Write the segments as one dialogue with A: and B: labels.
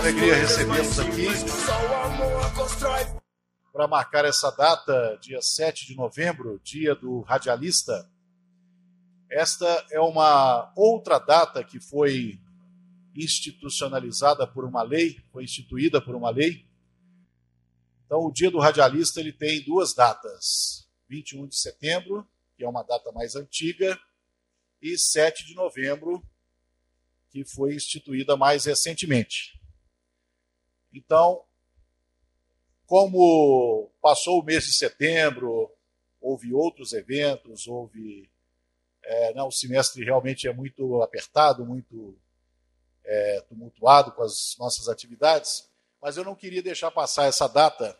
A: alegria recebê-los aqui para marcar essa data, dia 7 de novembro, dia do radialista. Esta é uma outra data que foi institucionalizada por uma lei, foi instituída por uma lei. Então, o dia do radialista ele tem duas datas: 21 de setembro, que é uma data mais antiga, e 7 de novembro, que foi instituída mais recentemente. Então, como passou o mês de setembro, houve outros eventos, houve. É, não, o semestre realmente é muito apertado, muito é, tumultuado com as nossas atividades, mas eu não queria deixar passar essa data,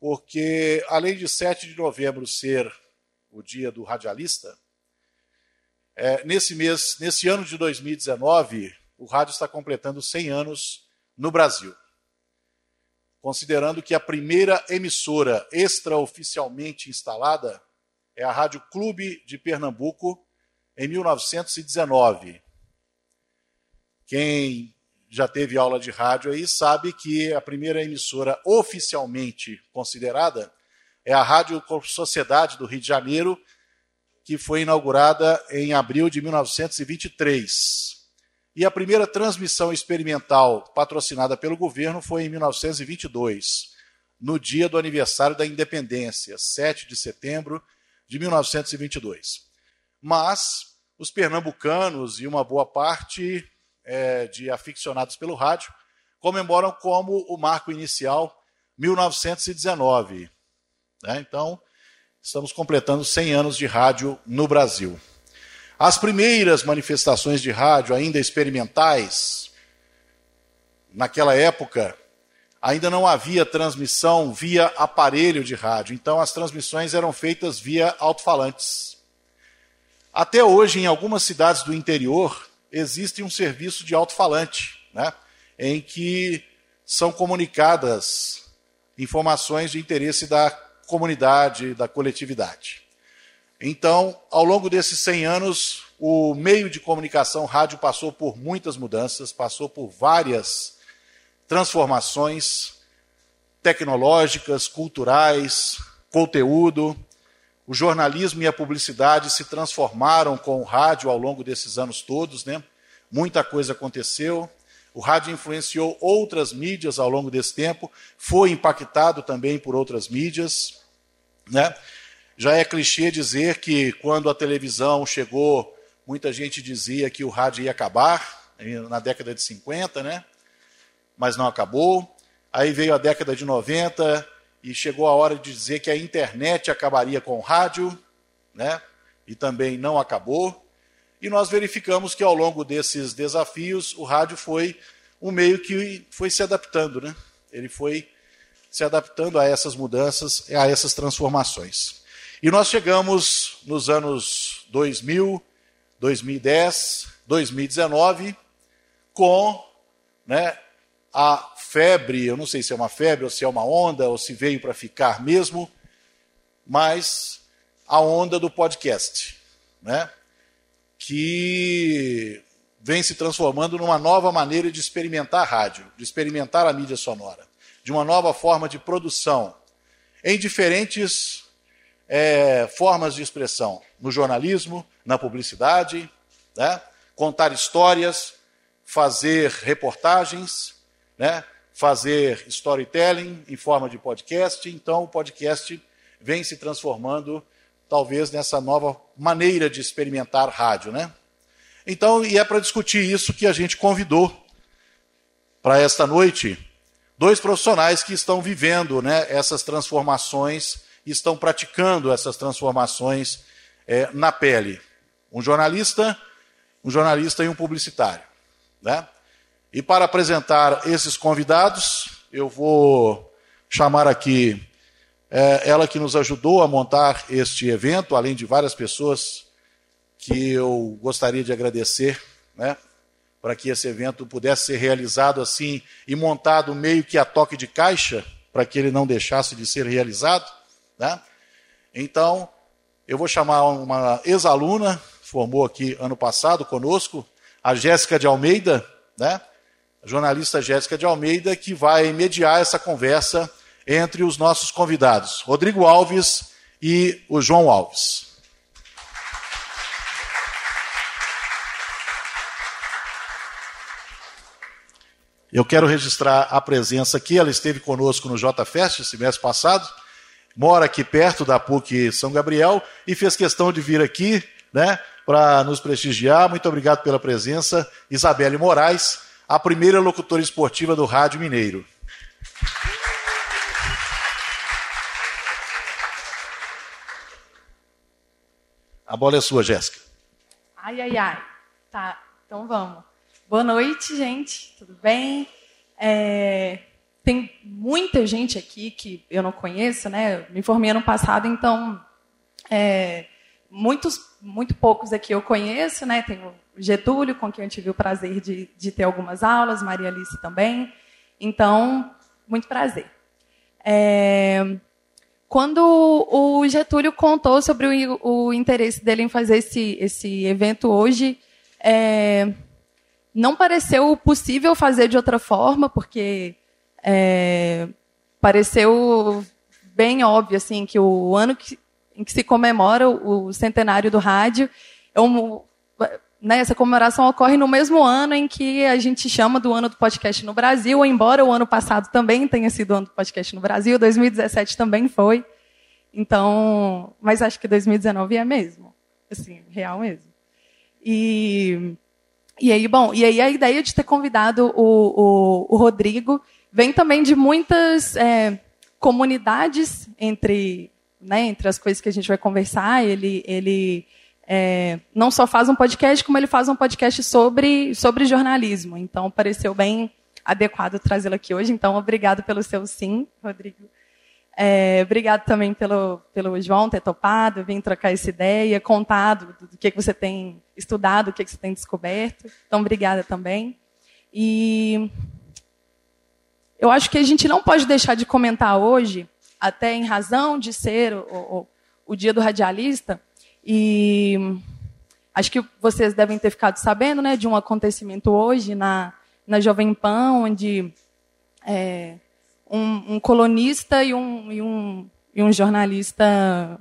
A: porque além de 7 de novembro ser o dia do radialista, é, nesse mês, nesse ano de 2019, o rádio está completando 100 anos no Brasil. Considerando que a primeira emissora extraoficialmente instalada é a Rádio Clube de Pernambuco, em 1919. Quem já teve aula de rádio aí sabe que a primeira emissora oficialmente considerada é a Rádio Sociedade do Rio de Janeiro, que foi inaugurada em abril de 1923. E a primeira transmissão experimental patrocinada pelo governo foi em 1922, no dia do aniversário da independência, 7 de setembro de 1922. Mas os pernambucanos e uma boa parte é, de aficionados pelo rádio comemoram como o marco inicial 1919. Né? Então, estamos completando 100 anos de rádio no Brasil. As primeiras manifestações de rádio, ainda experimentais, naquela época, ainda não havia transmissão via aparelho de rádio, então as transmissões eram feitas via alto-falantes. Até hoje, em algumas cidades do interior, existe um serviço de alto-falante, né, em que são comunicadas informações de interesse da comunidade, da coletividade. Então, ao longo desses 100 anos, o meio de comunicação rádio passou por muitas mudanças, passou por várias transformações tecnológicas, culturais, conteúdo. O jornalismo e a publicidade se transformaram com o rádio ao longo desses anos todos, né? Muita coisa aconteceu. O rádio influenciou outras mídias ao longo desse tempo, foi impactado também por outras mídias. Né? Já é clichê dizer que quando a televisão chegou, muita gente dizia que o rádio ia acabar, na década de 50, né? mas não acabou. Aí veio a década de 90 e chegou a hora de dizer que a internet acabaria com o rádio, né? e também não acabou. E nós verificamos que ao longo desses desafios, o rádio foi um meio que foi se adaptando, né? Ele foi se adaptando a essas mudanças, a essas transformações. E nós chegamos nos anos 2000, 2010, 2019 com né, a febre, eu não sei se é uma febre ou se é uma onda ou se veio para ficar mesmo, mas a onda do podcast, né? que vem se transformando numa nova maneira de experimentar a rádio, de experimentar a mídia sonora, de uma nova forma de produção, em diferentes é, formas de expressão, no jornalismo, na publicidade, né? contar histórias, fazer reportagens, né? fazer storytelling em forma de podcast. Então, o podcast vem se transformando talvez nessa nova maneira de experimentar rádio, né? Então, e é para discutir isso que a gente convidou para esta noite dois profissionais que estão vivendo né, essas transformações, estão praticando essas transformações é, na pele. Um jornalista, um jornalista e um publicitário. Né? E para apresentar esses convidados, eu vou chamar aqui é, ela que nos ajudou a montar este evento, além de várias pessoas que eu gostaria de agradecer, né, para que esse evento pudesse ser realizado assim e montado meio que a toque de caixa, para que ele não deixasse de ser realizado. Né? Então, eu vou chamar uma ex-aluna, formou aqui ano passado conosco, a Jéssica de Almeida, né? a jornalista Jéssica de Almeida, que vai mediar essa conversa entre os nossos convidados, Rodrigo Alves e o João Alves. Eu quero registrar a presença aqui, ela esteve conosco no JFest semestre passado, mora aqui perto da PUC São Gabriel e fez questão de vir aqui, né, para nos prestigiar. Muito obrigado pela presença, Isabelle Moraes, a primeira locutora esportiva do Rádio Mineiro. A bola é sua, Jéssica.
B: Ai, ai, ai. Tá, então vamos. Boa noite, gente. Tudo bem? É, tem muita gente aqui que eu não conheço, né? Me formei ano passado, então é, muitos, muito poucos aqui eu conheço, né? Tem o Getúlio, com quem eu tive o prazer de, de ter algumas aulas, Maria Alice também. Então, muito prazer. É, quando o Getúlio contou sobre o, o, interesse dele em fazer esse, esse evento hoje, é, não pareceu possível fazer de outra forma, porque é, pareceu bem óbvio assim que o ano que, em que se comemora o, centenário do rádio, é um, né, essa comemoração ocorre no mesmo ano em que a gente chama do ano do podcast no Brasil, embora o ano passado também tenha sido o ano do podcast no Brasil, 2017 também foi. Então, mas acho que 2019 é mesmo, assim, real mesmo. E e aí, bom, e aí a ideia de ter convidado o, o, o Rodrigo vem também de muitas é, comunidades entre, né, entre as coisas que a gente vai conversar. Ele, ele é, não só faz um podcast, como ele faz um podcast sobre, sobre jornalismo. Então, pareceu bem adequado trazê-lo aqui hoje. Então, obrigado pelo seu sim, Rodrigo. É, obrigado também pelo, pelo João ter topado, vir trocar essa ideia, contado do, do que, que você tem estudado, o que, que você tem descoberto. Então, obrigada também. E eu acho que a gente não pode deixar de comentar hoje, até em razão de ser o, o, o dia do radialista, e acho que vocês devem ter ficado sabendo né, de um acontecimento hoje na, na Jovem Pan, onde é, um, um colunista e um, e um, e um jornalista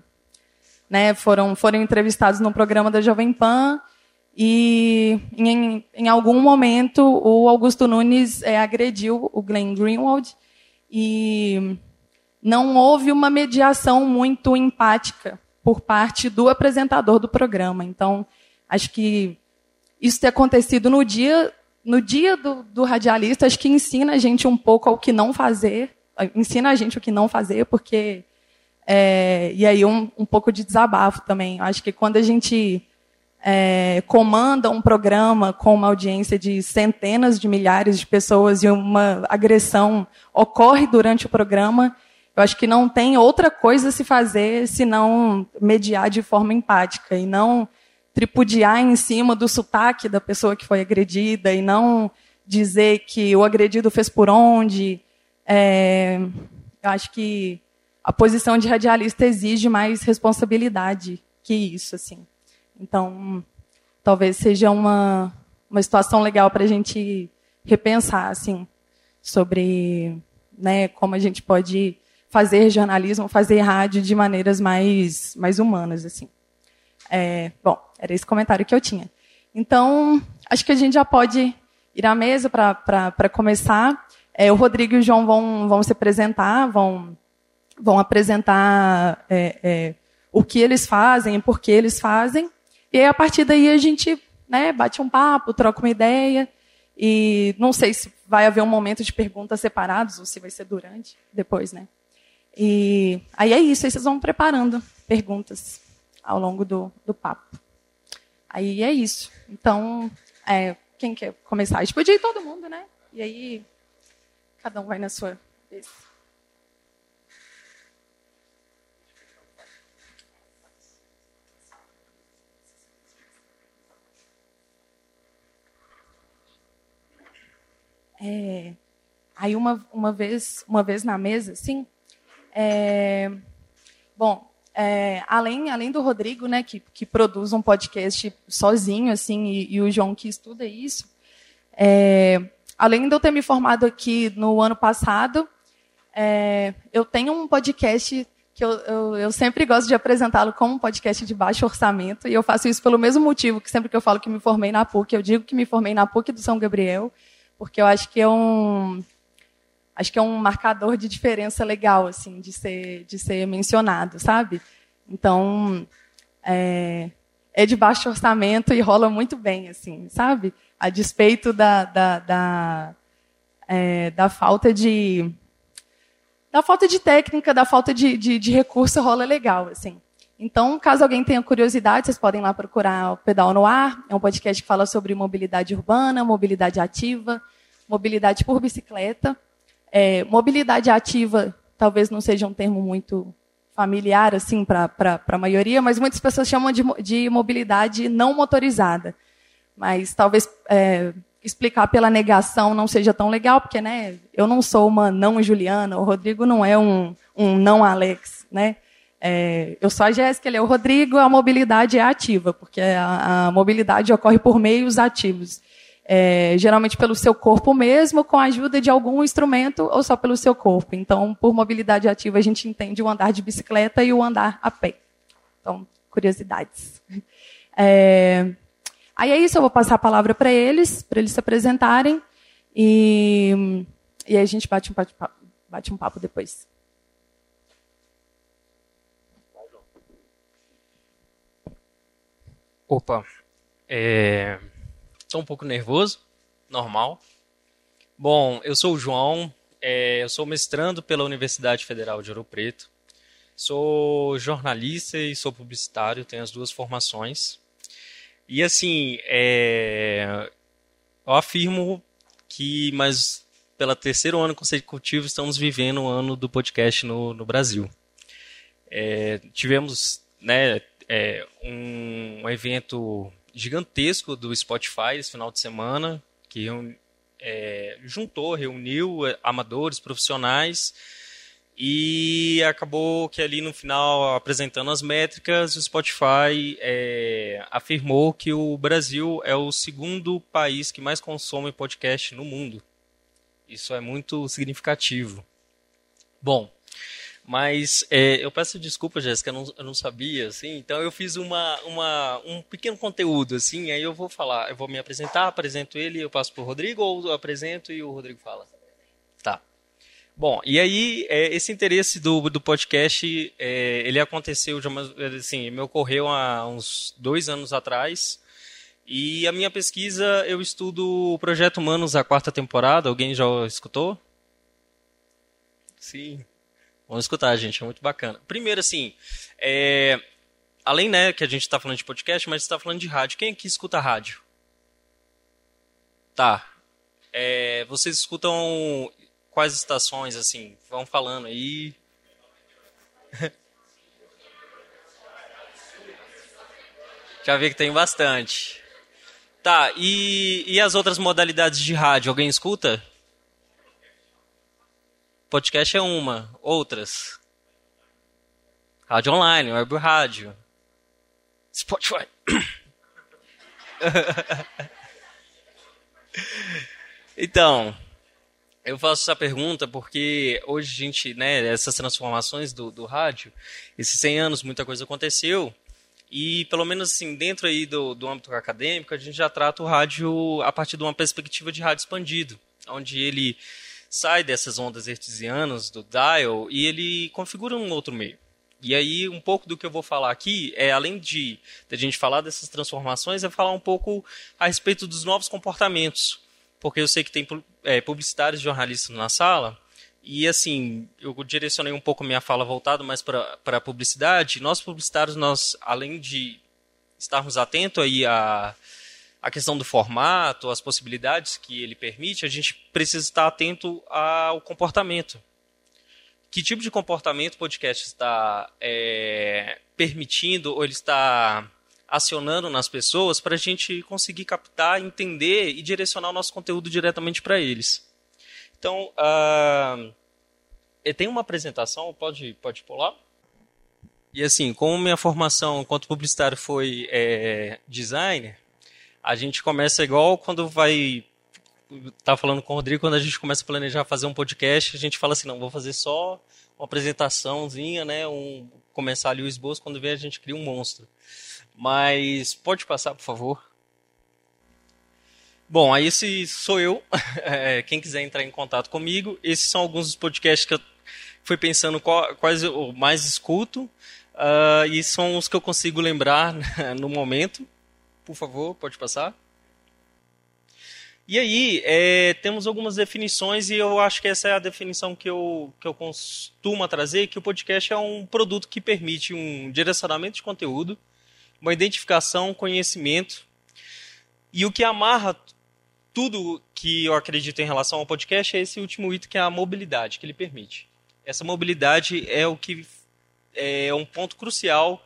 B: né, foram, foram entrevistados no programa da Jovem Pan e em, em algum momento o Augusto Nunes é, agrediu o Glenn Greenwald e não houve uma mediação muito empática por parte do apresentador do programa. Então, acho que isso ter acontecido no dia no dia do, do radialista, acho que ensina a gente um pouco ao que não fazer, ensina a gente o que não fazer, porque. É, e aí um, um pouco de desabafo também. Acho que quando a gente é, comanda um programa com uma audiência de centenas de milhares de pessoas e uma agressão ocorre durante o programa, eu acho que não tem outra coisa a se fazer senão mediar de forma empática e não tripudiar em cima do sotaque da pessoa que foi agredida e não dizer que o agredido fez por onde. É, eu acho que a posição de radialista exige mais responsabilidade que isso, assim. Então, talvez seja uma, uma situação legal para a gente repensar, assim, sobre né, como a gente pode fazer jornalismo, fazer rádio de maneiras mais, mais humanas, assim. É, bom, era esse comentário que eu tinha. Então, acho que a gente já pode ir à mesa para começar. É, o Rodrigo e o João vão, vão se apresentar, vão, vão apresentar é, é, o que eles fazem, por que eles fazem. E aí, a partir daí a gente né, bate um papo, troca uma ideia. E não sei se vai haver um momento de perguntas separados ou se vai ser durante, depois, né? E aí é isso, aí vocês vão preparando perguntas ao longo do, do papo. Aí é isso. Então, é, quem quer começar? A gente podia ir todo mundo, né? E aí, cada um vai na sua vez. É, aí uma, uma vez uma vez na mesa, sim. É, bom, é, além, além do Rodrigo, né, que, que produz um podcast sozinho, assim, e, e o João que estuda isso, é, além de eu ter me formado aqui no ano passado, é, eu tenho um podcast que eu, eu, eu sempre gosto de apresentá-lo como um podcast de baixo orçamento, e eu faço isso pelo mesmo motivo que sempre que eu falo que me formei na PUC, eu digo que me formei na PUC do São Gabriel, porque eu acho que é um acho que é um marcador de diferença legal assim de ser de ser mencionado, sabe? Então é, é de baixo orçamento e rola muito bem, assim, sabe? A despeito da da, da, é, da falta de da falta de técnica, da falta de, de, de recurso, rola legal, assim. Então, caso alguém tenha curiosidade, vocês podem lá procurar o Pedal no Ar. É um podcast que fala sobre mobilidade urbana, mobilidade ativa, mobilidade por bicicleta. É, mobilidade ativa talvez não seja um termo muito familiar assim para a maioria, mas muitas pessoas chamam de, de mobilidade não motorizada. Mas talvez é, explicar pela negação não seja tão legal, porque né, eu não sou uma não Juliana, o Rodrigo não é um, um não Alex. Né? É, eu sou a Jéssica, ele é o Rodrigo, a mobilidade é ativa, porque a, a mobilidade ocorre por meios ativos. É, geralmente pelo seu corpo mesmo, com a ajuda de algum instrumento, ou só pelo seu corpo. Então, por mobilidade ativa, a gente entende o andar de bicicleta e o andar a pé. Então, curiosidades. É, Aí é isso, eu vou passar a palavra para eles, para eles se apresentarem. E, e aí a gente bate um, bate, bate um papo depois.
C: Opa, é... estou um pouco nervoso, normal. Bom, eu sou o João, é... eu sou mestrando pela Universidade Federal de Ouro Preto. Sou jornalista e sou publicitário, tenho as duas formações. E assim, é, eu afirmo que, mas pela terceiro ano consecutivo, estamos vivendo o ano do podcast no, no Brasil. É, tivemos né, é, um, evento gigantesco do Spotify esse final de semana, que é, juntou, reuniu amadores, profissionais e acabou que ali no final, apresentando as métricas, o Spotify é, afirmou que o Brasil é o segundo país que mais consome podcast no mundo. Isso é muito significativo. Bom, mas é, eu peço desculpa, Jéssica, eu eu não sabia, assim, então eu fiz uma, uma, um pequeno conteúdo, assim, aí eu vou falar, eu vou me apresentar, apresento ele, eu passo para o Rodrigo, ou eu apresento e o Rodrigo fala? Tá. Bom, e aí é, esse interesse do, do podcast, é, ele aconteceu, assim, me ocorreu há uns dois anos atrás. E a minha pesquisa, eu estudo o Projeto Humanos, a quarta temporada. Alguém já escutou? Sim. Vamos escutar, gente, é muito bacana. Primeiro, assim, é, além né, que a gente está falando de podcast, mas está falando de rádio. Quem aqui escuta rádio? Tá. É, vocês escutam quais estações, assim? Vão falando aí. Já vi que tem bastante. Tá, e, e as outras modalidades de rádio? Alguém escuta? Podcast é uma. Outras? Rádio online, web rádio. Spotify. então, eu faço essa pergunta porque hoje a gente, né, essas transformações do, do rádio, esses 100 anos, muita coisa aconteceu. E, pelo menos assim, dentro aí do, do âmbito acadêmico, a gente já trata o rádio a partir de uma perspectiva de rádio expandido, onde ele sai dessas ondas hertzianas do dial e ele configura um outro meio. E aí, um pouco do que eu vou falar aqui é, além de, de a gente falar dessas transformações, é falar um pouco a respeito dos novos comportamentos porque eu sei que tem é, publicitários e jornalistas na sala, e assim, eu direcionei um pouco minha fala voltada mais para a publicidade. Nós publicitários, nós, além de estarmos atentos aí a, a questão do formato, as possibilidades que ele permite, a gente precisa estar atento ao comportamento. Que tipo de comportamento o podcast está é, permitindo ou ele está acionando nas pessoas para a gente conseguir captar, entender e direcionar o nosso conteúdo diretamente para eles. Então, uh, tem uma apresentação, pode, pode pular? E assim, como minha formação enquanto publicitário foi é, designer, a gente começa igual quando vai estava falando com o Rodrigo, quando a gente começa a planejar fazer um podcast, a gente fala assim, não, vou fazer só uma apresentaçãozinha, né, um, começar ali o esboço, quando vem a gente cria um monstro. Mas pode passar, por favor? Bom, aí esse sou eu. É, quem quiser entrar em contato comigo, esses são alguns dos podcasts que eu fui pensando quais eu mais escuto. Uh, e são os que eu consigo lembrar no momento. Por favor, pode passar. E aí, é, temos algumas definições e eu acho que essa é a definição que eu, que eu costumo trazer, que o podcast é um produto que permite um direcionamento de conteúdo, uma identificação, conhecimento, e o que amarra tudo que eu acredito em relação ao podcast é esse último item que é a mobilidade que ele permite. Essa mobilidade é o que é um ponto crucial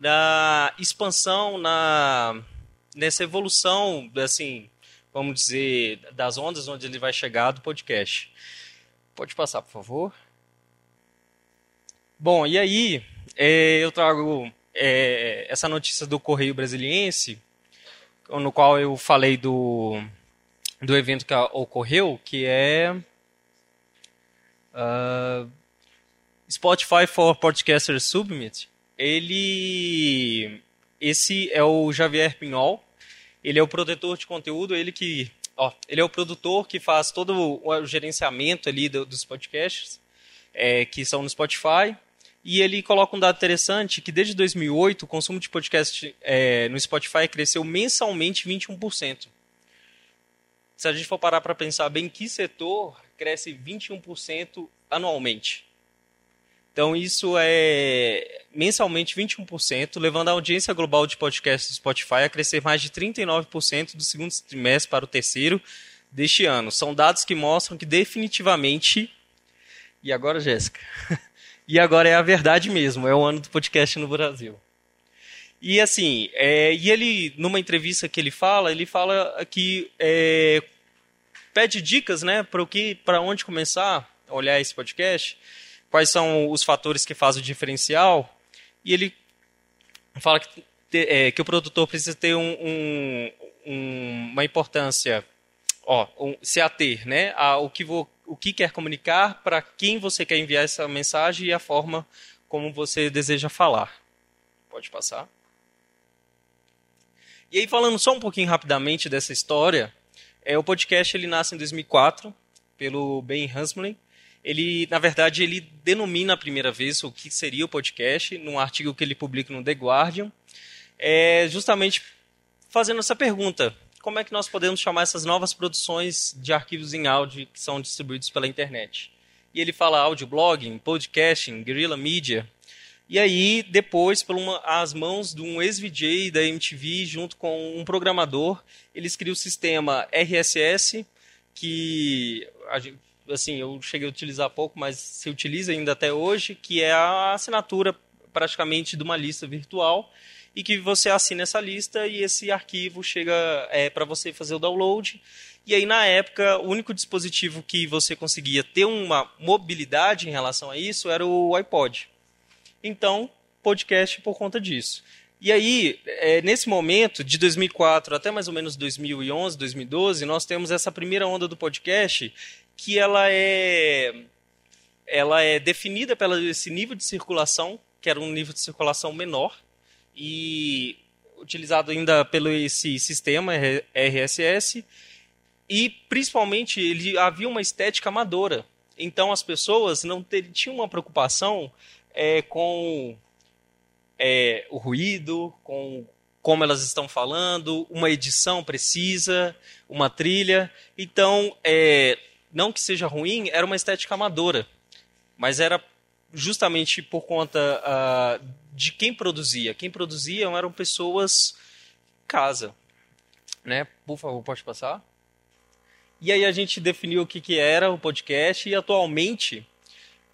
C: na expansão, na nessa evolução, assim, vamos dizer, das ondas onde ele vai chegar do podcast. Pode passar, por favor. Bom, e aí é, eu trago é, essa notícia do Correio Brasiliense, no qual eu falei do do evento que ocorreu, que é uh, Spotify for Podcasters Summit. Ele, esse é o Javier Pinhol. Ele é o produtor de conteúdo, ele que, ó, ele é o produtor que faz todo o gerenciamento ali do, dos podcasts é, que são no Spotify. E ele coloca um dado interessante que desde 2008 o consumo de podcast é, no Spotify cresceu mensalmente 21% se a gente for parar para pensar bem que setor cresce 21% anualmente. Então isso é mensalmente 21%, levando a audiência global de podcasts do Spotify a crescer mais de 39% do segundo trimestre para o terceiro deste ano. São dados que mostram que definitivamente e agora, Jéssica? e agora é a verdade mesmo, é o ano do podcast no Brasil. E assim, é, e ele, numa entrevista que ele fala, ele fala que é, pede dicas, né, para o que, para onde começar a olhar esse podcast, quais são os fatores que fazem o diferencial, e ele fala que, é, que o produtor precisa ter um, um, um, uma importância, ó, um, se ater, né, ao que vou, o que quer comunicar, para quem você quer enviar essa mensagem e a forma como você deseja falar. Pode passar. E aí, falando só um pouquinho rapidamente dessa história, é, o podcast ele nasce em 2004 pelo Ben Hansmley. Ele, na verdade, ele denomina a primeira vez o que seria o podcast num artigo que ele publica no The Guardian, é, justamente fazendo essa pergunta: como é que nós podemos chamar essas novas produções de arquivos em áudio que são distribuídos pela internet? E ele fala audioblogging, podcasting, guerrilla media, e aí, depois, por uma, as mãos de um ex-VJ da MTV, junto com um programador, eles criam o sistema RSS, que assim, eu cheguei a utilizar pouco, mas se utiliza ainda até hoje, que é a assinatura praticamente de uma lista virtual e que você assina essa lista e esse arquivo chega é, para você fazer o download. E aí, na época, o único dispositivo que você conseguia ter uma mobilidade em relação a isso era o iPod. Então, podcast por conta disso. E aí, é, nesse momento, de 2004 até mais ou menos 2011, 2012, nós temos essa primeira onda do podcast que ela é, ela é definida pelo esse nível de circulação, que era um nível de circulação menor, e utilizado ainda pelo esse sistema RSS, e principalmente ele havia uma estética amadora. Então as pessoas não ter, tinham uma preocupação é, com é, o ruído, com como elas estão falando, uma edição precisa, uma trilha. Então, é, não que seja ruim, era uma estética amadora, mas era justamente por conta uh, de quem produzia. Quem produzia eram pessoas casa, né? Por favor, pode passar. E aí a gente definiu o que, que era o podcast e atualmente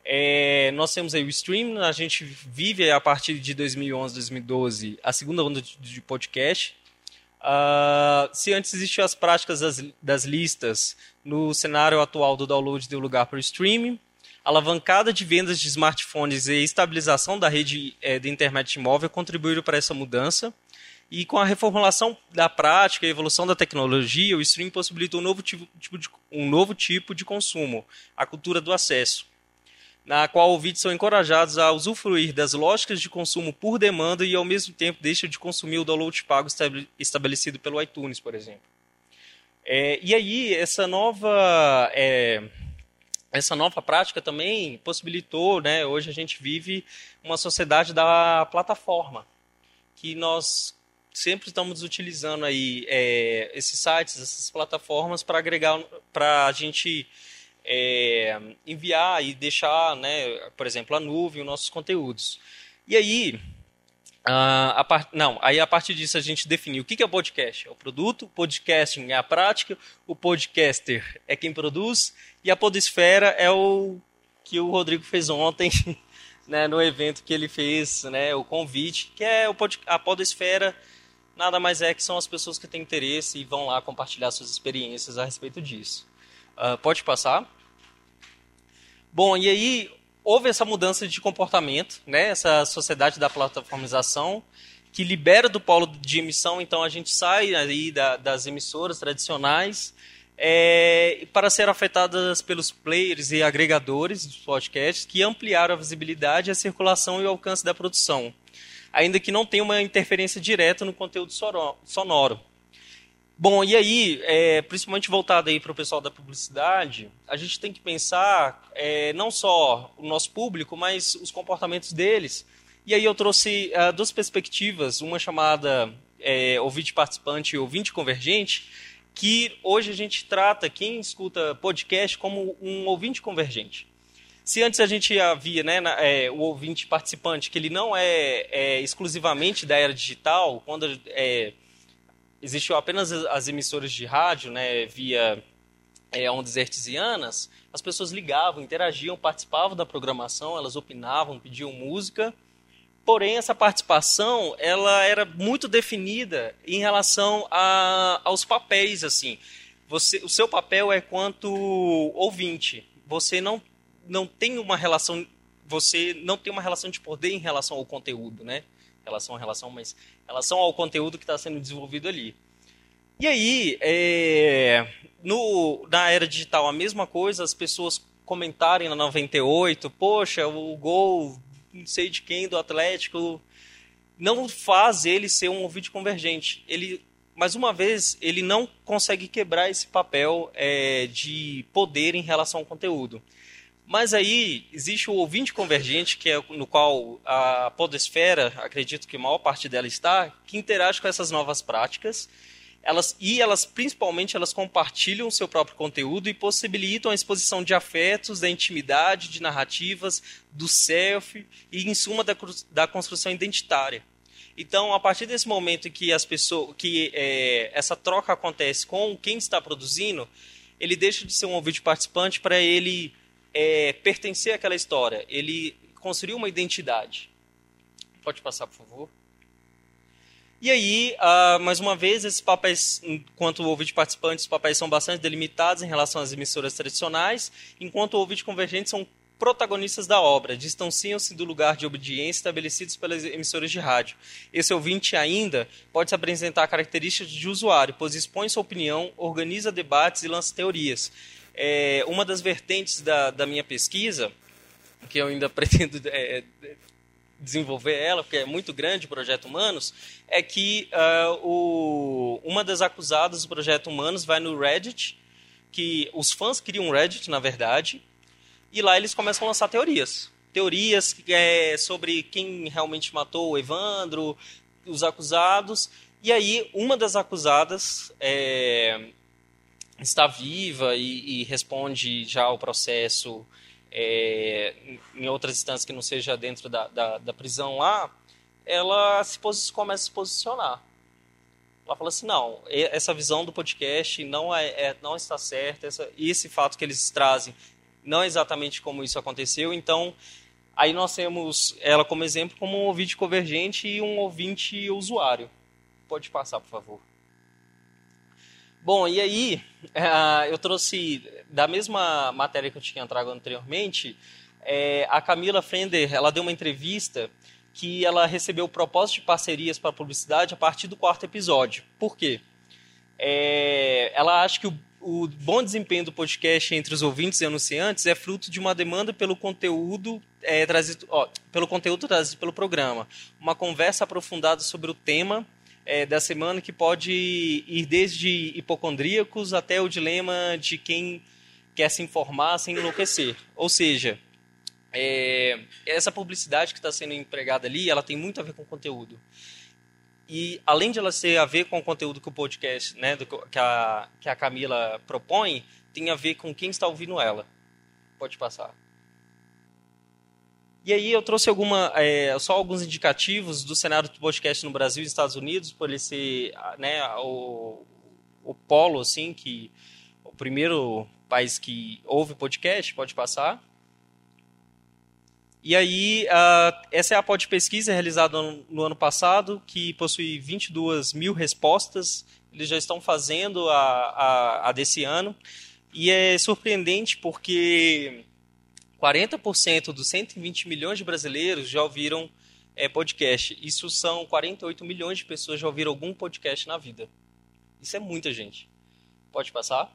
C: é, nós temos aí o stream, a gente vive a partir de 2011, 2012 a segunda onda de, de podcast. Uh, se antes existiam as práticas das, das, listas, no cenário atual do download deu lugar para o streaming. Alavancada de vendas de smartphones e estabilização da rede é, de internet móvel contribuíram para essa mudança. E com a reformulação da prática e evolução da tecnologia, o streaming possibilita um novo tipo, tipo de, um novo tipo de consumo, a cultura do acesso, na qual ouvintes são encorajados a usufruir das lógicas de consumo por demanda e, ao mesmo tempo, deixam de consumir o download pago estabelecido pelo iTunes, por exemplo. É, e aí, essa nova, é, essa nova prática também possibilitou, né, hoje a gente vive uma sociedade da plataforma, que nós sempre estamos utilizando aí é, esses sites, essas plataformas para agregar, para a gente é, enviar e deixar, né, por exemplo, a nuvem, os nossos conteúdos. E aí, a, a part... não, aí a partir disso a gente definiu o que, que é o podcast. É o produto, o podcasting é a prática, o podcaster é quem produz e a podesfera é o que o Rodrigo fez ontem né, no evento que ele fez, né, o convite, que é o pod... a podesfera nada mais é que são as pessoas que têm interesse e vão lá compartilhar suas experiências a respeito disso. Uh, pode passar? Bom, e aí houve essa mudança de comportamento, né? essa sociedade da plataformização, que libera do polo de emissão, então a gente sai aí da, das emissoras tradicionais é, para ser afetadas pelos players e agregadores dos podcasts que ampliaram a visibilidade, a circulação e o alcance da produção ainda que não tenha uma interferência direta no conteúdo sonoro. Bom, e aí, é, principalmente voltado aí para o pessoal da publicidade, a gente tem que pensar é, não só o nosso público, mas os comportamentos deles. E aí eu trouxe uh, duas perspectivas, uma chamada é, ouvinte participante e ouvinte convergente, que hoje a gente trata quem escuta podcast como um ouvinte convergente. Se antes a gente havia né, na, é, o ouvinte participante, que ele não é, é exclusivamente da era digital, quando é, existiu apenas as emissoras de rádio né, via é, ondas hertzianas, as pessoas ligavam, interagiam, participavam da programação, elas opinavam, pediam música, porém essa participação ela era muito definida em relação a, aos papéis assim. Você o seu papel é quanto ouvinte. Você não não tem uma relação você não tem uma relação de poder em relação ao conteúdo, né? Relação a relação, mas relação ao conteúdo que está sendo desenvolvido ali. E aí, é, no, na era digital, a mesma coisa, as pessoas comentarem na 98, poxa, o gol, não sei de quem, do Atlético, não faz ele ser um ouvinte convergente. Ele, mais uma vez, ele não consegue quebrar esse papel é, de poder em relação ao conteúdo. Mas aí existe o ouvinte convergente, que é no qual a podesfera, acredito que a maior parte dela está, que interage com essas novas práticas. Elas, e elas, principalmente, elas compartilham o seu próprio conteúdo e possibilitam a exposição de afetos, da intimidade, de narrativas, do self e, em suma, da, da construção identitária. Então, a partir desse momento que as pessoas, que é, essa troca acontece com quem está produzindo, ele deixa de ser um ouvinte participante para ele é, pertencer àquela história, ele construiu uma identidade. Pode passar, por favor. E aí, uh, mais uma vez, esses papéis, enquanto o ouvinte participante, os papéis são bastante delimitados em relação às emissoras tradicionais, enquanto o ouvinte convergente são protagonistas da obra, distanciam-se do lugar de obediência estabelecidos pelas emissoras de rádio. Esse ouvinte ainda pode se apresentar características de usuário, pois expõe sua opinião, organiza debates e lança teorias é, uma das vertentes da, da minha pesquisa, que eu ainda pretendo é, desenvolver ela, porque é muito grande o Projeto Humanos, é que uh, o, uma das acusadas do Projeto Humanos vai no Reddit, que os fãs criam um Reddit, na verdade, e lá eles começam a lançar teorias. Teorias é, sobre quem realmente matou o Evandro, os acusados. E aí, uma das acusadas é, está viva e, e responde já ao processo é, em outras instâncias que não seja dentro da, da, da prisão lá, ela se começa a se posicionar. Ela fala assim, não, essa visão do podcast não, é, é não está certa, essa, esse fato que eles trazem não é exatamente como isso aconteceu, então aí nós temos ela como exemplo como um ouvinte convergente e um ouvinte usuário. Pode passar, por favor. Bom, e aí uh, eu trouxe da mesma matéria que eu tinha trago anteriormente, é, a Camila Frender, ela deu uma entrevista que ela recebeu propósito de parcerias para publicidade a partir do quarto episódio. Por quê? É, ela acha que o, o bom desempenho do podcast entre os ouvintes e anunciantes é fruto de uma demanda pelo conteúdo é, trazido, ó, pelo conteúdo trazido pelo programa, uma conversa aprofundada sobre o tema é, da semana que pode ir desde hipocondríacos até o dilema de quem quer se informar sem enlouquecer. Ou seja, é, essa publicidade que está sendo empregada ali, ela tem muito a ver com conteúdo. E além de ela ter a ver com o conteúdo que o podcast, né, do, que, a, que a Camila propõe, tem a ver com quem está ouvindo ela. Pode passar. E aí eu trouxe alguma, é, só alguns indicativos do cenário do podcast no Brasil e Estados Unidos, por ele ser né, o, o polo, assim, que o primeiro país que ouve podcast, pode passar. E aí, uh, essa é a pod pesquisa realizada no, no, ano passado, que possui 22 mil respostas. Eles já estão fazendo a, a, a desse ano. E é surpreendente porque 40% dos 120 milhões de brasileiros já ouviram é, podcast. Isso são 48 milhões de pessoas já ouviram algum podcast na vida. Isso é muita gente. Pode passar?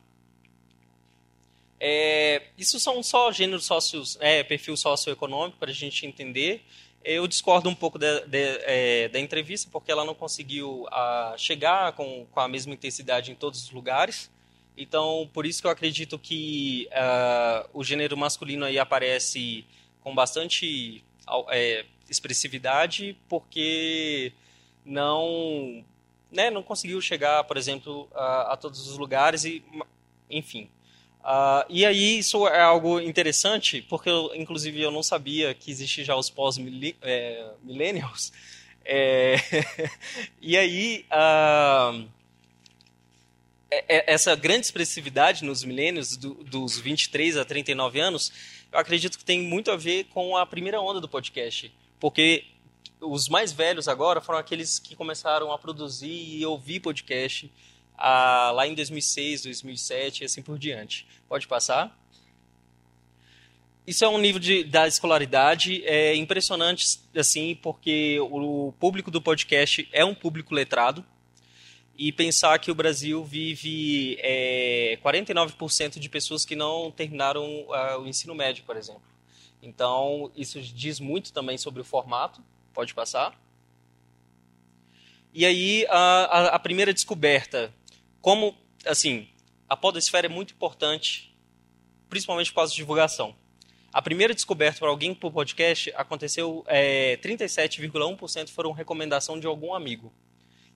C: É, isso são só gêneros sócios, é, perfil socioeconômico para a gente entender. Eu discordo um pouco de, é, da entrevista porque ela não conseguiu a, chegar com, com a mesma intensidade em todos os lugares. Então, por isso que eu acredito que uh, o gênero masculino aí aparece com bastante é, expressividade, porque não, né, não conseguiu chegar, por exemplo, a, a todos os lugares e, enfim. Uh, e aí isso é algo interessante, porque eu, inclusive eu não sabia que existe já os pós-millennials. É, e aí uh, é, é, essa grande expressividade nos milênios, do, dos 23 a 39 anos, eu acredito que tem muito a ver com a primeira onda do podcast. Porque os mais velhos agora foram aqueles que começaram a produzir e ouvir podcast ah, lá em 2006, 2007 e assim por diante. Pode passar? Isso é um nível de, da escolaridade é impressionante, assim, porque o público do podcast é um público letrado e pensar que o Brasil vive é, 49% de pessoas que não terminaram uh, o ensino médio, por exemplo. Então, isso diz muito também sobre o formato. Pode passar. E aí, a, a, primeira descoberta. Como, assim, a podosfera é muito importante, principalmente por causa da divulgação. A primeira descoberta para alguém por podcast aconteceu, é, 37,1% foram recomendação de algum amigo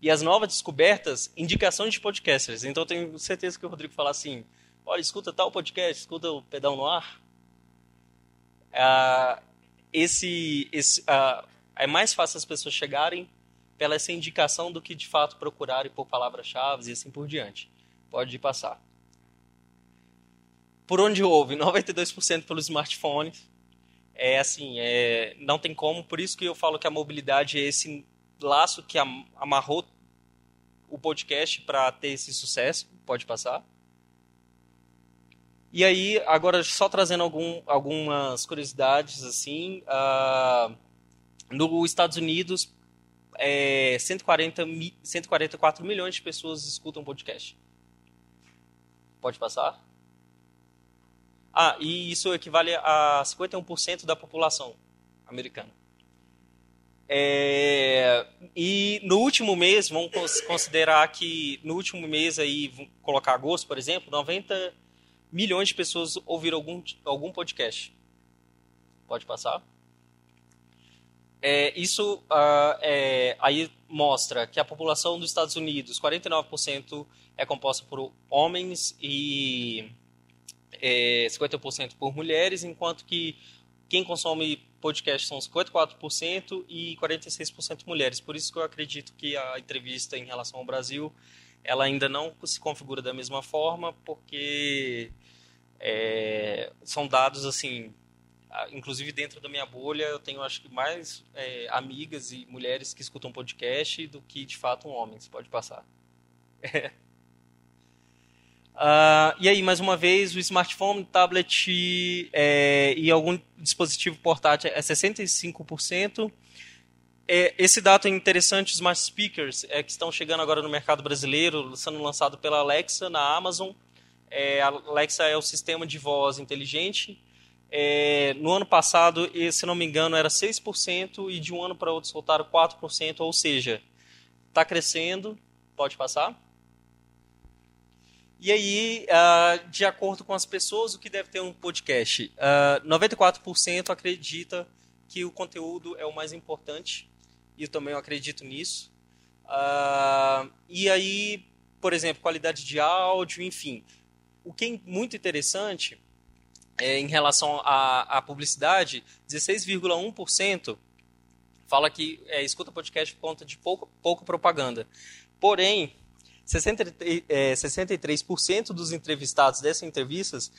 C: e as novas descobertas, indicações de podcasters. Então eu tenho certeza que o Rodrigo fala assim: olha, escuta tal podcast, escuta o Pedal no Ar. Ah, esse, esse ah, é mais fácil as pessoas chegarem pela essa indicação do que de fato procurarem por palavras-chave e assim por diante. Pode passar. Por onde houve? 92% pelo smartphone. É assim, é, não tem como, por isso que eu falo que a mobilidade é esse laço que amarrou o podcast para ter esse sucesso. Pode passar. E aí, agora só trazendo algum, algumas curiosidades assim, uh, nos Estados Unidos, é, 140, 144 milhões de pessoas escutam podcast. Pode passar? Ah, e isso equivale a 51% da população americana. É, e no último mês, vamos considerar que no último mês aí, vamos colocar agosto, por exemplo, 90 milhões de pessoas ouviram algum, algum podcast. Pode passar? É, isso uh, é, aí mostra que a população dos Estados Unidos, 49% é composta por homens e é, 50% por mulheres, enquanto que quem consome podcast são 54% e 46% mulheres. Por isso que eu acredito que a entrevista em relação ao Brasil ela ainda não se configura da mesma forma, porque é, são dados assim, inclusive dentro da minha bolha eu tenho acho que mais é, amigas e mulheres que escutam podcast do que de fato homens. Pode passar. Uh, e aí, mais uma vez, o smartphone, tablet é, e algum dispositivo portátil é 65%. é, esse dado é interessante, os smart speakers é, que estão chegando agora no mercado brasileiro, sendo lançado pela Alexa na Amazon. É, a Alexa é o sistema de voz inteligente. É, no ano passado, se não me engano, era 6% e de um ano para outro soltaram 4%, ou seja, está crescendo. Pode passar? E aí, uh, de acordo com as pessoas, o que deve ter um podcast? Uh, 94% acredita que o conteúdo é o mais importante, e eu também acredito nisso. Uh, e aí, por exemplo, qualidade de áudio, enfim. O que é muito interessante é, em relação à, à publicidade, 16,1% fala que é, escuta podcast por conta de pouco, pouco propaganda. Porém, 63% é, dos entrevistados dessas entrevistas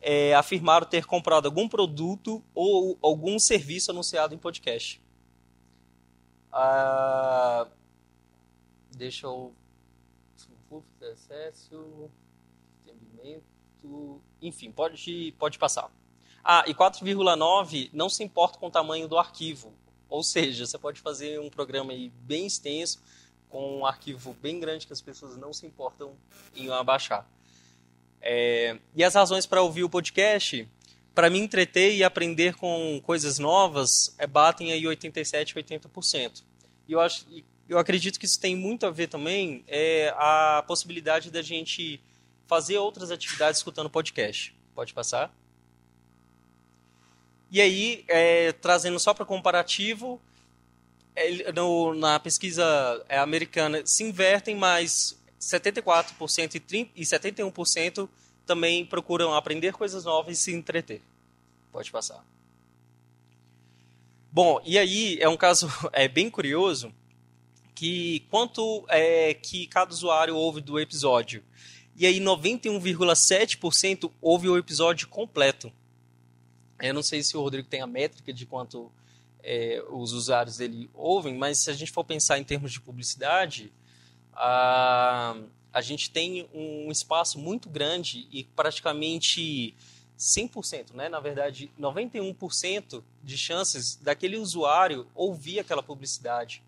C: é, afirmaram ter comprado algum produto ou algum serviço anunciado em podcast. Ah, deixa eu. Acesso, entendimento. Enfim, pode, pode passar. Ah, e 4,9 não se importa com o tamanho do arquivo. Ou seja, você pode fazer um programa bem extenso com um arquivo bem grande que as pessoas não se importam em abaixar. É, e as razões para ouvir o podcast, para me entreter e aprender com coisas novas, é, batem aí 87, 80%. E eu, acho, eu acredito que isso tem muito a ver também é, a possibilidade da gente fazer outras atividades escutando podcast. Pode passar? E aí, é, trazendo só para comparativo, no, na pesquisa é, americana se invertem, mas 74% e, 30, e 71% também procuram aprender coisas novas e se entreter. Pode passar. Bom, e aí é um caso é, bem curioso que quanto é, que cada usuário ouve do episódio. E aí 91,7% ouve o episódio completo. Eu não sei se o Rodrigo tem a métrica de quanto é, os usuários dele ouvem, mas se a gente for pensar em termos de publicidade, a, a gente tem um espaço muito grande e praticamente 100%, né? na verdade 91% de chances daquele usuário ouvir aquela publicidade,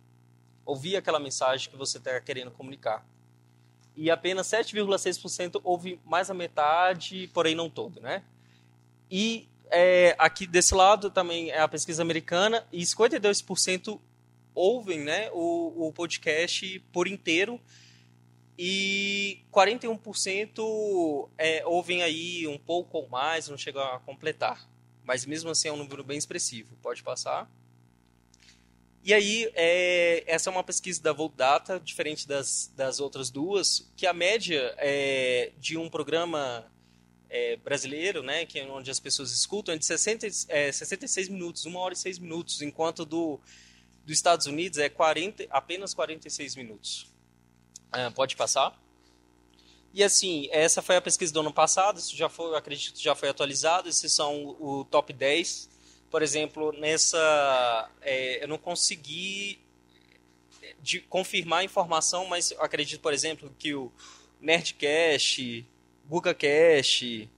C: ouvir aquela mensagem que você está querendo comunicar. E apenas 7,6% ouve mais a metade, porém não todo, né? E é, aqui desse lado também é a pesquisa americana e 52% ouvem né, o, o podcast por inteiro e 41% é, ouvem aí um pouco ou mais, não chegam a completar. Mas mesmo assim é um número bem expressivo. Pode passar. E aí, é, essa é uma pesquisa da Volt Data, diferente das, das outras duas, que a média é, de um programa é, brasileiro, né, que é onde as pessoas escutam, é de 60, é, 66 minutos, uma hora e seis minutos, enquanto do dos Estados Unidos é 40, apenas 46 minutos. É, pode passar. E assim, essa foi a pesquisa do ano passado, isso já foi, acredito, já foi atualizado, esses são o, top 10. Por exemplo, nessa é, eu não consegui de confirmar a informação, mas acredito, por exemplo, que o Nerdcast, GugaCast,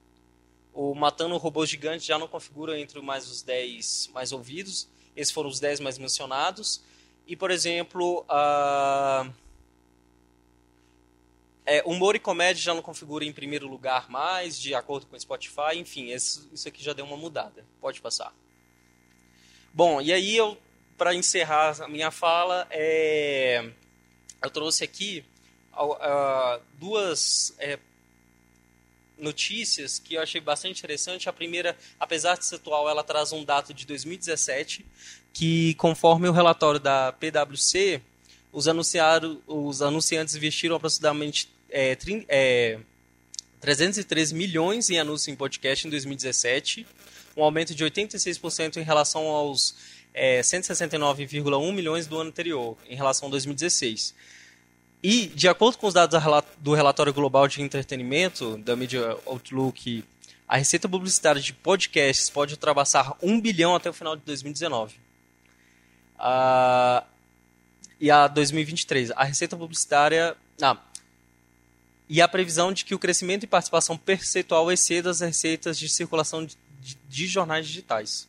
C: o Matando Robôs Gigantes já não configura entre mais os 10 mais ouvidos. Esses foram os 10 mais mencionados. E, por exemplo, uh, é, humor e comédia já não configura em primeiro lugar mais, de acordo com o Spotify. Enfim, esse, isso aqui já deu uma mudada. Pode passar. Bom, e aí eu, para encerrar a minha fala, é, eu trouxe aqui uh, duas é, notícias que eu achei bastante interessante. A primeira, apesar de ser atual, ela traz um dado de 2017, que conforme o relatório da PwC, os, anunciaram, os anunciantes investiram aproximadamente é, é, 313 milhões em anúncios em podcast em 2017, um aumento de 86% em relação aos é, 169,1 milhões do ano anterior, em relação a 2016. E, de acordo com os dados do relatório global de entretenimento da Media Outlook, a receita publicitária de podcasts pode ultrapassar 1 bilhão até o final de 2019. Uh, e a 2023. A receita publicitária. Ah, e a previsão de que o crescimento e participação percentual exceda as receitas de circulação de, de, de jornais digitais.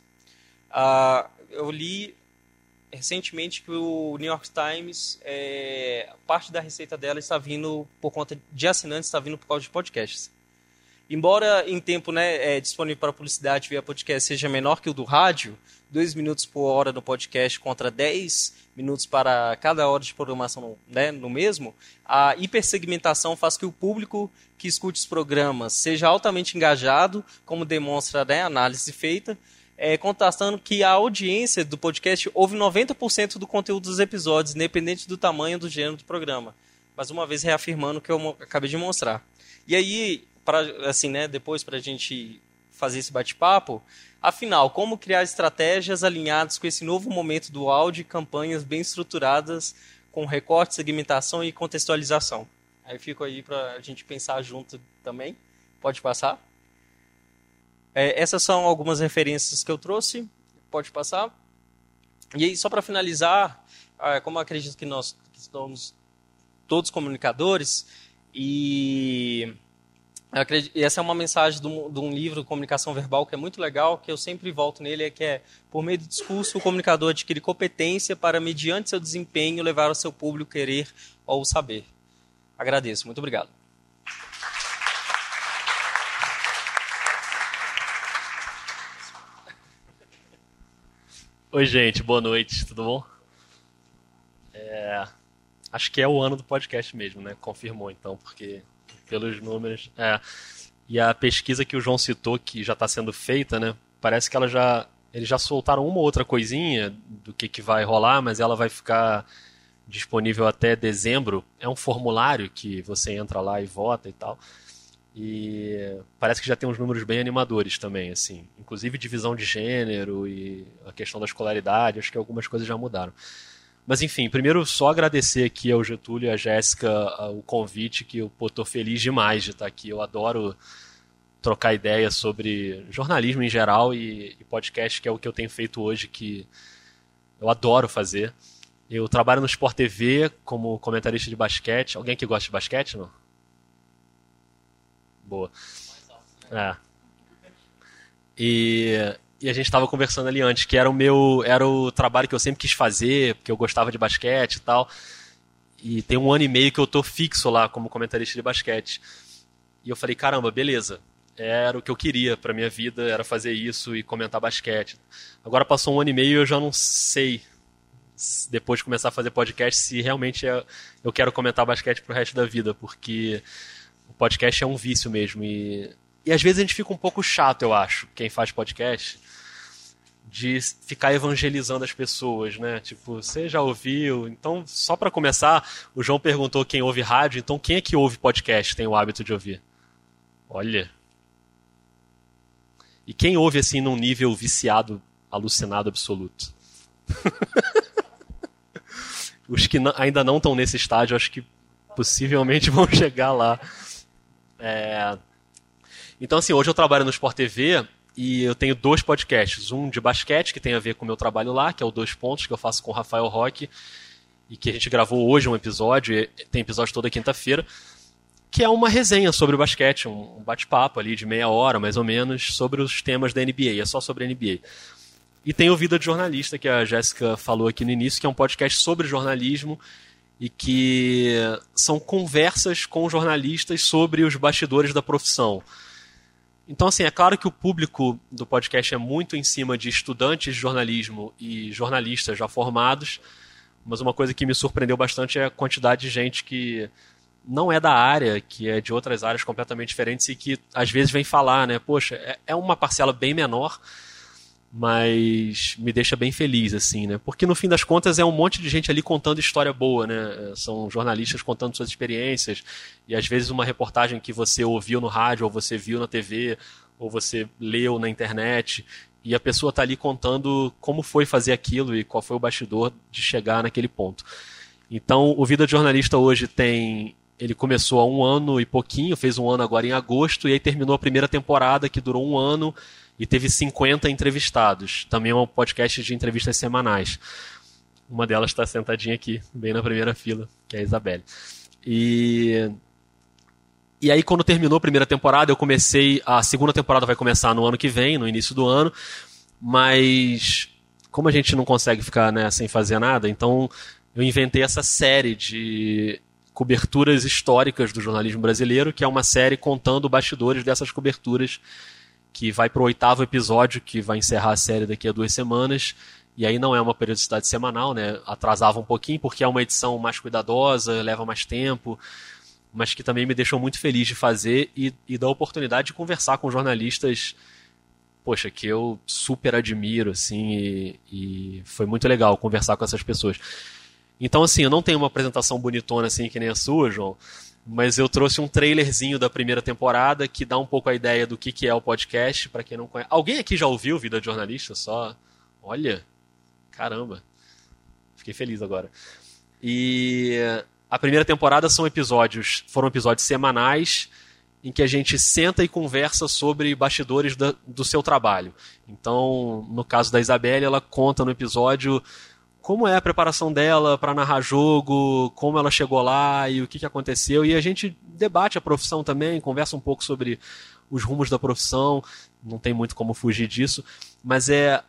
C: Uh, eu li recentemente que o New York Times, é, parte da receita dela está vindo por conta de assinantes, está vindo por causa de podcasts. Embora em tempo né, é, disponível para publicidade via podcast seja menor que o do rádio, 2 minutos por hora no podcast contra 10 minutos para cada hora de programação né, no mesmo, a hipersegmentação faz que o público que escute os programas seja altamente engajado, como demonstra né, a análise feita, é, que a audiência do podcast ouve 90% do conteúdo dos episódios, independente do tamanho do gênero do programa. Mais uma vez reafirmando o que eu acabei de mostrar. E aí, para assim, né, depois para a gente fazer esse bate-papo, afinal, como criar estratégias alinhadas com esse novo momento do áudio e campanhas bem estruturadas com recorte, segmentação e contextualização? Aí fico aí para a gente pensar junto também. Pode passar? É, essas são algumas referências que eu trouxe. Pode passar. E aí, só para finalizar, é, como acredito que nós estamos todos comunicadores, e Acredito, essa é uma mensagem de um, de um, livro, Comunicação Verbal, que é muito legal, que eu sempre volto nele, é que é, por meio do discurso, o comunicador adquire competência para, mediante seu desempenho, levar ao seu público querer ou saber. Agradeço. Muito obrigado.
D: Oi, gente. Boa noite. Tudo bom? É, acho que é o ano do podcast mesmo, né? Confirmou, então, porque pelos números. É. E a pesquisa que o João citou, que já está sendo feita, né? Parece que ela já. Eles já soltaram uma ou outra coisinha do que, que vai rolar, mas ela vai ficar disponível até dezembro. É um formulário que você entra lá e vota e tal. E parece que já tem uns números bem animadores também, assim. Inclusive divisão de gênero e a questão da escolaridade, acho que algumas coisas já mudaram. Mas enfim, primeiro só agradecer aqui ao Getúlio e à Jéssica o convite, que eu estou feliz demais de estar aqui. Eu adoro trocar ideias sobre jornalismo em geral e, e podcast, que é o que eu tenho feito hoje, que eu adoro fazer. Eu trabalho no Sport TV como comentarista de basquete. Alguém que gosta de basquete, não? Boa. É. E e a gente estava conversando ali antes, que era o meu, era o trabalho que eu sempre quis fazer, porque eu gostava de basquete e tal. E tem um ano e meio que eu tô fixo lá como comentarista de basquete. E eu falei, caramba, beleza. Era o que eu queria para minha vida, era fazer isso e comentar basquete. Agora passou um ano e meio e eu já não sei, depois de começar a fazer podcast, se realmente é, eu quero comentar basquete pro resto da vida, porque o podcast é um vício mesmo. E, e às vezes a gente fica um pouco chato, eu acho, quem faz podcast de ficar evangelizando as pessoas, né? Tipo, você já ouviu? Então, só para começar, o João perguntou quem ouve rádio, então quem é que ouve podcast, tem o hábito de ouvir? Olha. E quem ouve assim num nível viciado, alucinado absoluto? Os que ainda não estão nesse estágio, acho que possivelmente vão chegar lá. É... Então, assim, hoje eu trabalho no Sport TV e eu tenho dois podcasts. Um de basquete, que tem a ver com o meu trabalho lá, que é o Dois Pontos, que eu faço com o Rafael Roque, e que a gente gravou hoje um episódio, tem episódio toda quinta-feira, que é uma resenha sobre o basquete, um bate-papo ali de meia hora, mais ou menos, sobre os temas da NBA, é só sobre a NBA. E tem o Vida de Jornalista, que a Jéssica falou aqui no início, que é um podcast sobre jornalismo e que são conversas com jornalistas sobre os bastidores da profissão então, assim, é claro que o público do podcast é muito em cima de estudantes de jornalismo e jornalistas já formados, mas uma coisa que me surpreendeu bastante é a quantidade de gente que não é da área, que é de outras áreas completamente diferentes e que às vezes vem falar, né? Poxa, é, é uma parcela bem menor, mas me deixa bem feliz, assim, né? Porque no fim das contas é um monte de gente ali contando história boa, né? São jornalistas contando suas experiências e às vezes uma reportagem que você ouviu no rádio ou você viu na TV ou você leu na internet e a pessoa está ali contando como foi fazer aquilo e qual foi o bastidor de chegar naquele ponto. Então, o Vida de Jornalista hoje tem ele começou há um ano e pouquinho, fez um ano agora em agosto, e aí terminou a primeira temporada, que durou um ano, e teve 50 entrevistados. Também é um podcast de entrevistas semanais. Uma delas está sentadinha aqui, bem na primeira fila, que é a Isabelle. E e aí, quando terminou a primeira temporada, eu comecei. A segunda temporada vai começar no ano que vem, no início do ano. Mas como a gente não consegue ficar né, sem fazer nada, então eu inventei essa série de coberturas históricas do jornalismo brasileiro, que é uma série contando bastidores dessas coberturas, que vai para o oitavo episódio, que vai encerrar a série daqui a duas semanas. E aí não é uma periodicidade semanal, né? Atrasava um pouquinho, porque é uma edição mais cuidadosa, leva mais tempo, mas que também me deixou muito feliz de fazer e, e da oportunidade de conversar com jornalistas poxa, que eu super admiro, assim, e, e, foi muito legal conversar com essas pessoas. Então, assim, eu não tenho uma apresentação bonitona assim que nem a sua, João, mas eu trouxe um trailerzinho da primeira temporada que dá um pouco a ideia do que, que é o podcast, para quem não conhece. Alguém aqui já ouviu Vida de Jornalista? Só. Olha, caramba. Fiquei feliz agora. E a primeira temporada são episódios, foram episódios semanais em que a gente senta e conversa sobre bastidores da, do seu trabalho. Então, no caso da Isabelle, ela conta no episódio como é a preparação dela para narrar jogo, como ela chegou lá e o que, que aconteceu. E a gente debate a profissão também, conversa um pouco sobre os rumos da profissão, não tem muito como fugir disso, mas é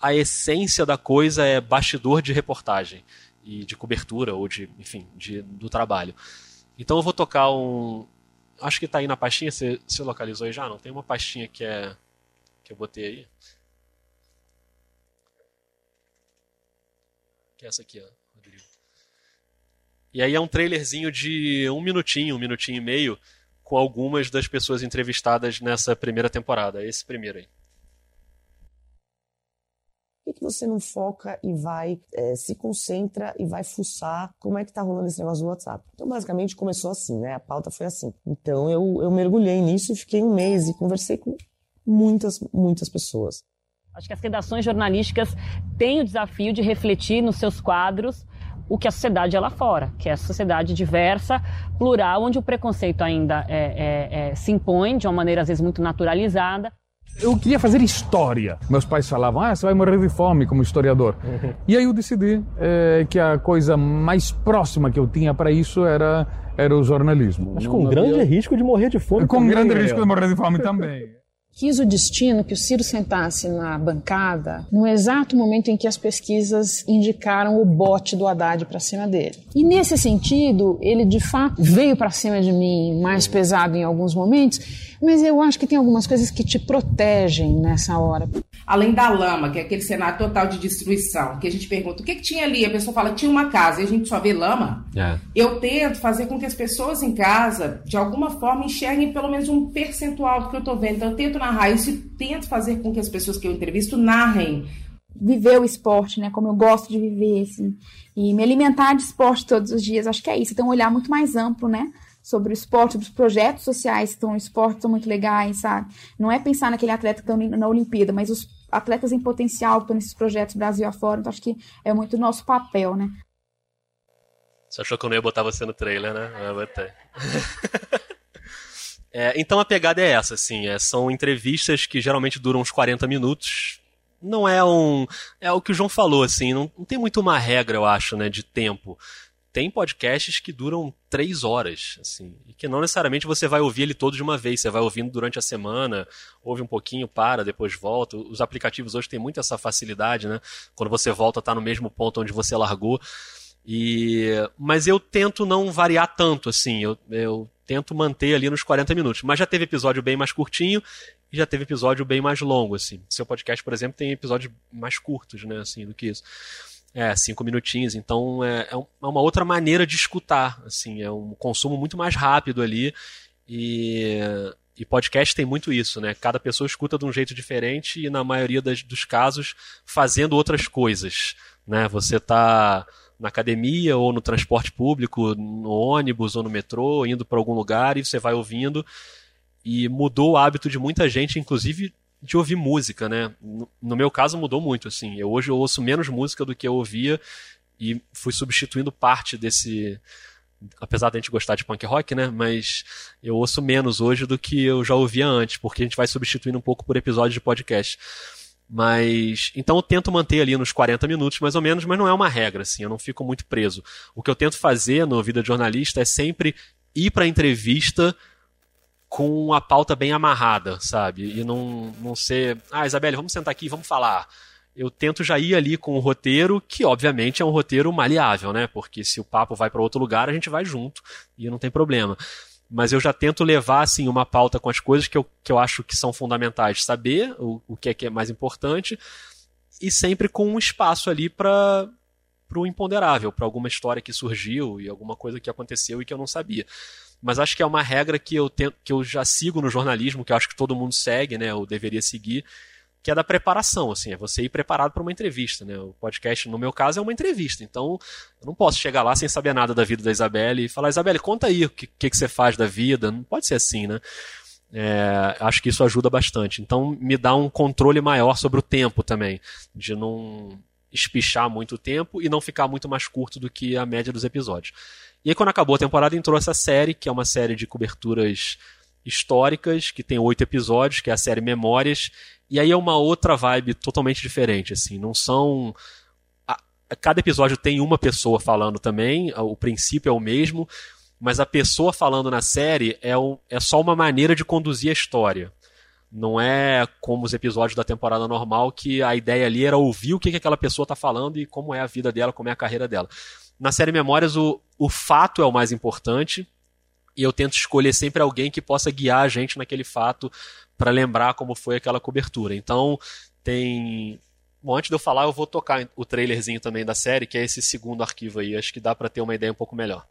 D: a essência da coisa é bastidor de reportagem e de cobertura ou de, enfim, de, do trabalho. Então eu vou tocar um, acho que está aí na pastinha, você, localizou aí já? Não, tem uma pastinha que é que eu botei aí. Que é essa aqui, ó, Rodrigo. E aí é um trailerzinho de um minutinho, um minutinho e meio, com algumas das pessoas entrevistadas nessa primeira temporada. Esse primeiro aí.
E: Por que, você não foca e vai, é, se concentra e vai fuçar como é que tá rolando esse negócio do WhatsApp? Então, basicamente, começou assim, né? A pauta foi assim. Então, eu, eu mergulhei nisso e fiquei um mês e conversei com muitas, muitas pessoas.
F: Acho que as redações jornalísticas têm o desafio de refletir nos seus quadros o que a sociedade é lá fora, que é a sociedade diversa, plural, onde o preconceito ainda é, é, é, se impõe de uma maneira às vezes muito naturalizada.
G: Eu queria fazer história. Meus pais falavam, ah, você vai morrer de fome como historiador. E aí eu decidi é, que a coisa mais próxima que eu tinha para isso era, era o jornalismo.
H: Mas com grande havia... risco de morrer de fome
G: Com também, grande risco de morrer de fome também.
I: Quis o destino que o Ciro sentasse na bancada no exato momento em que as pesquisas indicaram o bote do Haddad para cima dele. E nesse sentido, ele de fato veio para cima de mim mais pesado em alguns momentos, mas eu acho que tem algumas coisas que te protegem nessa hora.
J: Além da lama, que é aquele cenário total de destruição, que a gente pergunta o que, que tinha ali, a pessoa fala tinha uma casa e a gente só vê lama. É. Eu tento fazer com que as pessoas em casa, de alguma forma, enxerguem pelo menos um percentual do que eu estou vendo. Então eu tento narrar isso e tento fazer com que as pessoas que eu entrevisto narrem
K: viver o esporte, né? Como eu gosto de viver, assim. E me alimentar de esporte todos os dias. Acho que é isso. Tem um olhar muito mais amplo, né? Sobre o esporte, sobre os projetos sociais que estão no esporte, são muito legais, sabe? Não é pensar naquele atleta que está na Olimpíada, mas os atletas em potencial que estão nesses projetos Brasil afora, então acho que é muito nosso papel, né?
D: Você achou que eu não ia botar você no trailer, né? Eu botei. é, então a pegada é essa, assim, é, são entrevistas que geralmente duram uns 40 minutos, não é um. É o que o João falou, assim, não, não tem muito uma regra, eu acho, né, de tempo tem podcasts que duram três horas, assim, e que não necessariamente você vai ouvir ele todo de uma vez, você vai ouvindo durante a semana, ouve um pouquinho, para, depois volta. Os aplicativos hoje têm muito essa facilidade, né? Quando você volta, tá no mesmo ponto onde você largou. E mas eu tento não variar tanto, assim, eu, eu tento manter ali nos 40 minutos. Mas já teve episódio bem mais curtinho e já teve episódio bem mais longo, assim. Seu podcast, por exemplo, tem episódios mais curtos, né, assim, do que isso. É, cinco minutinhos. Então é, é, é uma outra maneira de escutar. Assim, é um consumo muito mais rápido ali. E, e podcast tem muito isso, né? Cada pessoa escuta de um jeito diferente e, na maioria das, dos casos, fazendo outras coisas. Né? Você está na academia ou no transporte público, no ônibus ou no metrô, indo para algum lugar e você vai ouvindo. E mudou o hábito de muita gente, inclusive de ouvir música, né? No, meu caso mudou muito, assim. Eu hoje eu ouço menos música do que eu ouvia e fui substituindo parte desse apesar de a gente gostar de punk rock, né? Mas eu ouço menos hoje do que eu já ouvia antes, porque a gente vai substituindo um pouco por episódio de podcast. Mas então eu tento manter ali nos 40 minutos mais ou menos, mas não é uma regra assim, eu não fico muito preso. O que eu tento fazer no vida de jornalista é sempre ir para a entrevista com a pauta bem amarrada, sabe? E não, não ser, ah, Isabelle, vamos sentar aqui e vamos falar. eu tento já ir ali com o roteiro, que obviamente é um roteiro maleável, né? Porque se o papo vai para outro lugar, a gente vai junto e não tem problema. Mas eu já tento levar assim uma pauta com as coisas que eu, que eu acho que são fundamentais, saber o, o que é que é mais importante e sempre com um espaço ali para o imponderável, para alguma história que surgiu e alguma coisa que aconteceu e que eu não sabia. Mas acho que é uma regra que eu, que eu já sigo no jornalismo, que eu acho que todo mundo segue, né? Eu deveria seguir, que é da preparação, assim, é você ir preparado para uma entrevista, né? O podcast, no meu caso, é uma entrevista, então eu não posso chegar lá sem saber nada da vida da Isabelle e falar, Isabelle, conta aí o que, que, que você faz da vida, não pode ser assim, né? É, acho que isso ajuda bastante. Então, me dá um controle maior sobre o tempo também, de não espichar muito tempo e não ficar muito mais curto do que a média dos episódios. E aí, quando acabou a temporada, entrou essa série, que é uma série de coberturas históricas, que tem oito episódios, que é a série Memórias, e aí é uma outra vibe totalmente diferente, assim, não são cada episódio tem uma pessoa falando também, o princípio é o mesmo, mas a pessoa falando na série é, um, é só uma maneira de conduzir a história. Não é como os episódios da temporada normal, que a ideia ali era ouvir o que, que aquela pessoa está falando e como é a vida dela, como é a carreira dela. Na série Memórias, o, o fato é o mais importante, e eu tento escolher sempre alguém que possa guiar a gente naquele fato para lembrar como foi aquela cobertura. Então, tem. Bom, antes de eu falar, eu vou tocar o trailerzinho também da série, que é esse segundo arquivo aí. Acho que dá para ter uma ideia um pouco melhor.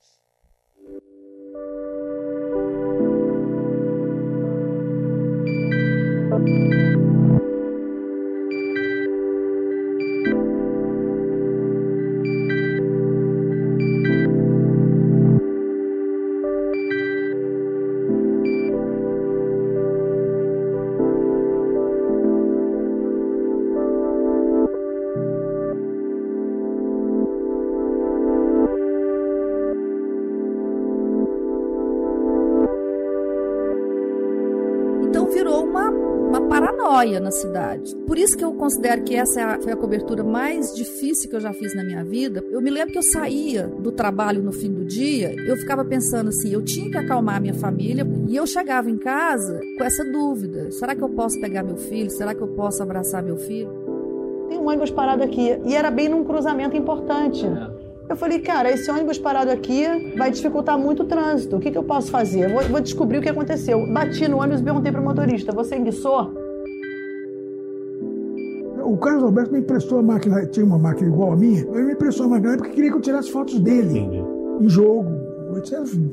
L: Na cidade. Por isso que eu considero que essa é foi a cobertura mais difícil que eu já fiz na minha vida. Eu me lembro que eu saía do trabalho no fim do dia, eu ficava pensando assim, eu tinha que acalmar minha família e eu chegava em casa com essa dúvida: será que eu posso pegar meu filho? Será que eu posso abraçar meu filho?
E: Tem um ônibus parado aqui e era bem num cruzamento importante. Eu falei, cara, esse ônibus parado aqui vai dificultar muito o trânsito. O que, que eu posso fazer? Vou, vou descobrir o que aconteceu. Bati no ônibus e perguntei pro motorista: você enguiçou?
M: O Carlos Alberto me emprestou a máquina, tinha uma máquina igual a minha, ele me emprestou a máquina porque queria que eu tirasse fotos dele Entendi. em jogo.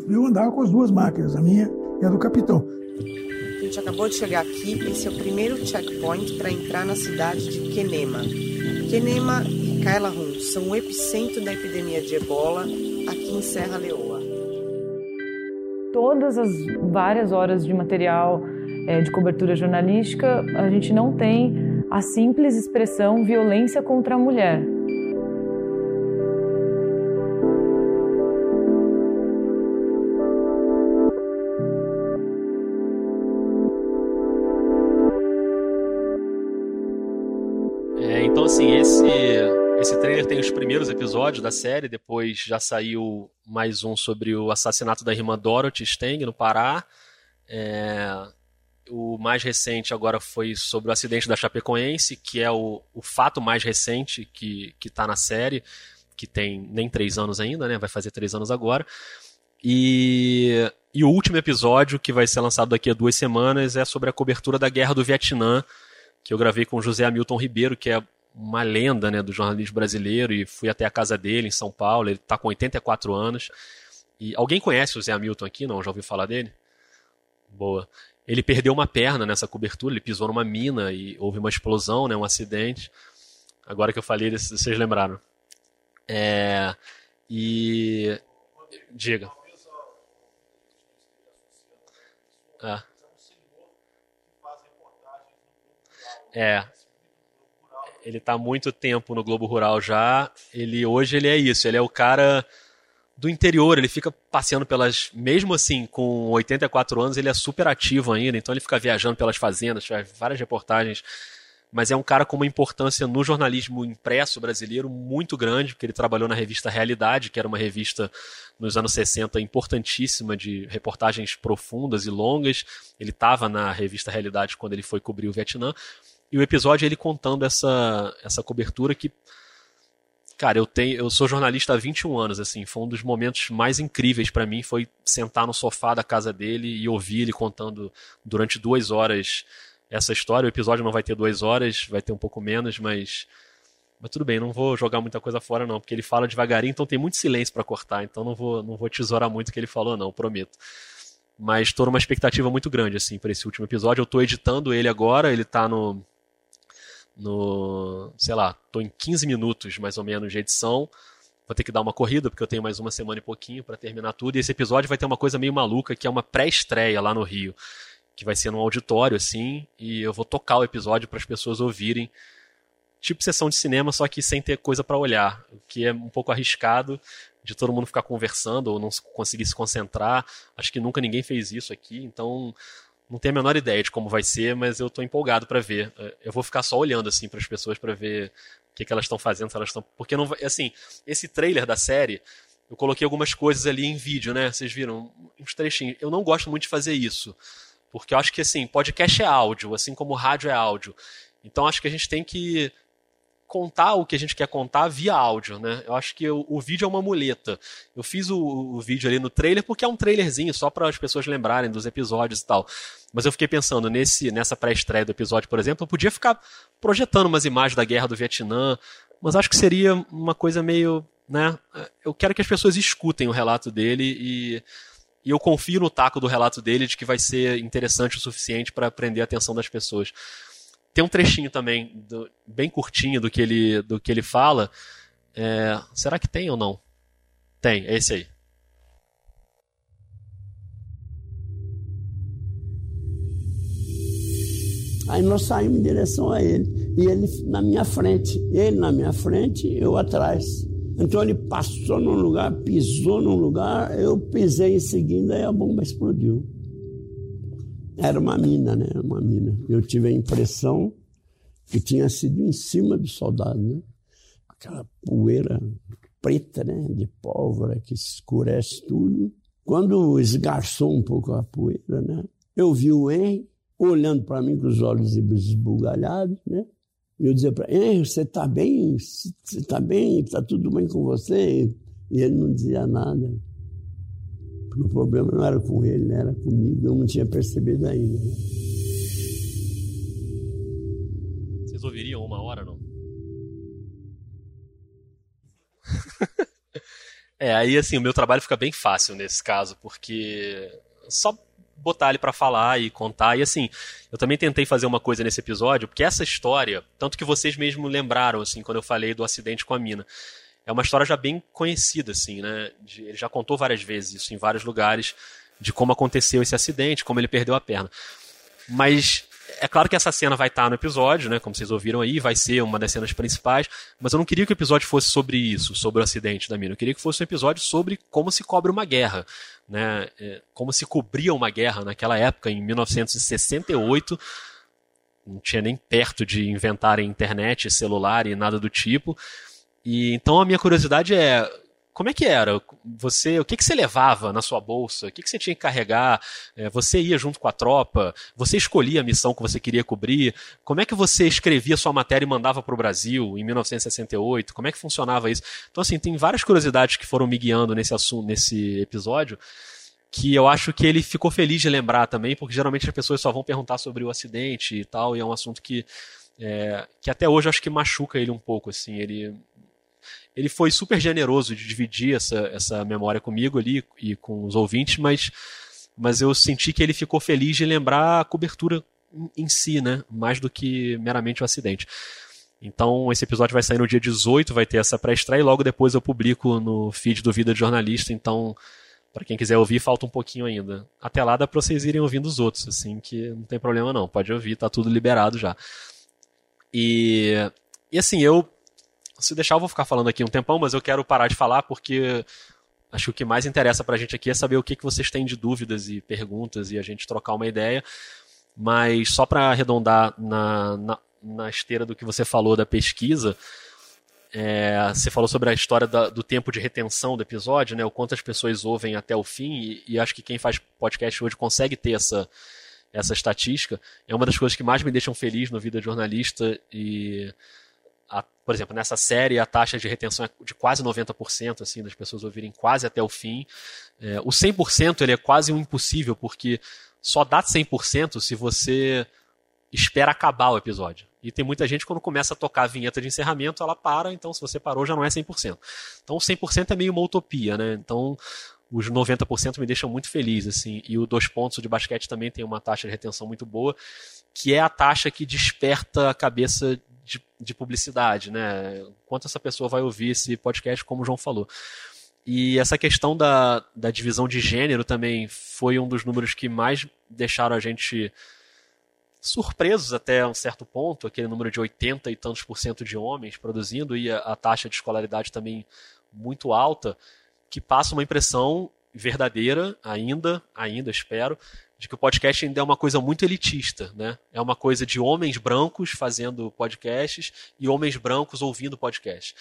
M: Eu andava com as duas máquinas, a minha e a do capitão.
N: A gente acabou de chegar aqui, esse é o primeiro checkpoint para entrar na cidade de Kenema. Kenema e Kailahun são o epicentro da epidemia de ebola aqui em Serra Leoa.
O: Todas as várias horas de material é, de cobertura jornalística, a gente não tem a simples expressão violência contra a mulher.
D: É, então, assim, esse, esse trailer tem os primeiros episódios da série, depois já saiu mais um sobre o assassinato da irmã Dorothy Steng, no Pará. É, o mais recente agora foi sobre o acidente da Chapecoense, que é o, o fato mais recente que está na série, que tem nem três anos ainda, né? Vai fazer três anos agora. E, e o último episódio, que vai ser lançado daqui a duas semanas, é sobre a cobertura da Guerra do Vietnã, que eu gravei com José Hamilton Ribeiro, que é uma lenda né, do jornalismo brasileiro, e fui até a casa dele em São Paulo. Ele está com 84 anos. E alguém conhece o Zé Hamilton aqui? Não? Já ouviu falar dele? Boa. Ele perdeu uma perna nessa cobertura, ele pisou numa mina e houve uma explosão, né, um acidente. Agora que eu falei, vocês lembraram. É, e. Diga. É. É. Ele está há muito tempo no Globo Rural já. Ele hoje ele é isso. Ele é o cara do interior, ele fica passeando pelas. Mesmo assim, com 84 anos, ele é super ativo ainda, então ele fica viajando pelas fazendas, faz várias reportagens. Mas é um cara com uma importância no jornalismo impresso brasileiro muito grande, porque ele trabalhou na revista Realidade, que era uma revista nos anos 60 importantíssima de reportagens profundas e longas. Ele estava na revista Realidade quando ele foi cobrir o Vietnã. E o episódio é ele contando essa, essa cobertura que Cara, eu tenho, eu sou jornalista há 21 anos, assim, foi um dos momentos mais incríveis para mim, foi sentar no sofá da casa dele e ouvir ele contando durante duas horas essa história. O episódio não vai ter duas horas, vai ter um pouco menos, mas mas tudo bem, não vou jogar muita coisa fora não, porque ele fala devagarinho, então tem muito silêncio para cortar, então não vou não vou tesourar muito o que ele falou não, prometo. Mas estou numa expectativa muito grande assim para esse último episódio. Eu estou editando ele agora, ele está no no, sei lá, tô em 15 minutos mais ou menos de edição. Vou ter que dar uma corrida porque eu tenho mais uma semana e pouquinho para terminar tudo. E esse episódio vai ter uma coisa meio maluca que é uma pré-estreia lá no Rio, que vai ser num auditório assim, e eu vou tocar o episódio para as pessoas ouvirem. Tipo sessão de cinema, só que sem ter coisa para olhar, o que é um pouco arriscado de todo mundo ficar conversando ou não conseguir se concentrar. Acho que nunca ninguém fez isso aqui, então não tenho a menor ideia de como vai ser, mas eu estou empolgado para ver. É, eu vou ficar só olhando assim para as pessoas para ver o que, que elas estão fazendo, se elas estão, porque não assim, esse trailer da série, eu coloquei algumas coisas ali em vídeo, né? Vocês viram uns trechinhos. Eu não gosto muito de fazer isso, porque eu acho que assim, podcast é áudio, assim como rádio é áudio. Então acho que a gente tem que contar o que a gente quer contar via áudio, né? Eu acho que o, o vídeo é uma muleta. Eu fiz o, o, vídeo ali no trailer porque é um trailerzinho, só para as pessoas lembrarem dos episódios e tal. Mas eu fiquei pensando, nesse, nessa pré-estreia do episódio, por exemplo, eu podia ficar projetando umas imagens da guerra do Vietnã, mas acho que seria uma coisa meio. Né? Eu quero que as pessoas escutem o relato dele e, e eu confio no taco do relato dele de que vai ser interessante o suficiente para prender a atenção das pessoas. Tem um trechinho também, do, bem curtinho, do que ele, do que ele fala. É, será que tem ou não? Tem, é esse aí.
P: Aí nós saímos em direção a ele. E ele na minha frente. Ele na minha frente, eu atrás. Então ele passou num lugar, pisou num lugar, eu pisei em seguida e a bomba explodiu. Era uma mina, né? Uma mina. Eu tive a impressão que tinha sido em cima do soldado, né? Aquela poeira preta, né? De pólvora que escurece tudo. Quando esgarçou um pouco a poeira, né? Eu vi o Henry olhando para mim com os olhos esbugalhados, né? E eu dizia para ele, você está bem? Você está bem? Está tudo bem com você? E ele não dizia nada. Porque o problema não era com ele, né? era comigo, eu não tinha percebido ainda.
D: Vocês ouviriam uma hora, não? é, aí assim, o meu trabalho fica bem fácil nesse caso, porque só botar ele para falar e contar. E assim, eu também tentei fazer uma coisa nesse episódio, porque essa história, tanto que vocês mesmo lembraram, assim, quando eu falei do acidente com a mina, é uma história já bem conhecida, assim, né? De, ele já contou várias vezes isso em vários lugares, de como aconteceu esse acidente, como ele perdeu a perna. Mas é claro que essa cena vai estar no episódio, né? Como vocês ouviram aí, vai ser uma das cenas principais. Mas eu não queria que o episódio fosse sobre isso, sobre o acidente da mina. Eu queria que fosse um episódio sobre como se cobre uma guerra, né? É, como se cobria uma guerra naquela época, em 1968. Não tinha nem perto de inventarem internet, celular e nada do tipo. E então a minha curiosidade é como é que era? Você, o que, que você levava na sua bolsa? O que, que você tinha que carregar? É, você ia junto com a tropa? Você escolhia a missão que você queria cobrir? Como é que você escrevia sua matéria e mandava para o Brasil em 1968? Como é que funcionava isso? Então, assim, tem várias curiosidades que foram me guiando nesse assunto, nesse episódio que eu acho que ele ficou feliz de lembrar também, porque geralmente as pessoas só vão perguntar sobre o acidente e tal, e é um assunto que, é, que até hoje acho que machuca ele um pouco, assim, ele ele foi super generoso de dividir essa, essa memória comigo ali e com os ouvintes, mas, mas eu senti que ele ficou feliz de lembrar a cobertura em si, né? Mais do que meramente o acidente. Então, esse episódio vai sair no dia 18, vai ter essa pré-estreia e logo depois eu publico no feed do Vida de Jornalista. Então, para quem quiser ouvir, falta um pouquinho ainda. Até lá dá para vocês irem ouvindo os outros, assim, que não tem problema não. Pode ouvir, tá tudo liberado já. E, e assim, eu se deixar, eu vou ficar falando aqui um tempão, mas eu quero parar de falar porque acho que o que mais interessa para a gente aqui é saber o que, que vocês têm de dúvidas e perguntas e a gente trocar uma ideia. Mas só para arredondar na, na, na, esteira do que você falou da pesquisa, é, você falou sobre a história da, do tempo de retenção do episódio, né, o quanto as pessoas ouvem até o fim, e, e acho que quem faz podcast hoje consegue ter essa, essa estatística. É uma das coisas que mais me deixam feliz no vida de jornalista e a, por exemplo, nessa série a taxa de retenção é de quase 90%, assim, das pessoas ouvirem quase até o fim. É, o 100% ele é quase um impossível, porque só dá 100% se você espera acabar o episódio. E tem muita gente quando começa a tocar a vinheta de encerramento, ela para, então se você parou já não é 100%. Então o 100% é meio uma utopia, né? Então os 90% me deixam muito feliz, assim. E o dois pontos de basquete também tem uma taxa de retenção muito boa, que é a taxa que desperta a cabeça de, de publicidade, né? Quanto essa pessoa vai ouvir esse podcast, como o João falou. E essa questão da, da divisão de gênero também foi um dos números que mais deixaram a gente surpresos até um certo ponto, aquele número de 80 e tantos por cento de homens produzindo e a, a taxa de escolaridade também muito alta, que passa uma impressão verdadeira ainda, ainda espero, de que o podcast ainda é uma coisa muito elitista, né? É uma coisa de homens brancos fazendo podcasts e homens brancos ouvindo podcast.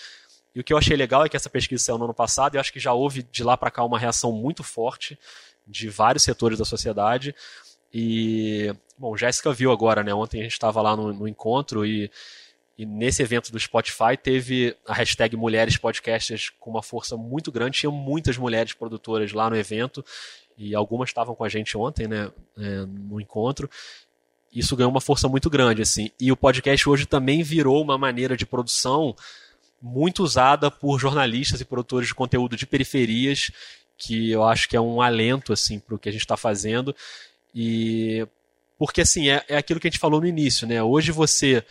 D: E o que eu achei legal é que essa pesquisa saiu no ano passado e acho que já houve de lá para cá uma reação muito forte de vários setores da sociedade. E, bom, Jéssica viu agora, né? Ontem a gente estava lá no, no encontro e, e, nesse evento do Spotify teve a hashtag Mulheres Podcasters com uma força muito grande. Tinha muitas mulheres produtoras lá no evento e algumas estavam com a gente ontem, né? É, no encontro. Isso ganhou uma força muito grande, assim. E o podcast hoje também virou uma maneira de produção muito usada por jornalistas e produtores de conteúdo de periferias, que eu acho que é um alento assim para o que a gente está fazendo. E porque assim, é, é aquilo que a gente falou no início, né? Hoje você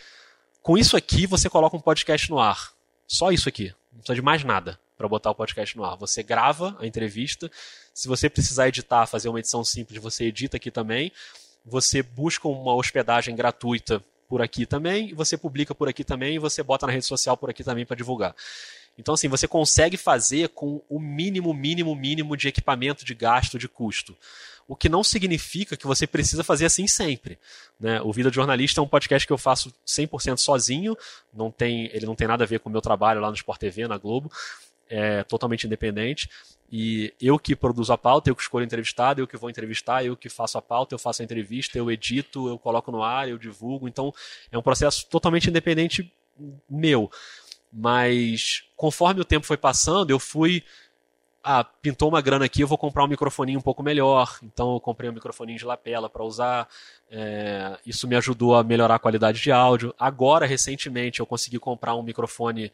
D: com isso aqui você coloca um podcast no ar. Só isso aqui. Não precisa de mais nada para botar o podcast no ar. Você grava a entrevista. Se você precisar editar, fazer uma edição simples, você edita aqui também. Você busca uma hospedagem gratuita por aqui também, você publica por aqui também e você bota na rede social por aqui também para divulgar. Então, assim, você consegue fazer com o mínimo, mínimo, mínimo de equipamento, de gasto, de custo. O que não significa que você precisa fazer assim sempre. Né? O Vida de Jornalista é um podcast que eu faço 100% sozinho, não tem, ele não tem nada a ver com o meu trabalho lá no Sport TV, na Globo, é totalmente independente. E eu que produzo a pauta, eu que escolho entrevistado, eu que vou entrevistar, eu que faço a pauta, eu faço a entrevista, eu edito, eu coloco no ar, eu divulgo. Então é um processo totalmente independente meu. Mas conforme o tempo foi passando, eu fui. Ah, pintou uma grana aqui, eu vou comprar um microfoninho um pouco melhor. Então eu comprei um microfoninho de lapela para usar. É, isso me ajudou a melhorar a qualidade de áudio. Agora, recentemente, eu consegui comprar um microfone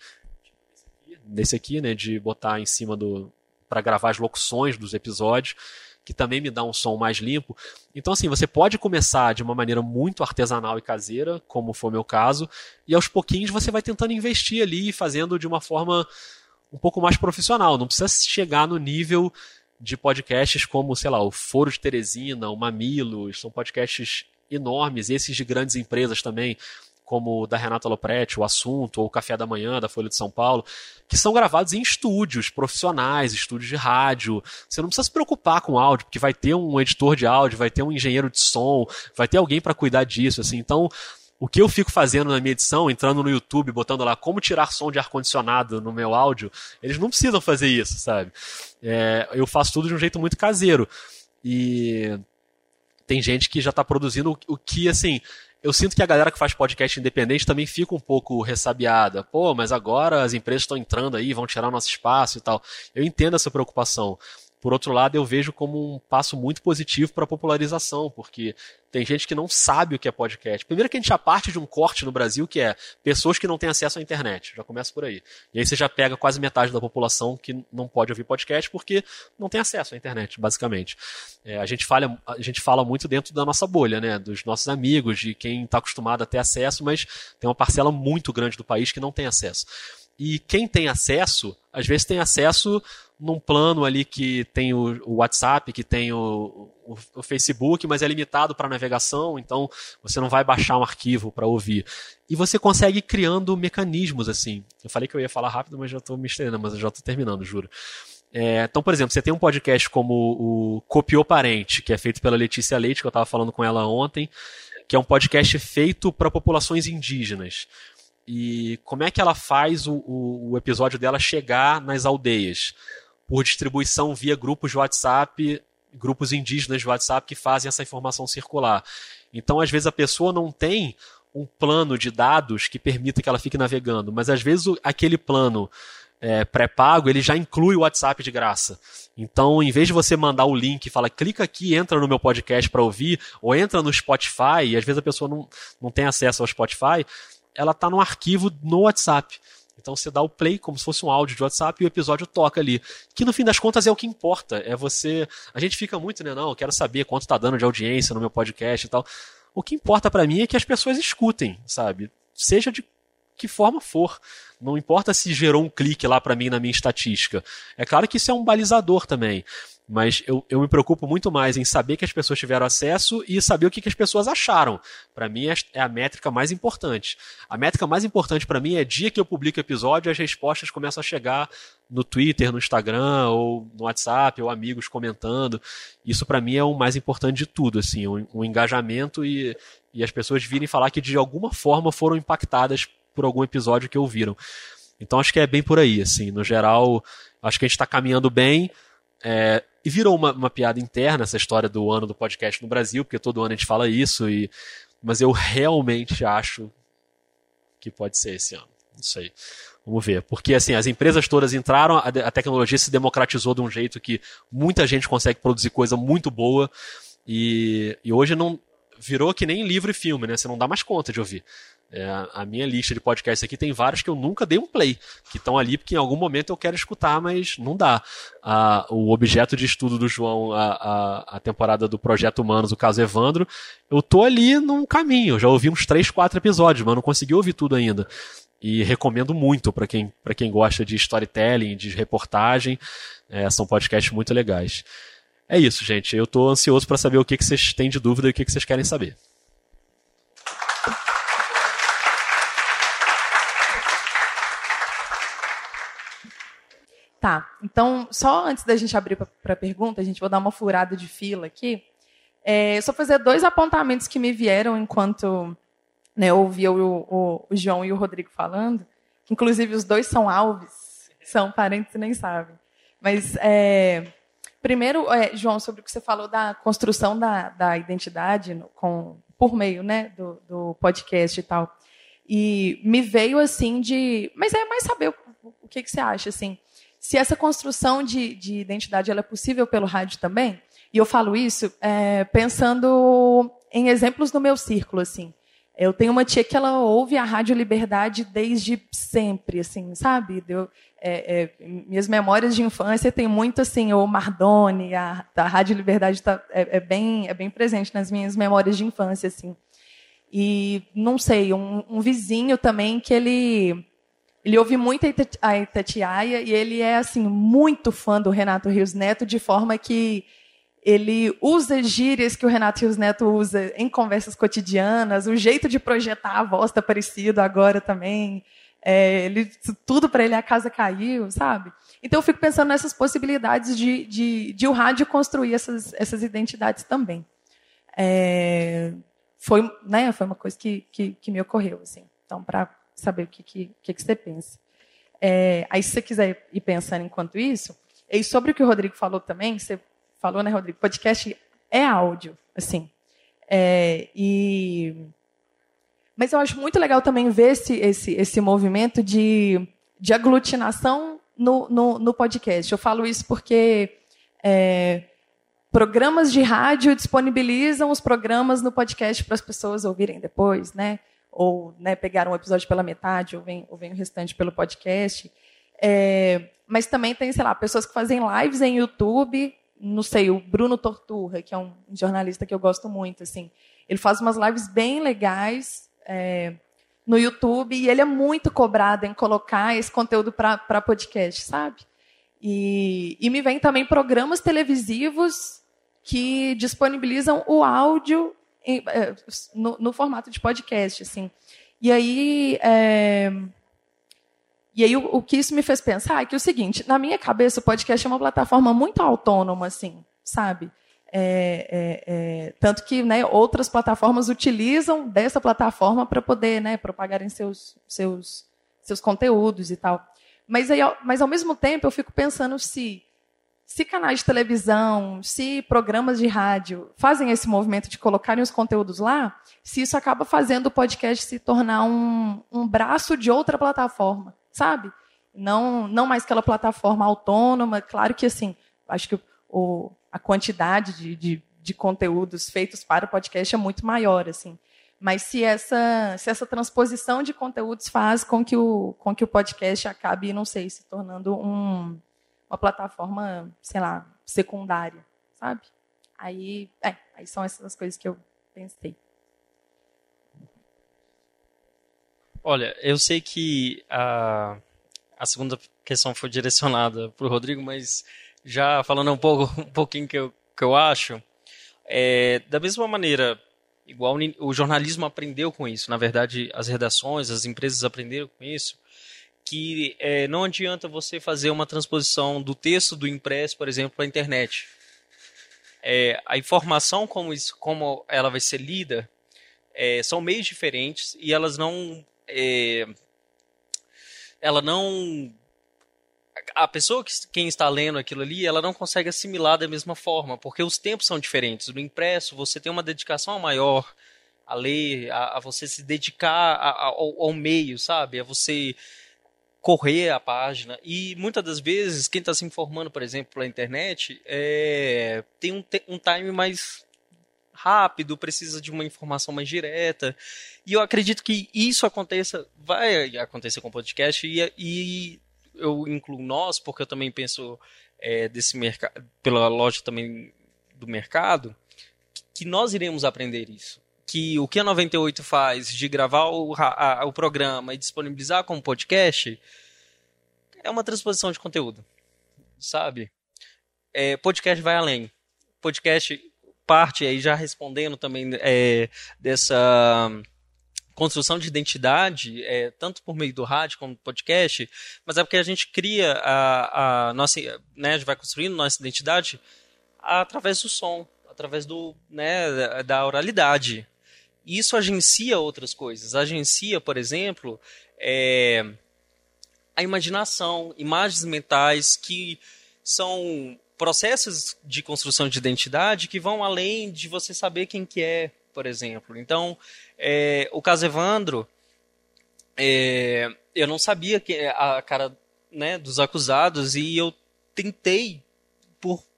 D: desse aqui, né, de botar em cima do, para gravar as locuções dos episódios, que também me dá um som mais limpo. Então, assim, você pode começar de uma maneira muito artesanal e caseira, como foi o meu caso, e aos pouquinhos você vai tentando investir ali, fazendo de uma forma um pouco mais profissional. Não precisa chegar no nível de podcasts como, sei lá, o Foro de Teresina, o Mamilos, são podcasts enormes, esses de grandes empresas também como o da Renata Lopretti, o Assunto, ou o Café da Manhã, da Folha de São Paulo, que são gravados em estúdios profissionais, estúdios de rádio. Você não precisa se preocupar com áudio, porque vai ter um editor de áudio, vai ter um engenheiro de som, vai ter alguém para cuidar disso, assim. Então, o que eu fico fazendo na minha edição, entrando no YouTube, botando lá como tirar som de ar-condicionado no meu áudio, eles não precisam fazer isso, sabe? É, eu faço tudo de um jeito muito caseiro. E tem gente que já está produzindo o, o que, assim, eu sinto que a galera que faz podcast independente também fica um pouco ressabiada. Pô, mas agora as empresas estão entrando aí, vão tirar nosso espaço e tal. Eu entendo essa preocupação. Por outro lado, eu vejo como um passo muito positivo para a popularização, porque tem gente que não sabe o que é podcast. Primeiro que a gente já parte de um corte no Brasil que é pessoas que não têm acesso à internet. Já começa por aí. E aí você já pega quase metade da população que não pode ouvir podcast porque não tem acesso à internet, basicamente. É, a, gente fala, a gente fala muito dentro da nossa bolha, né? Dos nossos amigos, de quem está acostumado a ter acesso, mas tem uma parcela muito grande do país que não tem acesso. E quem tem acesso, às vezes tem acesso num plano ali que tem o, o WhatsApp, que tem o, o, o Facebook, mas é limitado para navegação, então você não vai baixar um arquivo para ouvir. E você consegue criando mecanismos assim. Eu falei que eu ia falar rápido, mas já estou me estendendo, mas eu já estou terminando, juro. É, então, por exemplo, você tem um podcast como o Copiou Parente, que é feito pela Letícia Leite, que eu estava falando com ela ontem, que é um podcast feito para populações indígenas. E como é que ela faz o, o, o episódio dela chegar nas aldeias? Por distribuição via grupos de WhatsApp grupos indígenas de WhatsApp que fazem essa informação circular. Então, às vezes, a pessoa não tem um plano de dados que permita que ela fique navegando, mas às vezes aquele plano é, pré-pago ele já inclui o WhatsApp de graça. Então, em vez de você mandar o link e falar, clica aqui, entra no meu podcast para ouvir, ou entra no Spotify, e às vezes a pessoa não, não tem acesso ao Spotify, ela está no arquivo no WhatsApp. Então você dá o play como se fosse um áudio de WhatsApp e o episódio toca ali. Que no fim das contas é o que importa. É você. A gente fica muito, né? Não, eu quero saber quanto está dando de audiência no meu podcast e tal. O que importa para mim é que as pessoas escutem, sabe? Seja de que forma for. Não importa se gerou um clique lá para mim na minha estatística. É claro que isso é um balizador também. Mas eu, eu me preocupo muito mais em saber que as pessoas tiveram acesso e saber o que, que as pessoas acharam. Para mim é, a métrica mais importante. A métrica mais importante para mim é dia que eu publico episódio, as respostas começam a chegar no Twitter, no Instagram, ou no WhatsApp, ou amigos comentando. Isso para mim é o mais importante de tudo, assim, o, o engajamento e, e as pessoas virem falar que de alguma forma foram impactadas por algum episódio que ouviram. Então acho que é bem por aí, assim, no geral, acho que a gente está caminhando bem. É, e virou uma, uma, piada interna essa história do ano do podcast no Brasil, porque todo ano a gente fala isso, e, mas eu realmente acho que pode ser esse ano. Não sei. Vamos ver. Porque assim, as empresas todas entraram, a, a tecnologia se democratizou de um jeito que muita gente consegue produzir coisa muito boa. E, e hoje não virou que nem livro e filme, né? Você não dá mais conta de ouvir. É, a minha lista de podcasts aqui tem vários que eu nunca dei um play, que estão ali porque em algum momento eu quero escutar, mas não dá. Ah, o objeto de estudo do João, a, a, a, temporada do Projeto Humanos, o caso Evandro, eu tô ali num caminho, já ouvi uns 3, 4 episódios, mas não consegui ouvir tudo ainda. E recomendo muito para quem, quem gosta de storytelling, de reportagem. É, são podcasts muito legais. É isso, gente. Eu estou ansioso para saber o que, que vocês têm de dúvida e o que, que vocês querem saber.
B: Tá, então, só antes da gente abrir para pergunta, a gente vai dar uma furada de fila aqui. É, só fazer dois apontamentos que me vieram enquanto né, eu ouvia o, o, o, João e o Rodrigo falando, inclusive os dois são Alves, são parentes e nem sabem. Mas, é, primeiro, é, João, sobre o que você falou da construção da, da identidade com, por meio né, do, do podcast e tal. E me veio assim de. Mas é mais saber o, o que, que você acha, assim se essa construção de, de identidade é possível pelo rádio também. E eu falo isso é, pensando em exemplos no meu círculo, assim. Eu tenho uma tia que ela ouve a Rádio Liberdade desde sempre, assim, sabe? Deu, é, é, minhas memórias de infância tem muito assim, o Mardoni, a, a Rádio Liberdade tá, é, é, bem, é bem presente nas minhas memórias de infância, assim. E não sei, um, um vizinho também que ele ele ouve muito a Itatiaia e ele é assim muito fã do Renato Rios Neto, de forma que ele usa gírias que o Renato Rios Neto usa em conversas cotidianas, o jeito de projetar a voz está parecido agora também. É, ele, tudo para ele a casa caiu, sabe? Então eu fico pensando nessas possibilidades de, de, de o rádio construir essas, essas identidades também. É, foi, né, foi uma coisa que, que, que me ocorreu. Assim. Então, para saber o que, que, que, que você pensa. É, aí, se você quiser ir pensando enquanto isso, e sobre o que o Rodrigo falou também, você falou, né, Rodrigo? Podcast é áudio, assim. É, e mas eu acho muito legal também ver esse, esse, esse movimento de, de aglutinação no, no, no podcast. Eu falo isso porque é, programas de rádio disponibilizam os programas no podcast para as pessoas ouvirem depois, né? Ou né, pegaram um episódio pela metade, ou vem, ou vem o restante pelo podcast. É, mas também tem, sei lá, pessoas que fazem lives em YouTube. Não sei, o Bruno Torturra, que é um jornalista que eu gosto muito, assim. Ele faz umas lives bem legais é, no YouTube e ele é muito cobrado em colocar esse conteúdo para podcast, sabe? E, e me vem também programas televisivos que disponibilizam o áudio no, no, formato de podcast, assim. E aí, é... e aí o, o, que isso me fez pensar é que é o seguinte, na minha cabeça o podcast é uma plataforma muito autônoma, assim, sabe? É, é, é, tanto que né, outras plataformas utilizam dessa plataforma para poder né, propagarem seus, seus, seus conteúdos e tal. Mas, aí, mas, ao mesmo tempo, eu fico pensando se se canais de televisão, se programas de rádio fazem esse movimento de colocarem os conteúdos lá, se isso acaba fazendo o podcast se tornar um, um braço de outra plataforma, sabe? Não, não mais aquela plataforma autônoma. Claro que, assim, acho que o, a quantidade de, de, de conteúdos feitos para o podcast é muito maior, assim. Mas se essa, se essa transposição de conteúdos faz com que o, com que o podcast acabe, não sei, se tornando um, uma plataforma, sei lá, secundária, sabe? Aí, é, aí são essas coisas que eu pensei.
C: Olha, eu sei que a, a segunda questão foi direcionada para o Rodrigo, mas já falando um pouco um pouquinho que eu, que eu acho, é, da mesma maneira, igual o jornalismo aprendeu com isso, na verdade as redações, as empresas aprenderam com isso, que é, não adianta você fazer uma transposição do texto do impresso, por exemplo, para a internet. É, a informação como, isso, como ela vai ser lida é, são meios diferentes e elas não é, ela não a pessoa que quem está lendo aquilo ali, ela não consegue assimilar da mesma forma, porque os tempos são diferentes. No impresso, você tem uma dedicação maior a ler, a, a você se dedicar a, a, ao, ao, meio, sabe? A você correr a página. E muitas das vezes, quem está se informando, por exemplo, pela internet, é, tem um, um time mais rápido, precisa de uma informação mais direta. E eu acredito que isso aconteça, vai acontecer com o podcast, e, e eu incluo nós, porque eu também penso é, desse mercado, pela lógica também do mercado, que nós iremos aprender isso que o que a 98 faz de gravar o, a, o programa e disponibilizar como podcast é uma transposição de conteúdo, sabe? É, podcast vai além. Podcast parte aí já respondendo também é, dessa construção de identidade, é, tanto por meio do rádio como do podcast, mas é porque a gente cria a, a nossa, né, a gente vai construindo nossa identidade através do som, através do, né, da oralidade. E isso agencia outras coisas. Agencia, por exemplo, é, a imaginação, imagens mentais que são processos de construção de identidade que vão além de você saber quem que é, por exemplo. Então, é, o caso Evandro, é, eu não sabia que a cara né, dos acusados e eu tentei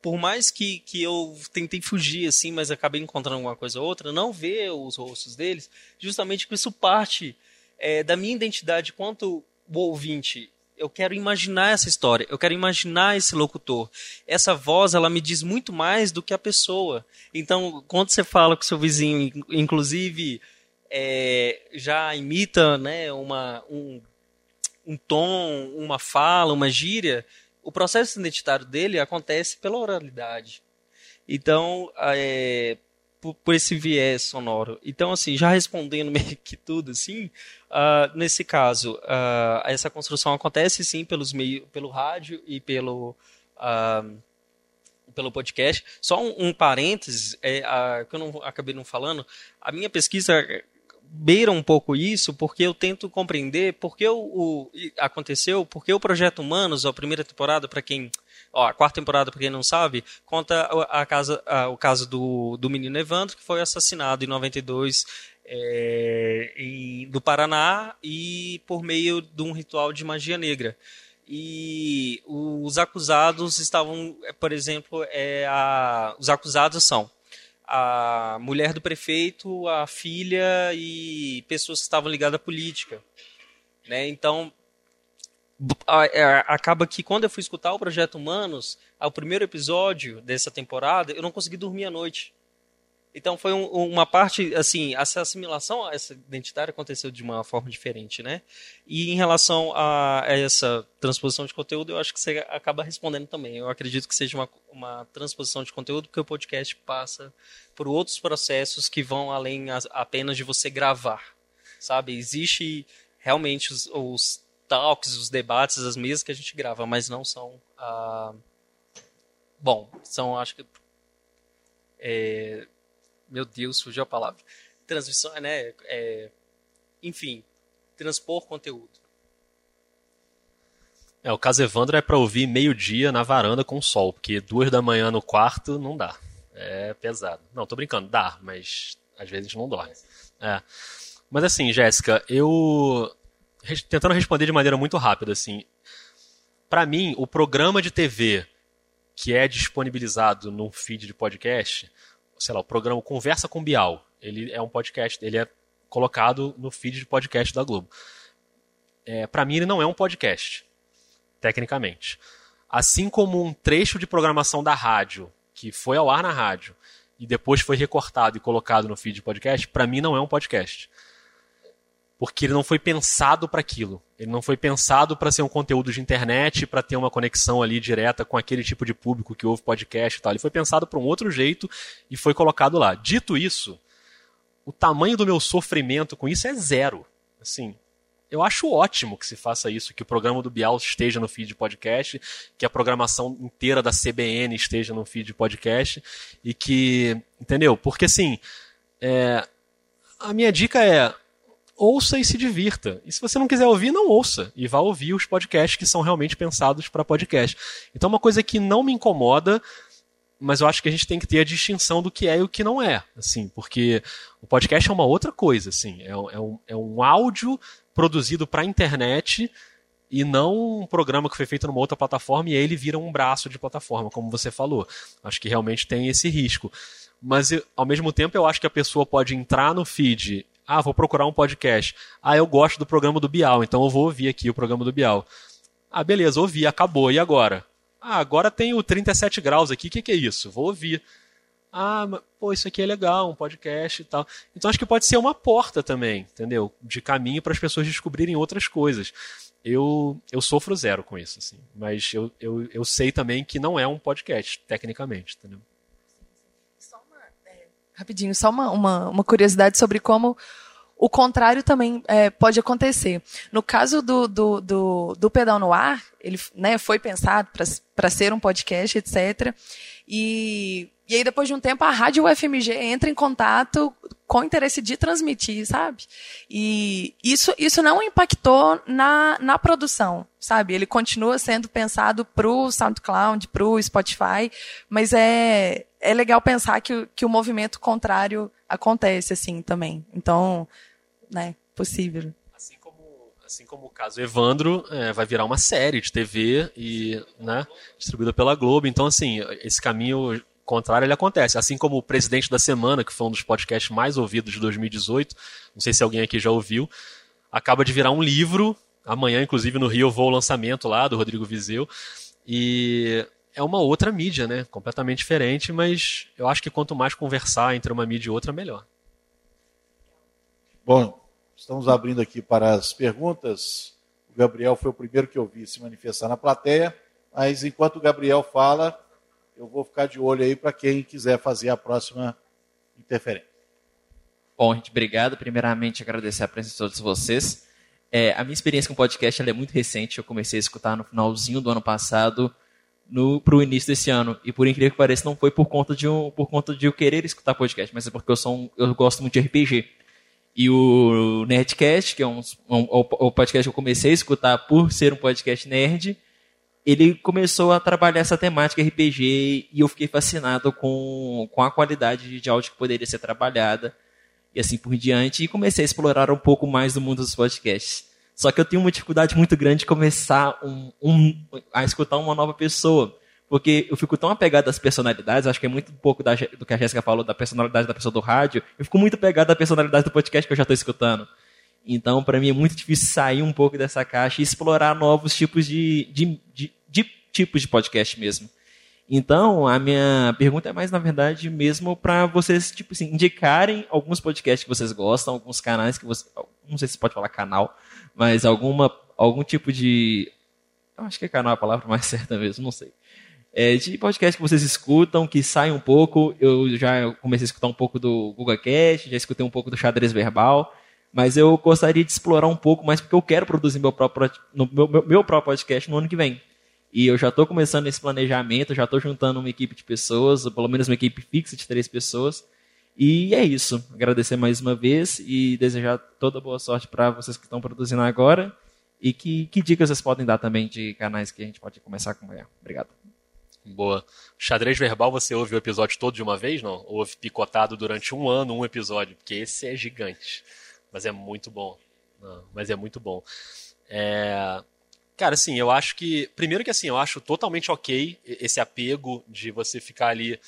C: por, mais que, que eu tentei fugir, assim, mas acabei encontrando uma coisa ou outra, não ver os rostos deles, justamente porque isso parte é, da minha identidade quanto o ouvinte. Eu quero imaginar essa história, eu quero imaginar esse locutor. Essa voz, ela me diz muito mais do que a pessoa. Então, quando você fala com seu vizinho, inclusive, é, já imita né, uma, um, um tom, uma fala, uma gíria, o processo identitário dele acontece pela oralidade. Então, é, por, por, esse viés sonoro. Então, assim, já respondendo meio que tudo, assim, uh, nesse caso, uh, essa construção acontece sim pelos meio, pelo rádio e pelo uh, pelo podcast. Só um, um parênteses, é, que eu não acabei não falando, a minha pesquisa beira um pouco isso, porque eu tento compreender por que o, o aconteceu, porque o Projeto Humanos, a primeira temporada, para quem. Ó, a quarta temporada, para quem não sabe, conta a, a casa, a, o caso do, do menino Evandro, que foi assassinado em 92 é, em, do Paraná e por meio de um ritual de magia negra. E os acusados estavam, por exemplo, é, a, os acusados são a mulher do prefeito, a filha e pessoas que estavam ligadas à política. Né? Então, é, acaba que quando eu fui escutar o Projeto Humanos, ao primeiro episódio dessa temporada, eu não consegui dormir à noite. Então foi um, uma parte, assim, essa assimilação essa identitária aconteceu de uma forma diferente, né? E em relação a essa transposição de conteúdo, eu acho que você acaba respondendo também. Eu acredito que seja uma, uma transposição de conteúdo, porque o podcast passa por outros processos que vão além as, apenas de você gravar, sabe? Existe realmente os, os talks, os debates, as mesas que a gente grava, mas não são... Ah, bom, são, acho que... É, meu Deus, fugiu a palavra. Transmissão, né? É, enfim, transpor conteúdo.
D: É, o caso Evandro é para ouvir meio-dia na varanda com sol, porque duas da manhã no quarto não dá. É pesado. Não, tô brincando, dá, mas às vezes não dorme. É. Mas assim, Jéssica, eu tentando responder de maneira muito rápida assim, para mim, o programa de TV que é disponibilizado num feed de podcast, sei lá, o programa Conversa com Bial, ele é um podcast, ele é colocado no feed de podcast da Globo. É, para mim, ele não é um podcast tecnicamente. Assim como um trecho de programação da rádio, que foi ao ar na rádio, e depois foi recortado e colocado no feed de podcast, para mim não é um podcast. Porque ele não foi pensado para aquilo. Ele não foi pensado para ser um conteúdo de internet, para ter uma conexão ali direta com aquele tipo de público que ouve podcast e tal. Ele foi pensado para um outro jeito e foi colocado lá. Dito isso, o tamanho do meu sofrimento com isso é zero. Assim, eu acho ótimo que se faça isso, que o programa do Bial esteja no feed de podcast, que a programação inteira da CBN esteja no feed de podcast e que, entendeu? Porque assim, é, a minha dica é ouça e se divirta. E se você não quiser ouvir, não ouça. E vá ouvir os podcasts que são realmente pensados para podcast. Então, uma coisa que não me incomoda, mas eu acho que a gente tem que ter a distinção do que é e o que não é. Assim, porque o podcast é uma outra coisa. Assim, é, é um, é um áudio produzido para a internet e não um programa que foi feito numa outra plataforma e aí ele vira um braço de plataforma, como você falou. Acho que realmente tem esse risco. Mas ao mesmo tempo eu acho que a pessoa pode entrar no feed, ah, vou procurar um podcast. Ah, eu gosto do programa do Bial, então eu vou ouvir aqui o programa do Bial. Ah, beleza, ouvi, acabou. E agora? Ah, agora tem o 37 graus aqui, o que, que é isso? Vou ouvir ah, pô, isso aqui é legal, um podcast e tal. Então acho que pode ser uma porta também, entendeu? De caminho para as pessoas descobrirem outras coisas. Eu, eu sofro zero com isso, assim. Mas eu, eu, eu sei também que não é um podcast, tecnicamente, entendeu?
B: Rapidinho, só uma, uma, uma curiosidade sobre como o contrário também é, pode acontecer. No caso do, do, do, do Pedal no Ar, ele né, foi pensado para ser um podcast, etc. E e aí, depois de um tempo, a rádio UFMG entra em contato com o interesse de transmitir, sabe? E isso, isso não impactou na, na produção, sabe? Ele continua sendo pensado para o SoundCloud, para o Spotify, mas é, é legal pensar que, que o movimento contrário acontece assim também. Então, né, possível.
D: Assim como, assim como o caso Evandro, é, vai virar uma série de TV e, né, distribuída pela Globo. Então, assim, esse caminho contrário ele acontece. Assim como o Presidente da Semana, que foi um dos podcasts mais ouvidos de 2018, não sei se alguém aqui já ouviu, acaba de virar um livro. Amanhã, inclusive, no Rio, eu vou ao lançamento lá do Rodrigo Vizeu. E é uma outra mídia, né? Completamente diferente, mas eu acho que quanto mais conversar entre uma mídia e outra, melhor.
A: Bom, estamos abrindo aqui para as perguntas. O Gabriel foi o primeiro que eu vi se manifestar na plateia, mas enquanto o Gabriel fala, eu vou ficar de olho aí para quem quiser fazer a próxima interferência.
Q: Bom, gente, obrigado. Primeiramente, agradecer a presença de todos vocês. É, a minha experiência com podcast é muito recente. Eu comecei a escutar no finalzinho do ano passado para o início desse ano. E por incrível que pareça, não foi por conta de, um, por conta de eu querer escutar podcast, mas é porque eu, sou um, eu gosto muito de RPG. E o Nerdcast, que é um, um, o podcast que eu comecei a escutar por ser um podcast nerd, ele começou a trabalhar essa temática RPG e eu fiquei fascinado com, com a qualidade de áudio que poderia ser trabalhada e assim por diante e comecei a explorar um pouco mais do mundo dos podcasts. Só que eu tenho uma dificuldade muito grande de começar um, um, a escutar uma nova pessoa, porque eu fico tão apegado às personalidades, acho que é muito pouco da, do que a Jéssica falou da personalidade da pessoa do rádio, eu fico muito apegado à personalidade do podcast que eu já estou escutando. Então, para mim é muito difícil sair um pouco dessa caixa e explorar novos tipos de, de, de, de tipos de podcast mesmo. Então, a minha pergunta é mais, na verdade, mesmo para vocês, tipo assim, indicarem alguns podcasts que vocês gostam, alguns canais que você. Não sei se pode falar canal, mas alguma, algum tipo de. Acho que canal é a palavra mais certa mesmo, não sei. É, de podcast que vocês escutam, que saem um pouco. Eu já comecei a escutar um pouco do Google Cast, já escutei um pouco do xadrez verbal. Mas eu gostaria de explorar um pouco mais, porque eu quero produzir meu próprio, meu, meu, meu próprio podcast no ano que vem. E eu já estou começando esse planejamento, já estou juntando uma equipe de pessoas, pelo menos uma equipe fixa de três pessoas. E é isso. Agradecer mais uma vez e desejar toda boa sorte para vocês que estão produzindo agora. E que, que dicas vocês podem dar também de canais que a gente pode começar a acompanhar? Obrigado.
D: Boa. Xadrez verbal, você ouve o episódio todo de uma vez, não? Ou ouve picotado durante um ano um episódio? Porque esse é gigante. Mas é muito bom. Não, mas é muito bom. É... Cara, assim, eu acho que. Primeiro que assim, eu acho totalmente ok esse apego de você ficar ali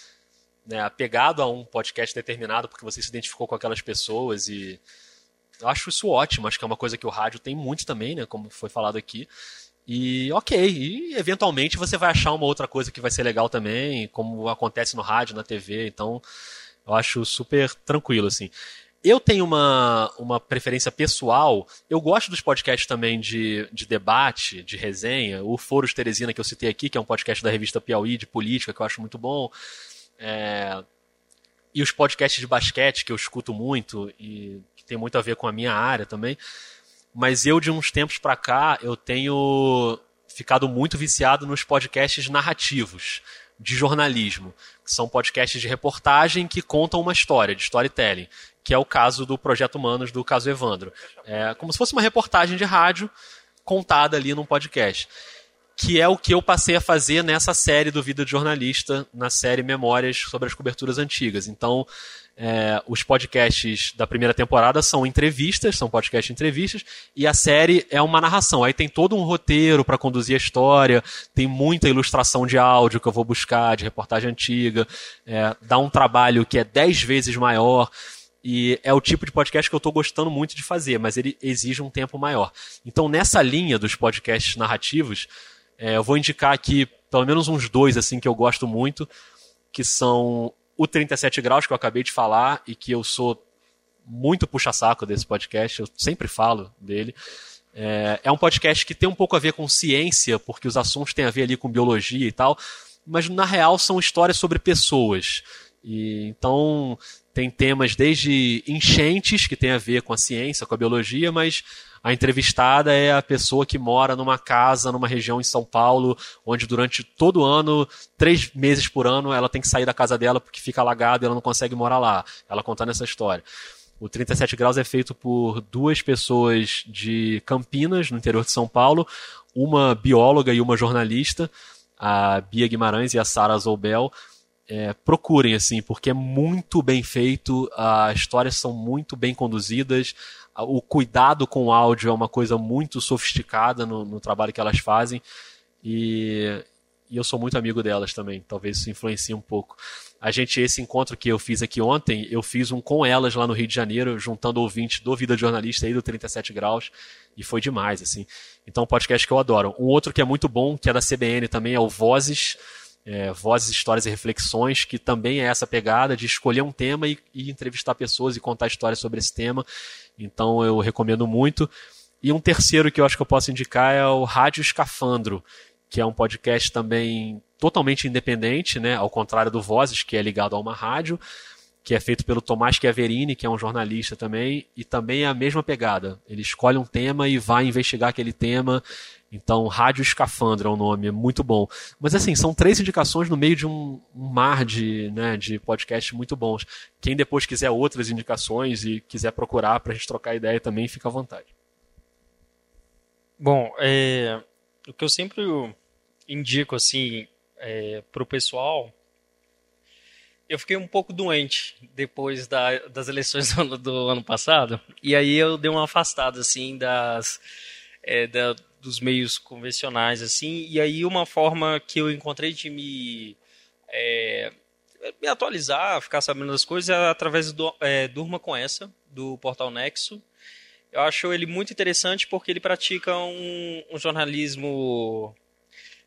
D: né, apegado a um podcast determinado porque você se identificou com aquelas pessoas e. Eu acho isso ótimo, acho que é uma coisa que o rádio tem muito também, né? Como foi falado aqui. E ok, e eventualmente você vai achar uma outra coisa que vai ser legal também, como acontece no rádio, na TV, então eu acho super tranquilo, assim. Eu tenho uma, uma preferência pessoal. Eu gosto dos podcasts também de, de debate, de resenha. O Foro de Teresina, que eu citei aqui, que é um podcast da revista Piauí, de política, que eu acho muito bom. É... E os podcasts de basquete, que eu escuto muito e que tem muito a ver com a minha área também. Mas eu, de uns tempos para cá, eu tenho ficado muito viciado nos podcasts narrativos de jornalismo, que são podcasts de reportagem que contam uma história, de storytelling, que é o caso do Projeto Humanos, do caso Evandro. É como se fosse uma reportagem de rádio contada ali num podcast. Que é o que eu passei a fazer nessa série do Vida de Jornalista, na série Memórias sobre as Coberturas Antigas. Então, é, os podcasts da primeira temporada são entrevistas, são podcast entrevistas, e a série é uma narração. Aí tem todo um roteiro para conduzir a história, tem muita ilustração de áudio que eu vou buscar, de reportagem antiga, é, dá um trabalho que é dez vezes maior. E é o tipo de podcast que eu estou gostando muito de fazer, mas ele exige um tempo maior. Então, nessa linha dos podcasts narrativos, é, eu vou indicar aqui pelo menos uns dois assim que eu gosto muito, que são o 37 Graus, que eu acabei de falar, e que eu sou muito puxa-saco desse podcast, eu sempre falo dele. É, é, um podcast que tem um pouco a ver com ciência, porque os assuntos têm a ver ali com biologia e tal, mas na real são histórias sobre pessoas. E então tem temas desde enchentes, que tem a ver com a ciência, com a biologia, mas a entrevistada é a pessoa que mora numa casa, numa região em São Paulo, onde durante todo o ano, três meses por ano, ela tem que sair da casa dela porque fica alagada e ela não consegue morar lá. Ela contando essa história. O 37 Graus é feito por duas pessoas de Campinas, no interior de São Paulo, uma bióloga e uma jornalista, a Bia Guimarães e a Sara Zoubel. É, procurem, assim, porque é muito bem feito, as histórias são muito bem conduzidas, o cuidado com o áudio é uma coisa muito sofisticada no, no trabalho que elas fazem e, e, eu sou muito amigo delas também, talvez isso influencie um pouco. A gente, esse encontro que eu fiz aqui ontem, eu fiz um com elas lá no Rio de Janeiro, juntando ouvintes do Vida de Jornalista e do 37 Graus, e foi demais, assim. Então, um podcast que eu adoro. Um outro que é muito bom, que é da CBN também, é o Vozes, é, Vozes, Histórias e Reflexões, que também é essa pegada de escolher um tema e, e entrevistar pessoas e contar histórias sobre esse tema. Então eu recomendo muito. E um terceiro que eu acho que eu posso indicar é o Rádio Escafandro, que é um podcast também totalmente independente, né? Ao contrário do Vozes, que é ligado a uma rádio, que é feito pelo Tomás Chiaverini, que é um jornalista também, e também é a mesma pegada. Ele escolhe um tema e vai investigar aquele tema. Então, Rádio Escafandro é o nome, muito bom. Mas assim, são três indicações no meio de um, mar de, né, de podcasts muito bons. Quem depois quiser outras indicações e quiser procurar para a gente trocar ideia também, fica à vontade.
C: Bom, é, o que eu sempre indico assim é, para o pessoal eu fiquei um pouco doente depois da, das eleições do, do, ano passado e aí eu dei uma afastada assim das é, da, dos meios convencionais, assim, e aí uma forma que eu encontrei de me, é, me atualizar, ficar sabendo das coisas, é através do é, Durma com Essa, do Portal Nexo. Eu acho ele muito interessante porque ele pratica um, um jornalismo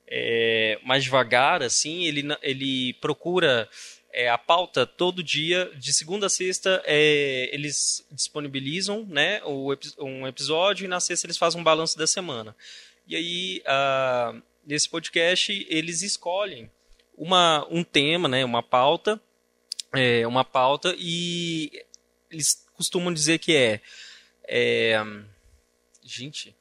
C: é, mais devagar, assim, ele, ele procura é, a pauta todo dia, de segunda a sexta, é, eles disponibilizam né, o, um episódio e na sexta eles fazem um balanço da semana. E aí, uh, nesse podcast, eles escolhem uma, um tema, né, uma pauta, é, uma pauta, e eles costumam dizer que é. é gente.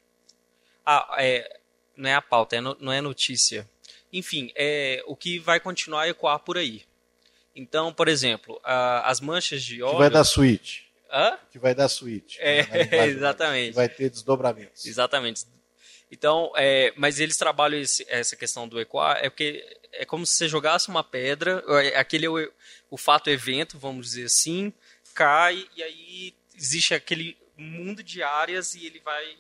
C: Ah, é, não é a pauta, é no, não é notícia. Enfim, é o que vai continuar a ecoar por aí. Então, por exemplo, a, as manchas de óleo...
A: Que vai dar suíte.
C: Hã?
A: Que vai dar suíte.
C: É,
A: vai,
C: exatamente.
A: vai ter desdobramentos.
C: Exatamente. Então, é, mas eles trabalham esse, essa questão do ecoar, é porque é como se você jogasse uma pedra, é, aquele é o, o fato evento, vamos dizer assim, cai e aí existe aquele mundo de áreas e ele vai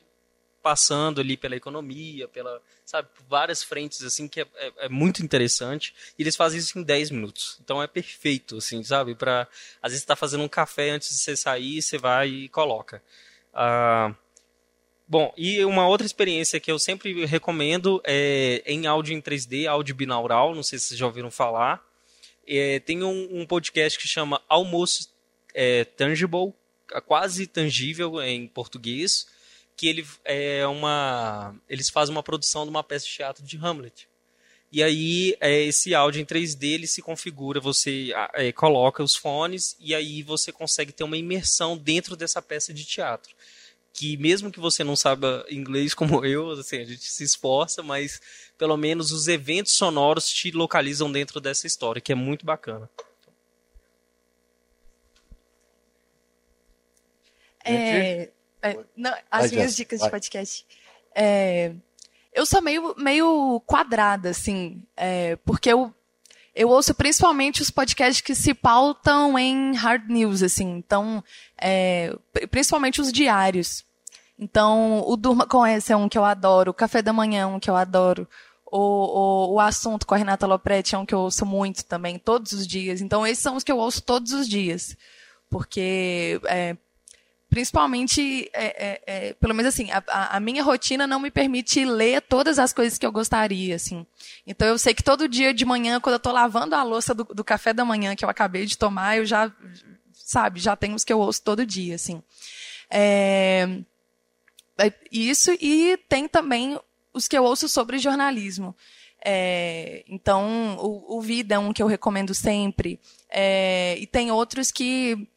C: passando ali pela economia, pela, sabe, por várias frentes, assim, que é, é, é, muito interessante. E eles fazem isso em 10 minutos. Então é perfeito, assim, sabe? Pra, às vezes você tá fazendo um café antes de você sair, você vai e coloca. Ah, bom, e uma outra experiência que eu sempre recomendo é em áudio em 3D, áudio binaural, não sei se vocês já ouviram falar. É, tem um, um, podcast que chama Almost é, Tangible, quase tangível em português, que ele é uma eles fazem uma produção de uma peça de teatro de Hamlet. E aí é, esse áudio em 3D ele se configura, você é, coloca os fones e aí você consegue ter uma imersão dentro dessa peça de teatro. Que mesmo que você não saiba inglês como eu, assim, a gente se esforça, mas pelo menos os eventos sonoros te localizam dentro dessa história, que é muito bacana.
B: É, é, não, as vai, minhas dicas vai. de podcast. É, eu sou meio, meio quadrada, assim, é, porque eu, eu ouço principalmente os podcasts que se pautam em hard news, assim, então, é, principalmente os diários. Então, o Durma com esse é um que eu adoro, o Café da Manhã é um que eu adoro, o, o, o assunto com a Renata Lopretti é um que eu ouço muito também, todos os dias. Então, esses são os que eu ouço todos os dias. Porque é, principalmente, é, é, é, pelo menos assim, a, a, minha rotina não me permite ler todas as coisas que eu gostaria, assim. Então eu sei que todo dia de manhã, quando eu estou lavando a louça do, do, café da manhã que eu acabei de tomar, eu já, sabe, já tenho os que eu ouço todo dia, assim. É, é isso e tem também os que eu ouço sobre jornalismo. É, então, o, o, Vida é um que eu recomendo sempre. É, e tem outros que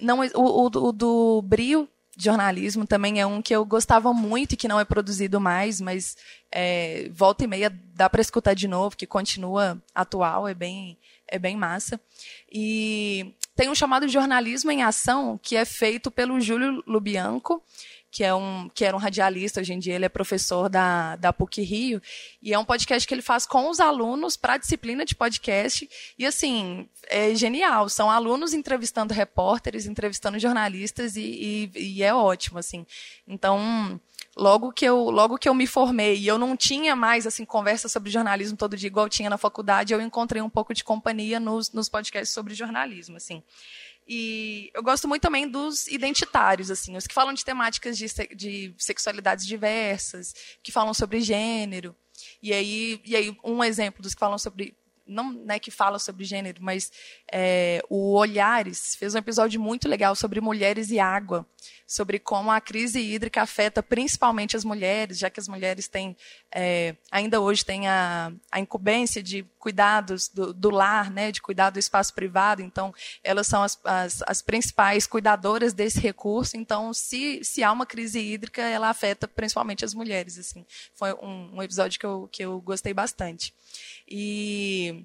B: não, o, o, o do Brio jornalismo também é um que eu gostava muito e que não é produzido mais, mas é, volta e meia dá para escutar de novo, que continua atual, é bem, é bem massa. E tem um chamado Jornalismo em Ação, que é feito pelo Júlio Lubianco, que, é um, que era um radialista, hoje em dia ele é professor da, da PUC Rio, e é um podcast que ele faz com os alunos para a disciplina de podcast, e assim, é genial, são alunos entrevistando repórteres, entrevistando jornalistas, e, e, e é ótimo, assim. Então, logo que eu logo que eu me formei e eu não tinha mais assim conversa sobre jornalismo todo dia igual tinha na faculdade eu encontrei um pouco de companhia nos, nos podcasts sobre jornalismo assim e eu gosto muito também dos identitários, assim, os que falam de temáticas de, de sexualidades diversas, que falam sobre gênero. E aí, e aí um exemplo dos que falam sobre não né, que fala sobre gênero, mas é, o Olhares fez um episódio muito legal sobre mulheres e água, sobre como a crise hídrica afeta principalmente as mulheres, já que as mulheres têm, é, ainda hoje têm a, a incumbência de cuidados do, do, lar, né, de cuidar do espaço privado, então elas são as, as, as principais cuidadoras desse recurso, então se, se há uma crise hídrica, ela afeta principalmente as mulheres. Assim. Foi um, um episódio que eu, que eu gostei bastante. E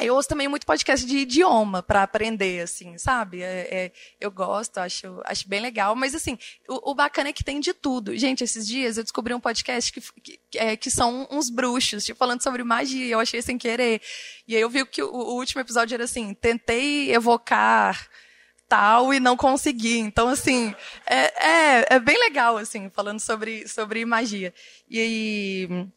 B: eu ouço também muito podcast de idioma para aprender, assim, sabe? É, é, eu gosto, acho, acho bem legal. Mas, assim, o, o, bacana é que tem de tudo. Gente, esses dias eu descobri um podcast que, que, é, que são uns bruxos, tipo, falando sobre magia. Eu achei sem querer. E aí eu vi que o, o último episódio era assim: tentei evocar tal e não consegui. Então, assim, é, é, é bem legal, assim, falando sobre, sobre magia. E aí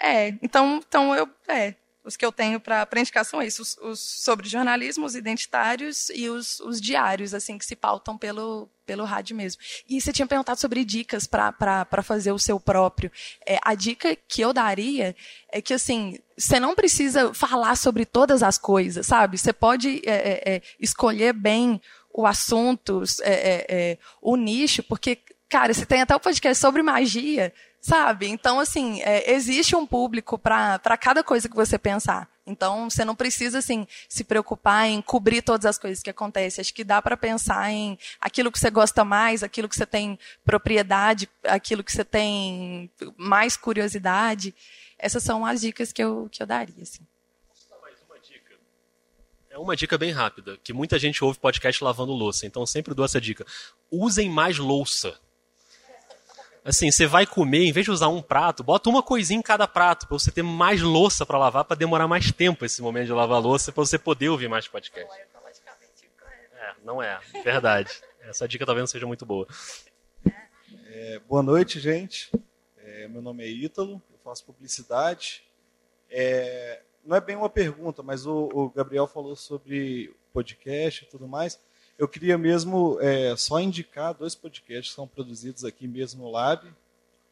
B: é, então, então eu, é, os que eu tenho para indicar são esses, os, os, sobre jornalismo, os identitários e os, os, diários, assim, que se pautam pelo, pelo rádio mesmo. E você tinha perguntado sobre dicas para fazer o seu próprio. É, a dica que eu daria é que, assim, você não precisa falar sobre todas as coisas, sabe? Você pode é, é, é escolher bem o assunto, é, é, o nicho, porque, cara, você tem até o um podcast sobre magia, Sabe? Então, assim, é, existe um público para cada coisa que você pensar. Então, você não precisa, assim, se preocupar em cobrir todas as coisas que acontecem. Acho que dá para pensar em aquilo que você gosta mais, aquilo que você tem propriedade, aquilo que você tem mais curiosidade. Essas são as dicas que eu, que eu daria, assim.
D: É uma dica bem rápida, que muita gente ouve podcast lavando louça, então sempre dou essa dica. Usem mais louça Assim, você vai comer, em vez de usar um prato, bota uma coisinha em cada prato, para você ter mais louça para lavar, para demorar mais tempo esse momento de lavar louça, para você poder ouvir mais podcast. É, não é, verdade. Essa dica talvez não seja muito boa.
R: É, boa noite, gente. É, meu nome é Ítalo, eu faço publicidade. É, não é bem uma pergunta, mas o, o, Gabriel falou sobre podcast e tudo mais. Eu queria mesmo é, só indicar dois podcasts que são produzidos aqui mesmo no Lab.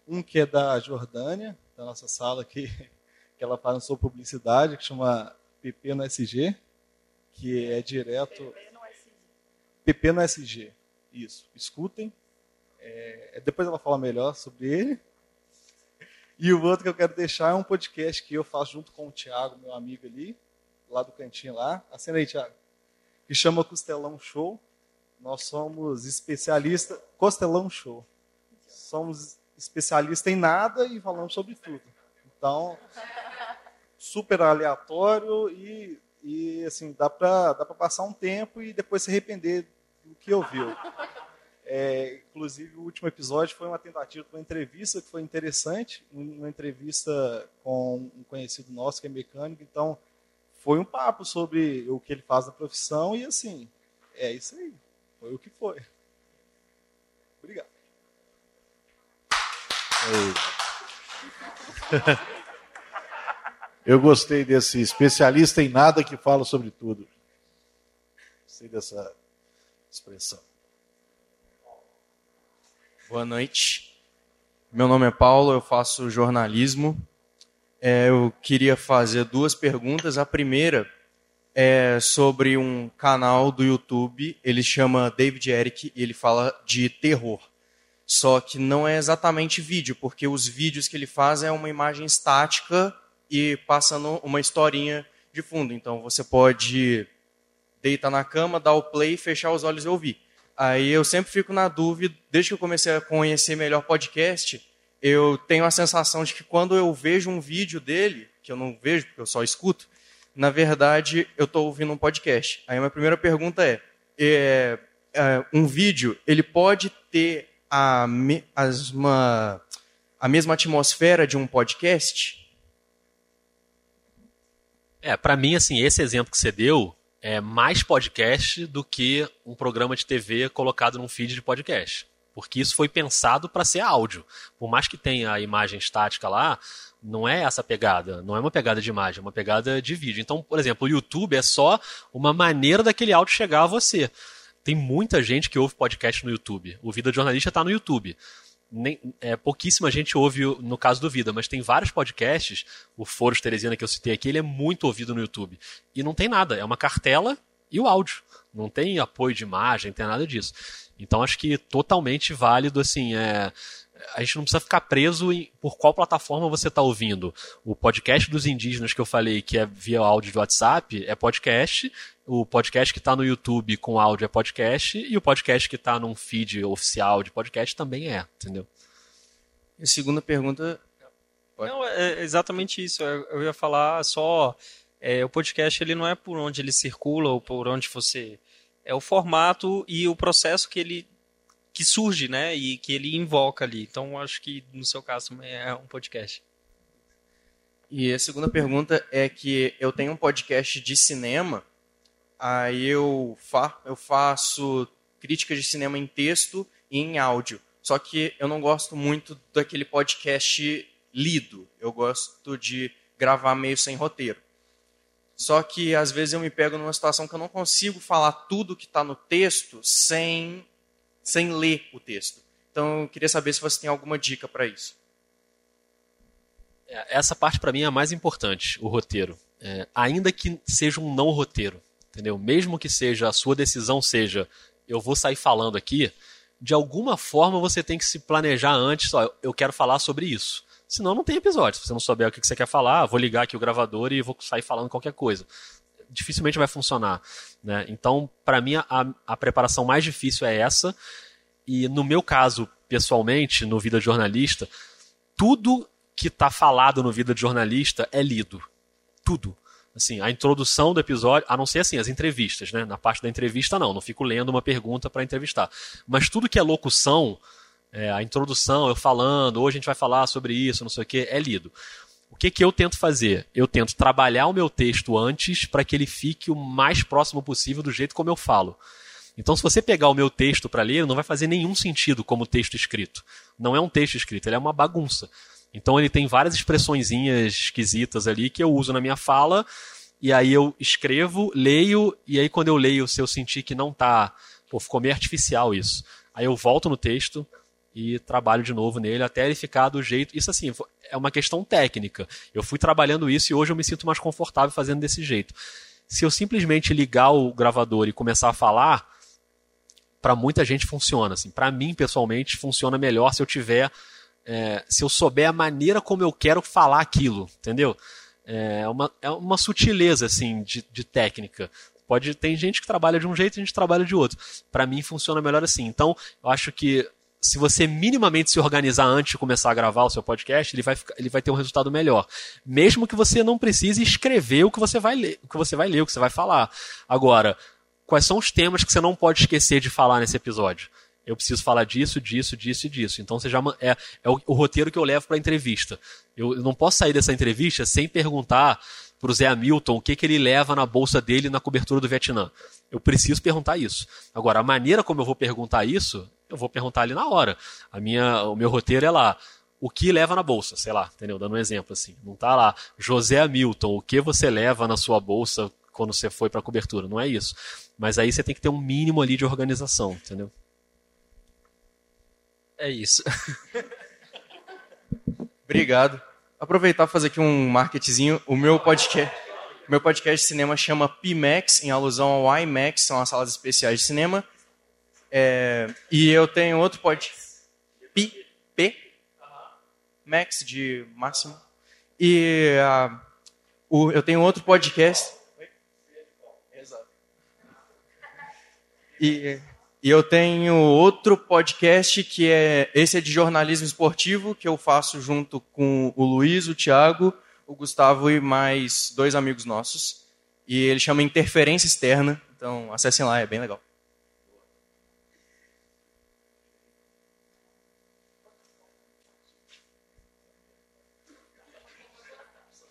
R: Um que é da Jordânia, da nossa sala aqui, que ela faz sobre publicidade, que chama PP no SG, que é direto. PP no SG. Isso. Escutem. É, depois ela fala melhor sobre ele. E o outro que eu quero deixar é um podcast que eu faço junto com o Thiago, meu amigo ali, lá do cantinho lá. Acena aí, Thiago. Que chama Costelão Show. Nós somos especialistas. Costelão Show. Somos especialistas em nada e falamos sobre tudo. Então, super aleatório e, e assim, dá para dá passar um tempo e depois se arrepender do que ouviu. É, inclusive, o último episódio foi uma tentativa de uma entrevista que foi interessante, uma entrevista com um conhecido nosso que é mecânico. Então, foi um papo sobre o que ele faz na profissão e assim, é isso aí. Foi o que foi. Obrigado.
A: Eu gostei desse especialista em nada que fala sobre tudo. Gostei dessa expressão.
S: Boa noite. Meu nome é Paulo, eu faço jornalismo. É, eu queria fazer duas perguntas. A primeira é sobre um canal do YouTube, ele chama David Eric e ele fala de terror. Só que não é exatamente vídeo, porque os vídeos que ele faz é uma imagem estática e passando uma historinha de fundo. Então você pode deitar na cama, dar o play, fechar os olhos e ouvir. Aí eu sempre fico na dúvida, desde que eu comecei a conhecer melhor podcast, eu tenho a sensação de que quando eu vejo um vídeo dele, que eu não vejo porque eu só escuto, na verdade eu estou ouvindo um podcast. Aí a minha primeira pergunta é, é, é um vídeo, ele pode ter a, as, uma, a mesma atmosfera de um podcast?
D: É, para mim, assim, esse exemplo que você deu, é, mais podcast do que um programa de TV colocado num feed de podcast. Porque isso foi pensado para ser áudio. Por mais que tenha a imagem estática lá, não é essa pegada. Não é uma pegada de imagem, é uma pegada de vídeo. Então, por exemplo, o YouTube é só uma maneira daquele áudio chegar a você. Tem muita gente que ouve podcast no YouTube. O Vida de Jornalista está no YouTube nem, é, pouquíssima gente ouve no caso do Vida, mas tem vários podcasts, o Foros Teresina que eu citei aqui, ele é muito ouvido no YouTube. E não tem nada, é uma cartela e o áudio. Não tem apoio de imagem, não tem nada disso. Então acho que totalmente válido, assim, é, a gente não precisa ficar preso em por qual plataforma você está ouvindo. O podcast dos indígenas que eu falei, que é via áudio de WhatsApp, é podcast. O podcast que está no YouTube com áudio é podcast. E o podcast que está num feed oficial de podcast também é, entendeu?
S: E a segunda pergunta.
C: Não, é exatamente isso. Eu ia falar só. É, o podcast ele não é por onde ele circula ou por onde você. É o formato e o processo que ele que surge, né? E que ele invoca ali. Então, acho que no seu caso é um podcast.
S: E a segunda pergunta é que eu tenho um podcast de cinema, aí eu, fa eu faço críticas de cinema em texto e em áudio. Só que eu não gosto muito daquele podcast lido. Eu gosto de gravar meio sem roteiro. Só que às vezes eu me pego numa situação que eu não consigo falar tudo que está no texto sem sem ler o texto. Então, eu queria saber se você tem alguma dica para isso.
D: É, essa parte para mim é a mais importante, o roteiro. É, ainda que seja um não roteiro, entendeu? Mesmo que seja a sua decisão seja eu vou sair falando aqui, de alguma forma você tem que se planejar antes, ó, eu quero falar sobre isso. Senão não tem episódio. Se você não souber o que você quer falar, vou ligar aqui o gravador e vou sair falando qualquer coisa. Dificilmente vai funcionar. Né? Então, para mim, a, a preparação mais difícil é essa. E no meu caso, pessoalmente, no Vida de Jornalista, tudo que está falado no Vida de Jornalista é lido. Tudo. Assim, a introdução do episódio, a não ser assim, as entrevistas, né? Na parte da entrevista, não, não fico lendo uma pergunta para entrevistar. Mas tudo que é locução, é, a introdução, eu falando, hoje a gente vai falar sobre isso, não sei o que, é lido. O que, que eu tento fazer? Eu tento trabalhar o meu texto antes para que ele fique o mais próximo possível do jeito como eu falo. Então, se você pegar o meu texto para ler, não vai fazer nenhum sentido como texto escrito. Não é um texto escrito, ele é uma bagunça. Então, ele tem várias expressõezinhas esquisitas ali que eu uso na minha fala, e aí eu escrevo, leio, e aí quando eu leio, se eu sentir que não tá, pô, ficou meio artificial isso, aí eu volto no texto, e trabalho de novo nele até ele ficar do jeito. Isso assim, é uma questão técnica. Eu fui trabalhando isso e hoje eu me sinto mais confortável fazendo desse jeito. Se eu simplesmente ligar o gravador e começar a falar, para muita gente funciona. Assim. Para mim, pessoalmente, funciona melhor se eu tiver. É, se eu souber a maneira como eu quero falar aquilo, entendeu? É uma, é uma sutileza assim de, de técnica. Pode tem gente que trabalha de um jeito e a gente trabalha de outro. Para mim funciona melhor assim. Então, eu acho que se você minimamente se organizar antes de começar a gravar o seu podcast, ele vai, ele vai ter um resultado melhor. Mesmo que você não precise escrever o que você vai ler, o que você vai ler, o que você vai falar. Agora, quais são os temas que você não pode esquecer de falar nesse episódio? Eu preciso falar disso, disso, disso e disso. Então você já é, é o, o roteiro que eu levo para a entrevista. Eu, eu não posso sair dessa entrevista sem perguntar para o Zé Hamilton o que, que ele leva na bolsa dele na cobertura do Vietnã. Eu preciso perguntar isso. Agora, a maneira como eu vou perguntar isso, eu vou perguntar ali na hora. A minha, o meu roteiro é lá. O que leva na bolsa, sei lá, entendeu? Dando um exemplo assim. Não tá lá, José Hamilton, o que você leva na sua bolsa quando você foi para a cobertura? Não é isso. Mas aí você tem que ter um mínimo ali de organização, entendeu?
C: É isso.
S: Obrigado. Aproveitar e fazer aqui um marketzinho. O meu podcast, meu podcast de cinema chama PIMAX, em alusão ao IMAX, são as salas especiais de cinema. É, e eu tenho outro podcast. P, P Max de máximo. E uh, o, eu tenho outro podcast. E, e eu tenho outro podcast que é. Esse é de jornalismo esportivo, que eu faço junto com o Luiz, o Thiago, o Gustavo e mais dois amigos nossos. E ele chama Interferência Externa. Então acessem lá, é bem legal.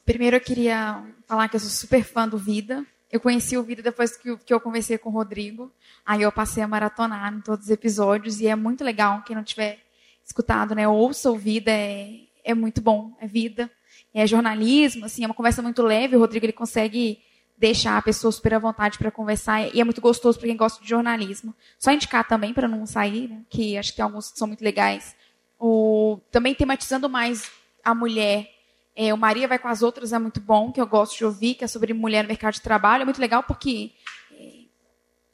K: Primeiro eu queria falar que eu sou super fã do Vida. Eu conheci o Vida depois que, eu conversei com o Rodrigo. Aí eu passei a maratonar em todos os episódios e é muito legal. Quem não tiver escutado, né, ouça o Vida, é, é muito bom. É vida, é jornalismo, assim, é uma conversa muito leve. O Rodrigo ele consegue deixar a pessoa super à vontade para conversar e é muito gostoso para quem gosta de jornalismo. Só indicar também para não sair, né, que acho que tem alguns que são muito legais. O, também tematizando mais a mulher é, o Maria vai com as outras é muito bom, que eu gosto de ouvir, que é sobre mulher no mercado de trabalho. É muito legal porque é,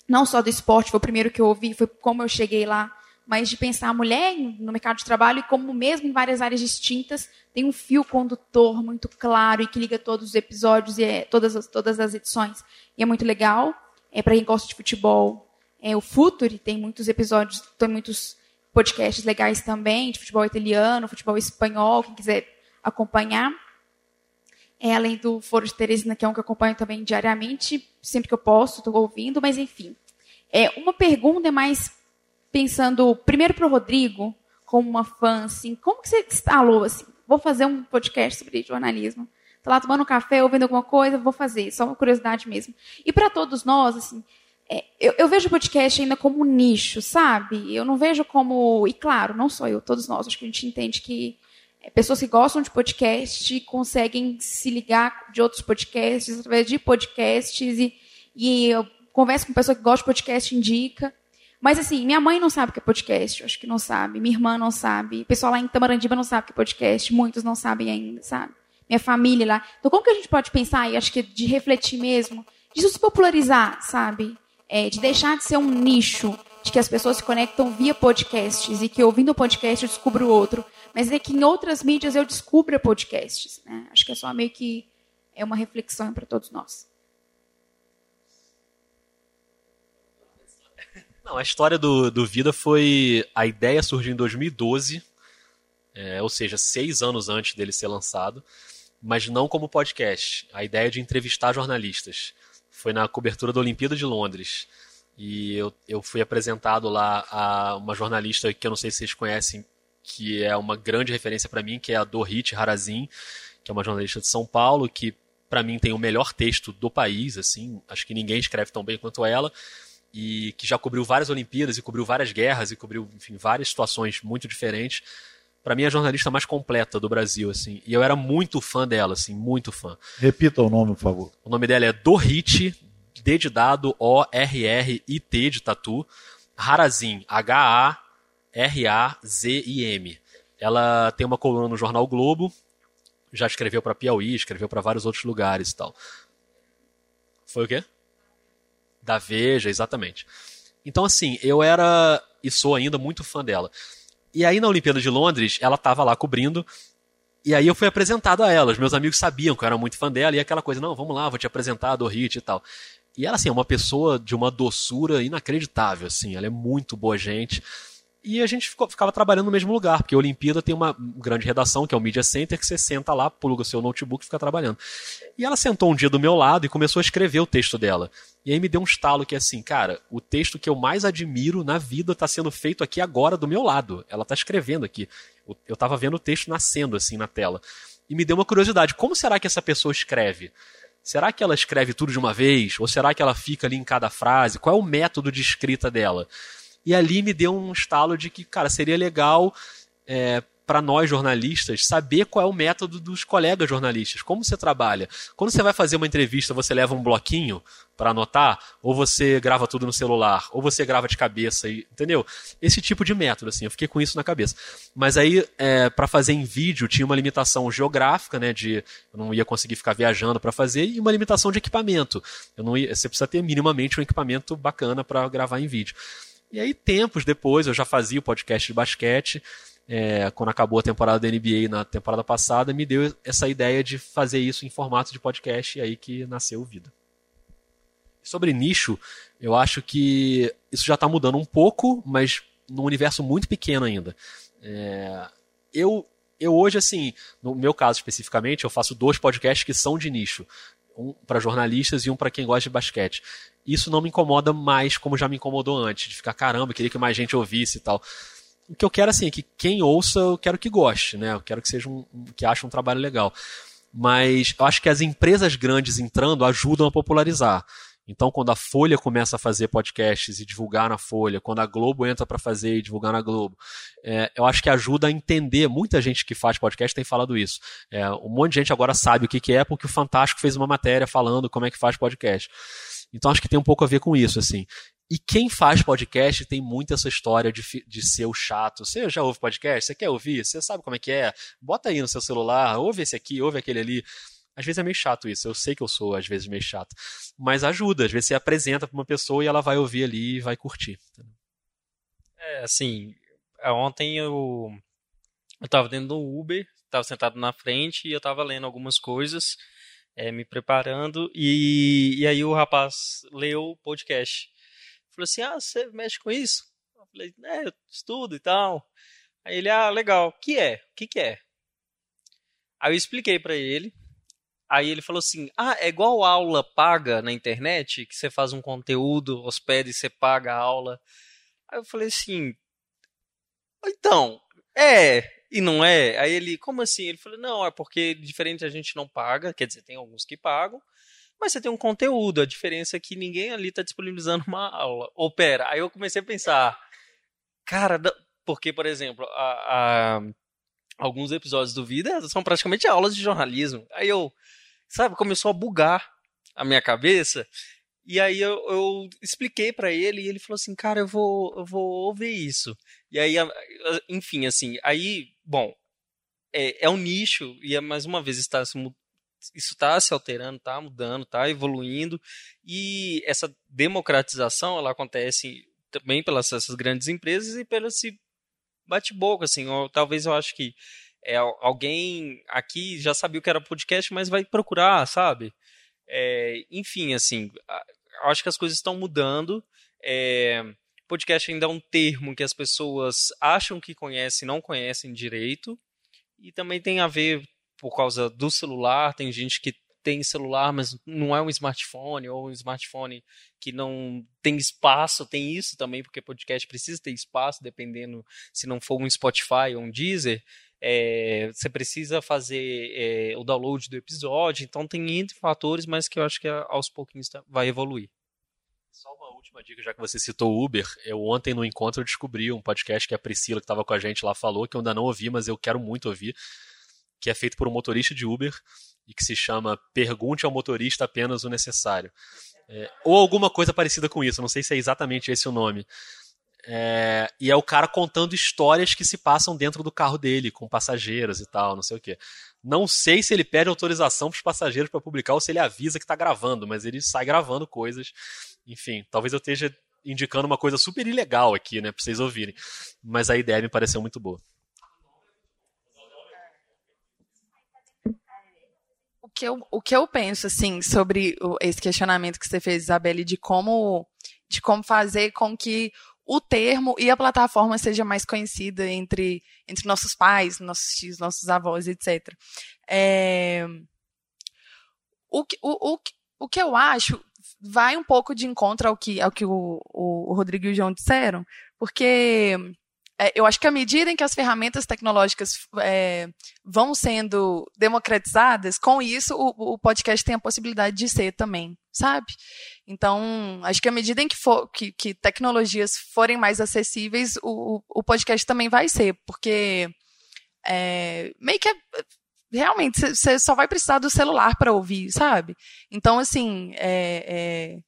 K: não só do esporte, foi o primeiro que eu ouvi, foi como eu cheguei lá, mas de pensar a mulher no mercado de trabalho e como mesmo em várias áreas distintas tem um fio condutor muito claro e que liga todos os episódios e é, todas, as, todas as edições. E é muito legal. É para quem gosta de futebol. É, o Futuri tem muitos episódios, tem muitos podcasts legais também, de futebol italiano, futebol espanhol, quem quiser acompanhar. É, além do Foro de Teresina, que é um que eu acompanho também diariamente, sempre que eu posso, estou ouvindo, mas enfim. É, uma pergunta é mais pensando, primeiro para o Rodrigo, como uma fã, assim, como que você instalou, assim, vou fazer um podcast sobre jornalismo. Estou lá tomando um café, ouvindo alguma coisa, vou fazer, só uma curiosidade mesmo. E para todos nós, assim, é, eu, eu, vejo o podcast ainda como um nicho, sabe? Eu não vejo como. E claro, não só eu, todos nós, acho que a gente entende que pessoas que gostam de podcast conseguem se ligar de outros podcasts através de podcasts e, e eu converso com pessoa que gosta de podcast indica. Mas assim, minha mãe não sabe o que é podcast, eu acho que não sabe. Minha irmã não sabe. O pessoal lá em Tamarandiba não sabe o que é podcast. Muitos não sabem ainda, sabe? Minha família lá. Então, como que a gente pode pensar, e acho que de refletir mesmo, de se popularizar, sabe? É, de deixar de ser um nicho, de que as pessoas se conectam via podcasts e que ouvindo o podcast eu descubro outro mas é que em outras mídias eu descubro podcasts. Né? Acho que é só meio que é uma reflexão para todos nós.
D: Não, a história do, do Vida foi. A ideia surgiu em 2012, é, ou seja, seis anos antes dele ser lançado, mas não como podcast. A ideia de entrevistar jornalistas. Foi na cobertura da Olimpíada de Londres. E eu, eu fui apresentado lá a uma jornalista que eu não sei se vocês conhecem, que é uma grande referência para mim, que é a Dorit Harazin, que é uma jornalista de São Paulo, que para mim tem o melhor texto do país, assim, acho que ninguém escreve tão bem quanto ela, e que já cobriu várias Olimpíadas e cobriu várias guerras e cobriu, enfim, várias situações muito diferentes. Para mim é a jornalista mais completa do Brasil, assim, e eu era muito fã dela, assim, muito fã.
A: Repita o nome, por favor.
D: O nome dela é Dorit, D de dado, O-R-R-I-T de tatu, Harazin, H-A-R-A-Z-I-M. Ela tem uma coluna no jornal Globo, já escreveu para Piauí, escreveu para vários outros lugares e tal. Foi o quê? Da Veja, exatamente. Então, assim, eu era e sou ainda muito fã dela. E aí, na Olimpíada de Londres, ela estava lá cobrindo. E aí eu fui apresentado a ela. Os meus amigos sabiam que eu era muito fã dela. E aquela coisa, não, vamos lá, vou te apresentar a Dorit e tal. E ela, assim, é uma pessoa de uma doçura inacreditável, assim. Ela é muito boa gente. E a gente ficou, ficava trabalhando no mesmo lugar, porque a Olimpíada tem uma grande redação, que é o Media Center, que você senta lá, pluga o seu notebook e fica trabalhando. E ela sentou um dia do meu lado e começou a escrever o texto dela. E aí me deu um estalo que é assim, cara, o texto que eu mais admiro na vida está sendo feito aqui agora do meu lado. Ela está escrevendo aqui. Eu estava vendo o texto nascendo assim na tela. E me deu uma curiosidade, como será que essa pessoa escreve? Será que ela escreve tudo de uma vez? Ou será que ela fica ali em cada frase? Qual é o método de escrita dela? E ali me deu um estalo de que, cara, seria legal é, para nós jornalistas saber qual é o método dos colegas jornalistas, como você trabalha. Quando você vai fazer uma entrevista, você leva um bloquinho para anotar, ou você grava tudo no celular, ou você grava de cabeça, entendeu? Esse tipo de método, assim, eu fiquei com isso na cabeça. Mas aí, é, para fazer em vídeo, tinha uma limitação geográfica, né, de eu não ia conseguir ficar viajando para fazer, e uma limitação de equipamento. Eu não ia, você precisa ter minimamente um equipamento bacana para gravar em vídeo. E aí, tempos depois, eu já fazia o podcast de basquete. É, quando acabou a temporada da NBA na temporada passada, me deu essa ideia de fazer isso em formato de podcast e aí que nasceu o Vida. Sobre nicho, eu acho que isso já está mudando um pouco, mas num universo muito pequeno ainda. É, eu, eu hoje, assim, no meu caso especificamente, eu faço dois podcasts que são de nicho. Um para jornalistas e um para quem gosta de basquete isso não me incomoda mais como já me incomodou antes, de ficar, caramba, queria que mais gente ouvisse e tal. O que eu quero, assim, é que quem ouça, eu quero que goste, né? Eu quero que seja um, que ache um trabalho legal. Mas eu acho que as empresas grandes entrando ajudam a popularizar. Então, quando a Folha começa a fazer podcasts e divulgar na Folha, quando a Globo entra para fazer e divulgar na Globo, é, eu acho que ajuda a entender. Muita gente que faz podcast tem falado isso. É, um monte de gente agora sabe o que, que é porque o Fantástico fez uma matéria falando como é que faz podcast. Então acho que tem um pouco a ver com isso, assim. E quem faz podcast tem muito essa história de, de ser o chato. Você já ouve podcast? Você quer ouvir? Você sabe como é que é? Bota aí no seu celular, ouve esse aqui, ouve aquele ali. Às vezes é meio chato isso, eu sei que eu sou às vezes meio chato. Mas ajuda, às vezes você apresenta para uma pessoa e ela vai ouvir ali e vai curtir.
C: É, assim, ontem eu, eu tava dentro do Uber, tava sentado na frente e eu tava lendo algumas coisas é, me preparando, e, e aí o rapaz leu o podcast. Falou assim: Ah, você mexe com isso? Eu falei: É, eu estudo e tal. Aí ele: Ah, legal, o que é? O que, que é? Aí eu expliquei para ele. Aí ele falou assim: Ah, é igual aula paga na internet, que você faz um conteúdo, hospeda e você paga a aula. Aí eu falei assim: Então, é, e não é. Aí ele, como assim? Ele falou, não, é porque diferente a gente não paga, quer dizer, tem alguns que pagam, mas você tem um conteúdo. A diferença é que ninguém ali está disponibilizando uma aula. Opera. Aí eu comecei a pensar, cara, porque, por exemplo, a, a, alguns episódios do Vida são praticamente aulas de jornalismo. Aí eu, sabe, começou a bugar a minha cabeça. E aí eu, eu expliquei para ele e ele falou assim, cara, eu vou, eu vou ouvir isso. E aí, enfim, assim, aí, bom, é, é um nicho e é, mais uma vez está se, isso está se alterando, está mudando, está evoluindo e essa democratização ela acontece também pelas essas grandes empresas e pelo esse bate-boca, assim, ou, talvez eu acho que é, alguém aqui já sabia o que era podcast, mas vai procurar, sabe? É, enfim, assim, acho que as coisas estão mudando. É, podcast ainda é um termo que as pessoas acham que conhecem não conhecem direito. E também tem a ver por causa do celular. Tem gente que tem celular, mas não é um smartphone, ou um smartphone que não tem espaço, tem isso também, porque podcast precisa ter espaço, dependendo se não for um Spotify ou um Deezer. É, você precisa fazer é, o download do episódio, então tem entre fatores, mas que eu acho que aos pouquinhos tá, vai evoluir.
D: Só uma última dica, já que você citou o Uber. Eu ontem no encontro descobri um podcast que a Priscila, que estava com a gente lá, falou, que eu ainda não ouvi, mas eu quero muito ouvir, que é feito por um motorista de Uber e que se chama Pergunte ao Motorista Apenas o Necessário. É, ou alguma coisa parecida com isso, não sei se é exatamente esse o nome. É, e é o cara contando histórias que se passam dentro do carro dele, com passageiros e tal, não sei o quê. Não sei se ele pede autorização para os passageiros para publicar ou se ele avisa que está gravando, mas ele sai gravando coisas. Enfim, talvez eu esteja indicando uma coisa super ilegal aqui, né, para vocês ouvirem. Mas a ideia me pareceu muito boa.
B: O que eu, o que eu penso, assim, sobre esse questionamento que você fez, Isabelle, de como, de como fazer com que o termo e a plataforma seja mais conhecida entre, entre nossos pais, nossos tios, nossos avós, etc. É, o, o, o, o que eu acho vai um pouco de encontro ao que, ao que o, o, Rodrigo e o João disseram, porque eu acho que à medida em que as ferramentas tecnológicas é, vão sendo democratizadas, com isso o, o, podcast tem a possibilidade de ser também, sabe? Então, acho que à medida em que, for, que, que tecnologias forem mais acessíveis, o, o podcast também vai ser, porque é, meio que é, realmente você só vai precisar do celular para ouvir, sabe? Então, assim, é, é,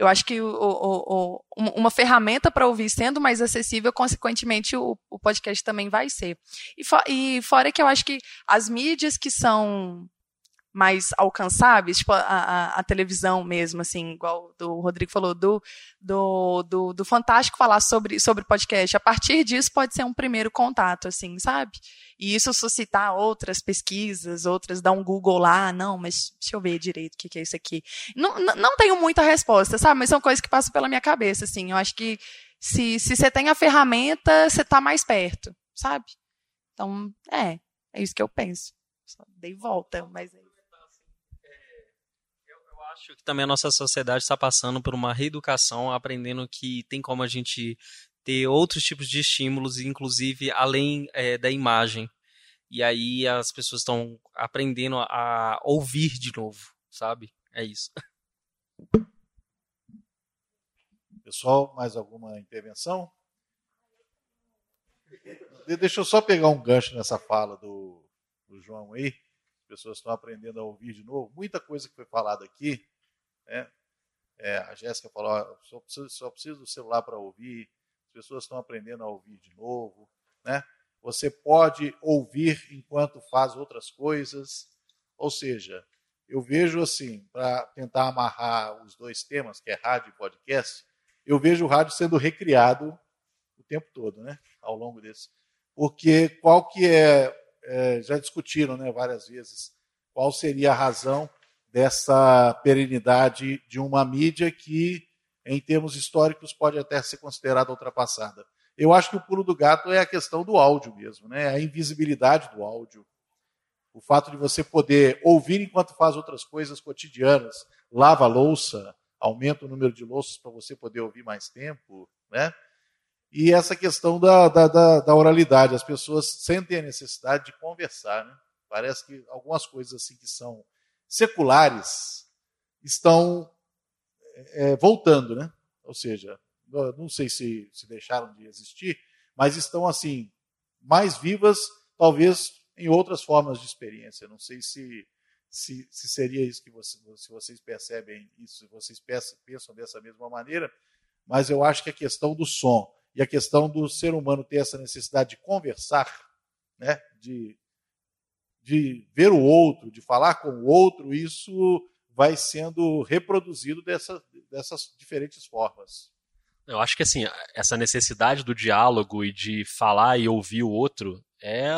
B: eu acho que o, o, o, uma ferramenta para ouvir sendo mais acessível, consequentemente, o, podcast também vai ser. E, e fora que eu acho que as mídias que são mais alcançáveis, tipo a, a, a, televisão mesmo, assim, igual o Rodrigo falou, do, do, do, do, Fantástico falar sobre, sobre podcast. A partir disso pode ser um primeiro contato, assim, sabe? E isso suscitar outras pesquisas, outras, dar um Google lá, não, mas deixa eu ver direito o que, que é isso aqui. Não, não, não tenho muita resposta, sabe? Mas são coisas que passam pela minha cabeça, assim. Eu acho que se, se você tem a ferramenta, você está mais perto, sabe? Então, é, é isso que eu penso. Só dei volta, mas é
C: acho que também a nossa sociedade está passando por uma reeducação, aprendendo que tem como a gente ter outros tipos de estímulos, inclusive além é, da imagem. E aí as pessoas estão aprendendo a ouvir de novo, sabe? É isso.
A: Pessoal, mais alguma intervenção? Deixa eu só pegar um gancho nessa fala do, do João aí pessoas estão aprendendo a ouvir de novo. Muita coisa que foi falada aqui, né? É, a Jéssica falou, só preciso, só preciso do celular para ouvir. As pessoas estão aprendendo a ouvir de novo, né? Você pode ouvir enquanto faz outras coisas. Ou seja, eu vejo assim, para tentar amarrar os dois temas, que é rádio e podcast, eu vejo o rádio sendo recriado o tempo todo, né? Ao longo desse. Porque qual que é é, já discutiram né, várias vezes qual seria a razão dessa perenidade de uma mídia que, em termos históricos, pode até ser considerada ultrapassada. Eu acho que o pulo do gato é a questão do áudio mesmo, né? a invisibilidade do áudio. O fato de você poder ouvir enquanto faz outras coisas cotidianas, lava louça, aumenta o número de louças para você poder ouvir mais tempo, né? E essa questão da, da, da, da, oralidade, as pessoas sentem a necessidade de conversar. Né? Parece que algumas coisas assim que são seculares estão é, voltando, né? Ou seja, não sei se, se deixaram de existir, mas estão assim mais vivas, talvez em outras formas de experiência. Não sei se, se, se seria isso que você, se vocês percebem isso, se vocês pensam dessa mesma maneira, mas eu acho que a questão do som e a questão do ser humano ter essa necessidade de conversar, né, de, de ver o outro, de falar com o outro, isso vai sendo reproduzido dessa, dessas diferentes formas.
D: Eu acho que assim, essa necessidade do diálogo e de falar e ouvir o outro é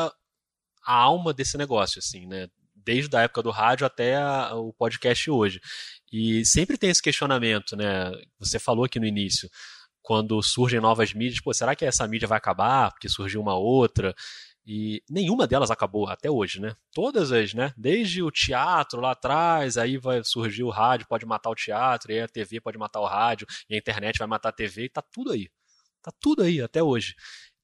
D: a alma desse negócio, assim, né? Desde a época do rádio até a, o podcast hoje. E sempre tem esse questionamento, né? Você falou aqui no início quando surgem novas mídias, pô, será que essa mídia vai acabar porque surgiu uma outra? E nenhuma delas acabou até hoje, né? Todas as, né? Desde o teatro lá atrás, aí vai surgir o rádio, pode matar o teatro, e a TV pode matar o rádio, e a internet vai matar a TV, e tá tudo aí. Tá tudo aí até hoje.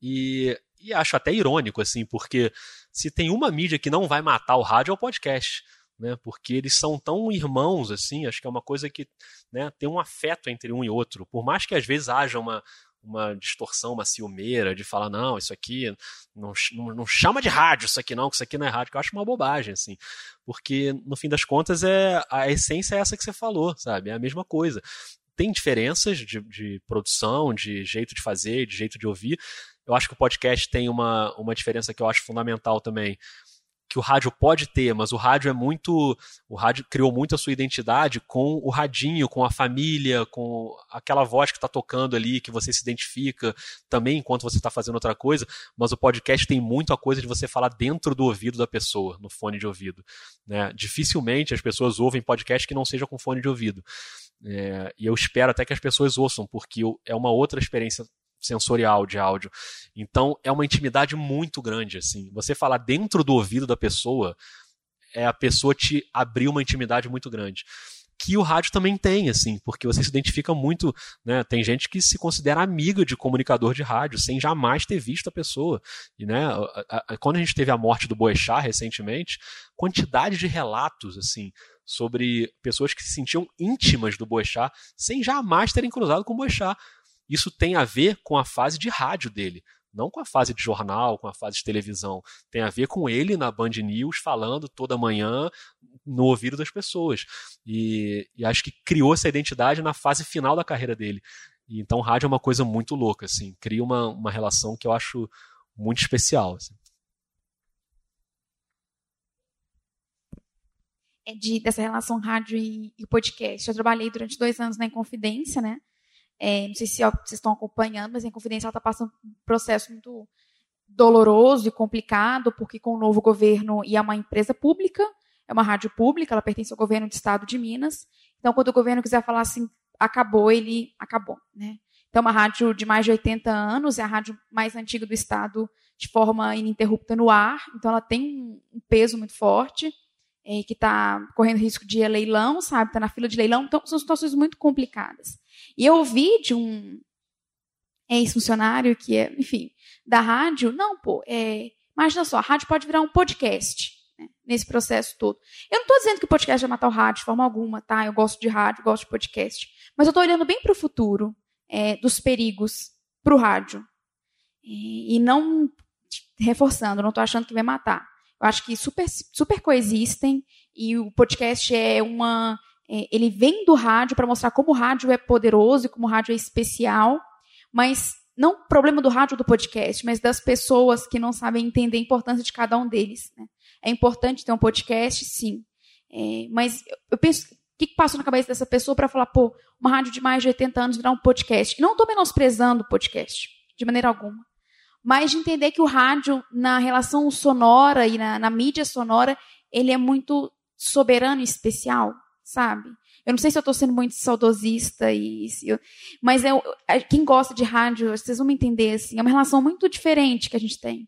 D: E, e acho até irônico, assim, porque se tem uma mídia que não vai matar o rádio é o podcast. Né, porque eles são tão irmãos assim, acho que é uma coisa que né, tem um afeto entre um e outro. Por mais que às vezes haja uma, uma distorção, uma ciumeira de falar, não, isso aqui não, não, não, chama de rádio isso aqui não, que isso aqui não é rádio, que eu acho uma bobagem, assim. Porque, no fim das contas, é a essência é essa que você falou, sabe? É a mesma coisa. Tem diferenças de, de produção, de jeito de fazer, de jeito de ouvir. Eu acho que o podcast tem uma, uma diferença que eu acho fundamental também, que o rádio pode ter, mas o rádio é muito. O rádio criou muito a sua identidade com o radinho, com a família, com aquela voz que está tocando ali, que você se identifica também enquanto você está fazendo outra coisa. Mas o podcast tem muito a coisa de você falar dentro do ouvido da pessoa, no fone de ouvido. Né? Dificilmente as pessoas ouvem podcast que não seja com fone de ouvido. É, e eu espero até que as pessoas ouçam, porque é uma outra experiência sensorial de áudio. Então é uma intimidade muito grande assim. Você falar dentro do ouvido da pessoa é a pessoa te abrir uma intimidade muito grande. Que o rádio também tem, assim, porque você se identifica muito, né? Tem gente que se considera amiga de comunicador de rádio, sem jamais ter visto a pessoa. E, né, a, a, quando a gente teve a morte do Boechat recentemente, quantidade de relatos, assim, sobre pessoas que se sentiam íntimas do Boechat, sem jamais terem cruzado com o Boechat isso tem a ver com a fase de rádio dele, não com a fase de jornal, com a fase de televisão. Tem a ver com ele na Band News falando toda manhã no ouvido das pessoas. E, e acho que criou essa identidade na fase final da carreira dele. E, então, rádio é uma coisa muito louca, assim, cria uma, uma relação que eu acho muito especial. Assim.
K: É de, dessa relação rádio e, e podcast. Eu trabalhei durante dois anos na Inconfidência, né? É, não sei se vocês estão acompanhando, mas a Inconfidencial está passando um processo muito doloroso e complicado, porque com o novo governo e é uma empresa pública, é uma rádio pública, ela pertence ao governo do estado de Minas. Então, quando o governo quiser falar assim, acabou, ele acabou. Né? Então, é uma rádio de mais de 80 anos, é a rádio mais antiga do estado de forma ininterrupta no ar, então ela tem um peso muito forte, é, que está correndo risco de leilão, sabe? Está na fila de leilão, então são situações muito complicadas. E eu ouvi de um ex-funcionário que é, enfim, da rádio, não, pô, é, imagina só, a rádio pode virar um podcast né, nesse processo todo. Eu não estou dizendo que o podcast vai matar o rádio de forma alguma, tá? Eu gosto de rádio, gosto de podcast. Mas eu estou olhando bem para o futuro é, dos perigos para o rádio. E, e não reforçando, não estou achando que vai matar. Eu acho que super, super coexistem e o podcast é uma ele vem do rádio para mostrar como o rádio é poderoso e como o rádio é especial, mas não o problema do rádio do podcast, mas das pessoas que não sabem entender a importância de cada um deles. Né? É importante ter um podcast, sim. É, mas eu penso, o que, que passa na cabeça dessa pessoa para falar, pô, uma rádio de mais de 80 anos virar um podcast? Não estou menosprezando o podcast, de maneira alguma. Mas de entender que o rádio, na relação sonora e na, na mídia sonora, ele é muito soberano e especial sabe? Eu não sei se eu estou sendo muito saudosista, e, eu, mas eu, quem gosta de rádio, vocês vão me entender, assim, é uma relação muito diferente que a gente tem.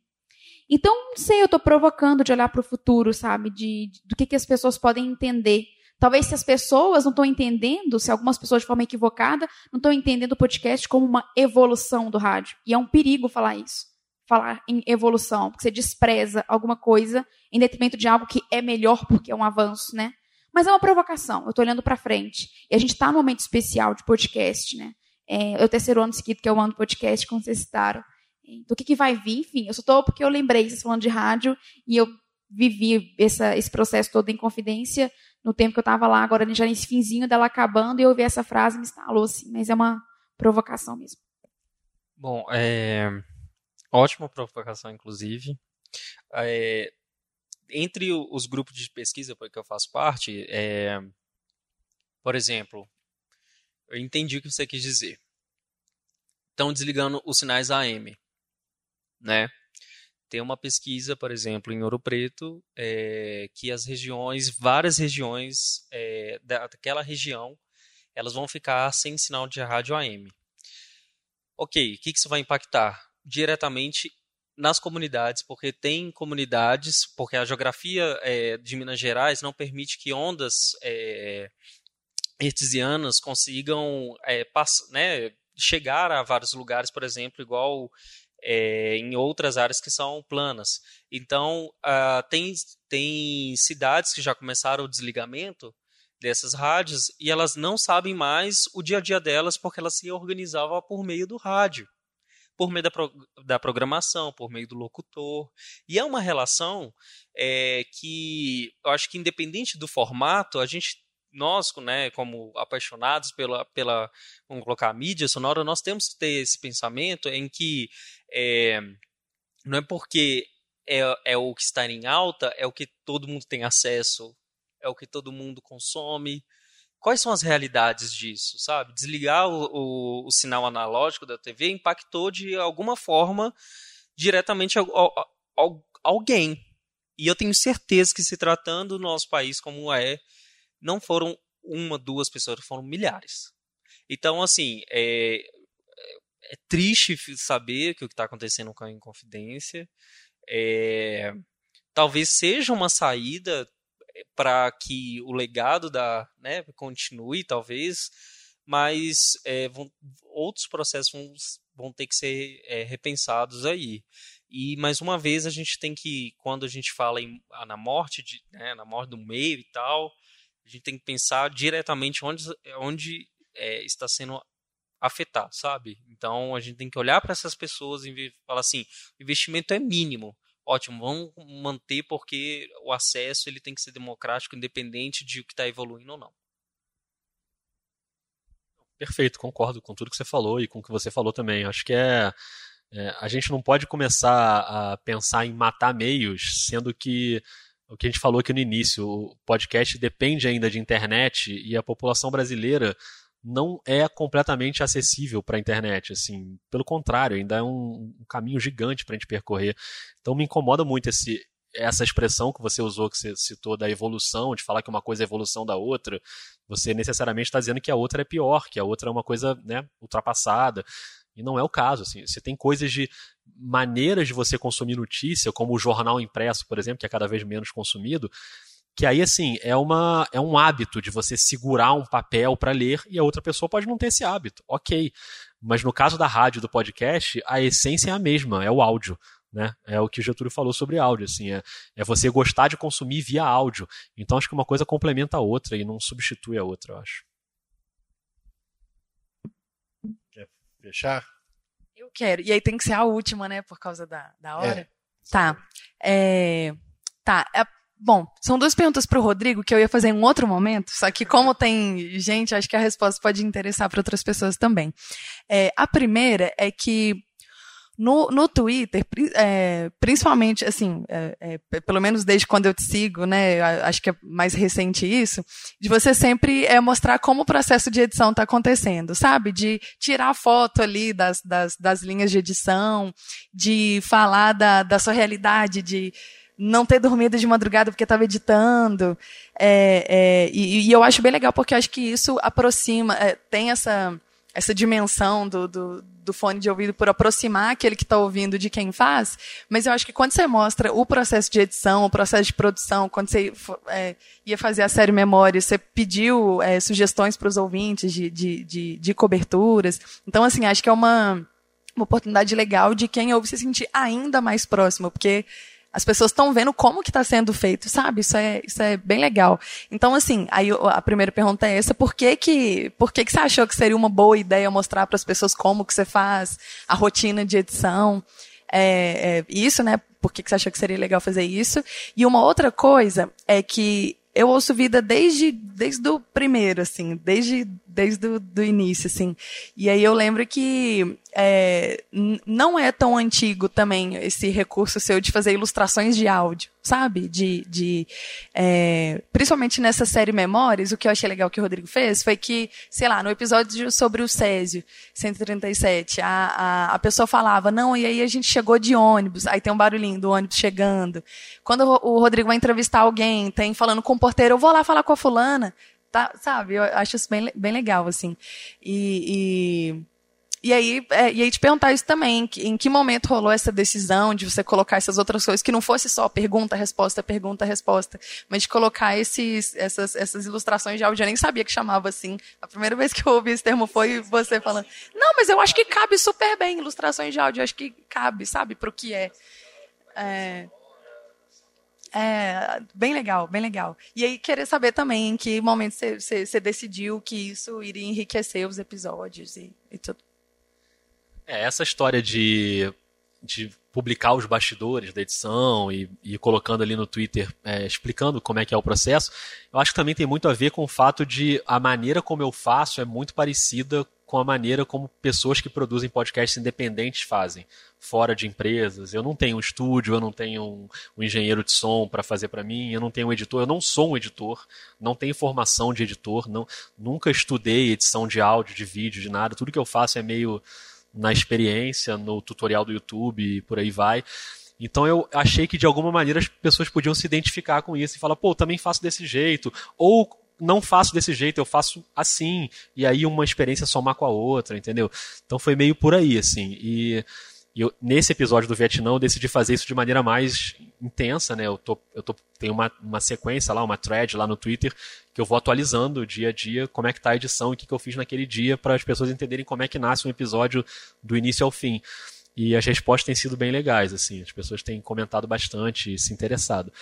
K: Então, não sei, eu estou provocando de olhar para o futuro, sabe? De, de, do que, que as pessoas podem entender. Talvez se as pessoas não estão entendendo, se algumas pessoas de forma equivocada não estão entendendo o podcast como uma evolução do rádio. E é um perigo falar isso. Falar em evolução, porque você despreza alguma coisa em detrimento de algo que é melhor porque é um avanço, né? Mas é uma provocação, eu estou olhando para frente. E a gente está num momento especial de podcast, né? É, é, o terceiro ano seguido que eu ando podcast, como vocês citaram. Então, o que, que vai vir? Enfim, eu só estou porque eu lembrei, vocês falando de rádio, e eu vivi essa, esse processo todo em confidência no tempo que eu estava lá, agora já nesse finzinho dela acabando, e eu ouvi essa frase e me instalou, assim, mas é uma provocação mesmo.
C: Bom, é... ótima provocação, inclusive. É entre os grupos de pesquisa que eu faço parte, é, por exemplo, eu entendi o que você quis dizer. Estão desligando os sinais AM, né? Tem uma pesquisa, por exemplo, em Ouro Preto, é, que as regiões, várias regiões é, daquela região, elas vão ficar sem sinal de rádio AM. Ok, o que isso vai impactar? Diretamente nas comunidades, porque tem comunidades, porque a geografia é, de Minas Gerais não permite que ondas é, hertzianas consigam é, né, chegar a vários lugares, por exemplo, igual é, em outras áreas que são planas. Então, uh, tem, tem cidades que já começaram o desligamento dessas rádios e elas não sabem mais o dia a dia delas porque elas se organizavam por meio do rádio por meio da, pro, da programação, por meio do locutor. E é uma relação é, que eu acho que, independente do formato, a gente nós, né, como apaixonados pela, pela, vamos colocar, mídia sonora, nós temos que ter esse pensamento em que é, não é porque é, é o que está em alta, é o que todo mundo tem acesso, é o que todo mundo consome, quais são as realidades disso, sabe? Desligar o, o, o sinal analógico da TV impactou de alguma forma diretamente a, a, a, alguém. E eu tenho certeza que se tratando do nosso país como é, não foram uma, duas pessoas, foram milhares. Então, assim, é, é triste saber que o que está acontecendo com a Inconfidência. É, talvez seja uma saída para que o legado da né, continue, talvez, mas é, vão, outros processos vão, vão, ter que ser é, repensados aí. E mais uma vez a gente tem que, quando a gente fala em, ah, na morte, de, né, na morte do meio e tal, a gente tem que pensar diretamente onde, onde é, está sendo afetado, sabe? Então a gente tem que olhar para essas pessoas e falar assim, o investimento é mínimo ótimo, vamos manter porque o acesso ele tem que ser democrático, independente de o que está evoluindo ou não.
D: Perfeito, concordo com tudo que você falou e com o que você falou também. Acho que é, é a gente não pode começar a pensar em matar meios, sendo que o que a gente falou aqui no início, o podcast depende ainda de internet e a população brasileira não é completamente acessível para a internet, assim, pelo contrário, ainda é um, um caminho gigante para a gente percorrer. Então me incomoda muito esse, essa expressão que você usou, que você citou da evolução, de falar que uma coisa é evolução da outra, você necessariamente está dizendo que a outra é pior, que a outra é uma coisa né, ultrapassada. E não é o caso. Assim. Você tem coisas de maneiras de você consumir notícia, como o jornal impresso, por exemplo, que é cada vez menos consumido, que aí, assim, é, uma, é um hábito de você segurar um papel para ler e a outra pessoa pode não ter esse hábito. Ok. Mas no caso da rádio e do podcast, a essência é a mesma, é o áudio. Né? É o que o Getúlio falou sobre áudio, assim, é, é você gostar de consumir via áudio. Então acho que uma coisa complementa a outra e não substitui a outra, eu acho.
A: Quer fechar?
B: Eu quero. E aí tem que ser a última, né? Por causa da, da hora. É. Tá. É, tá. É, Bom, são duas perguntas para o Rodrigo que eu ia fazer em um outro momento, só que como tem gente, acho que a resposta pode interessar para outras pessoas também. É, a primeira é que no, no Twitter, é, principalmente, assim, é, é, pelo menos desde quando eu te sigo, né, acho que é mais recente isso, de você sempre é, mostrar como o processo de edição está acontecendo, sabe? De tirar foto ali das, das, das linhas de edição, de falar da, da sua realidade, de não ter dormido de madrugada porque estava editando. É, é, e, e, eu acho bem legal porque eu acho que isso aproxima, é, tem essa, essa dimensão do, do, do, fone de ouvido por aproximar aquele que está ouvindo de quem faz. Mas eu acho que quando você mostra o processo de edição, o processo de produção, quando você é, ia fazer a série Memória, você pediu é, sugestões para os ouvintes de, de, de, de coberturas. Então, assim, acho que é uma uma oportunidade legal de quem ouve se sentir ainda mais próximo, porque as pessoas estão vendo como que está sendo feito, sabe? Isso é, isso é bem legal. Então, assim, aí a primeira pergunta é essa: por que que, por que que você achou que seria uma boa ideia mostrar para as pessoas como que você faz a rotina de edição? É, é, isso, né? Por que, que você achou que seria legal fazer isso? E uma outra coisa é que eu ouço vida desde, desde o primeiro, assim, desde, desde o do início, assim. E aí eu lembro que é, não é tão antigo também esse recurso seu de fazer ilustrações de áudio, sabe? De, de é, principalmente nessa série Memórias, o que eu achei legal que o Rodrigo fez foi que, sei lá, no episódio sobre o Césio, 137, a, a, a pessoa falava, não, e aí a gente chegou de ônibus, aí tem um barulhinho do ônibus chegando. Quando o Rodrigo vai entrevistar alguém, tem falando com o porteiro, eu vou lá falar com a fulana, tá, sabe? Eu acho isso bem, bem legal, assim. E, E aí, é, e aí te perguntar isso também, em que momento rolou essa decisão de você colocar essas outras coisas, que não fosse só pergunta, resposta, pergunta, resposta, mas de colocar esses, essas, essas ilustrações de áudio, eu nem sabia que chamava assim. A primeira vez que eu ouvi esse termo foi você falando, não, mas eu acho que cabe super bem ilustrações de áudio, eu acho que cabe, sabe, para o que é. é. É, bem legal, bem legal. E aí, querer saber também em que momento você decidiu que isso iria enriquecer os episódios e, e tudo.
D: É, essa história de, de publicar os bastidores da edição e, e colocando ali no Twitter, é, explicando como é que é o processo, eu acho que também tem muito a ver com o fato de a maneira como eu faço é muito parecida com a maneira como pessoas que produzem podcasts independentes fazem, fora de empresas. Eu não tenho um estúdio, eu não tenho um, um engenheiro de som para fazer para mim, eu não tenho um editor, eu não sou um editor, não tenho formação de editor, não, nunca estudei edição de áudio, de vídeo, de nada. Tudo que eu faço é meio na experiência, no tutorial do YouTube e por aí vai. Então eu achei que de alguma maneira as pessoas podiam se identificar com isso e falar, pô, também faço desse jeito. Ou não faço desse jeito, eu faço assim. E aí uma experiência somar com a outra, entendeu? Então foi meio por aí, assim. E eu, nesse episódio do Vietnã eu decidi fazer isso de maneira mais intensa, né? Eu, tô, eu tô, tenho uma, uma sequência lá, uma thread lá no Twitter, que eu vou atualizando dia a dia como é que tá a edição e o que, que eu fiz naquele dia para as pessoas entenderem como é que nasce um episódio do início ao fim. E as respostas têm sido bem legais, assim, as pessoas têm comentado bastante e se interessado.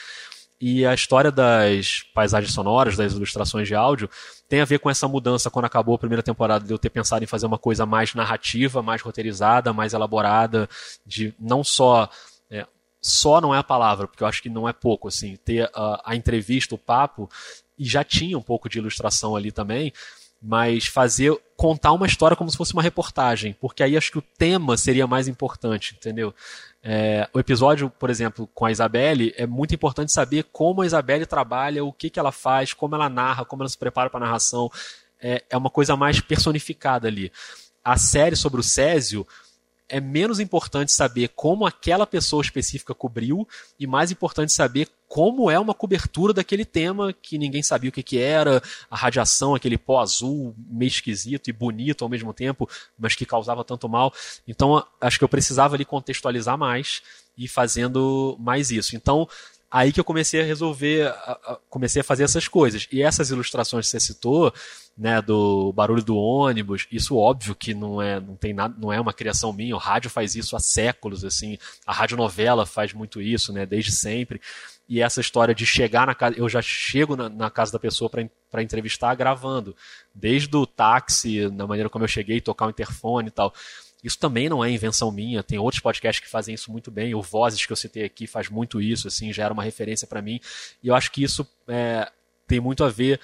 D: E a história das paisagens sonoras, das ilustrações de áudio, tem a ver com essa mudança quando acabou a primeira temporada de eu ter pensado em fazer uma coisa mais narrativa, mais roteirizada, mais elaborada, de não só é, só não é a palavra, porque eu acho que não é pouco, assim, ter a, a entrevista, o papo, e já tinha um pouco de ilustração ali também, mas fazer contar uma história como se fosse uma reportagem, porque aí acho que o tema seria mais importante, entendeu? É, o episódio, por exemplo, com a Isabelle, é muito importante saber como a Isabelle trabalha, o que, que ela faz, como ela narra, como ela se prepara para a narração. É, é uma coisa mais personificada ali. A série sobre o Césio é menos importante saber como aquela pessoa específica cobriu e mais importante saber como é uma cobertura daquele tema que ninguém sabia o que, que era, a radiação, aquele pó azul meio esquisito e bonito ao mesmo tempo, mas que causava tanto mal. Então, acho que eu precisava ali contextualizar mais e fazendo mais isso. Então, aí que eu comecei a resolver, comecei a fazer essas coisas. E essas ilustrações que você citou, né, do barulho do ônibus, isso óbvio que não é, não tem nada, não é uma criação minha, o rádio faz isso há séculos, assim, a radionovela faz muito isso, né, desde sempre. E essa história de chegar na casa, eu já chego na, na casa da pessoa para entrevistar gravando, desde o táxi, na maneira como eu cheguei, tocar o interfone e tal. Isso também não é invenção minha, tem outros podcasts que fazem isso muito bem, o Vozes que eu citei aqui faz muito isso, assim, já era uma referência para mim, e eu acho que isso é, tem muito a ver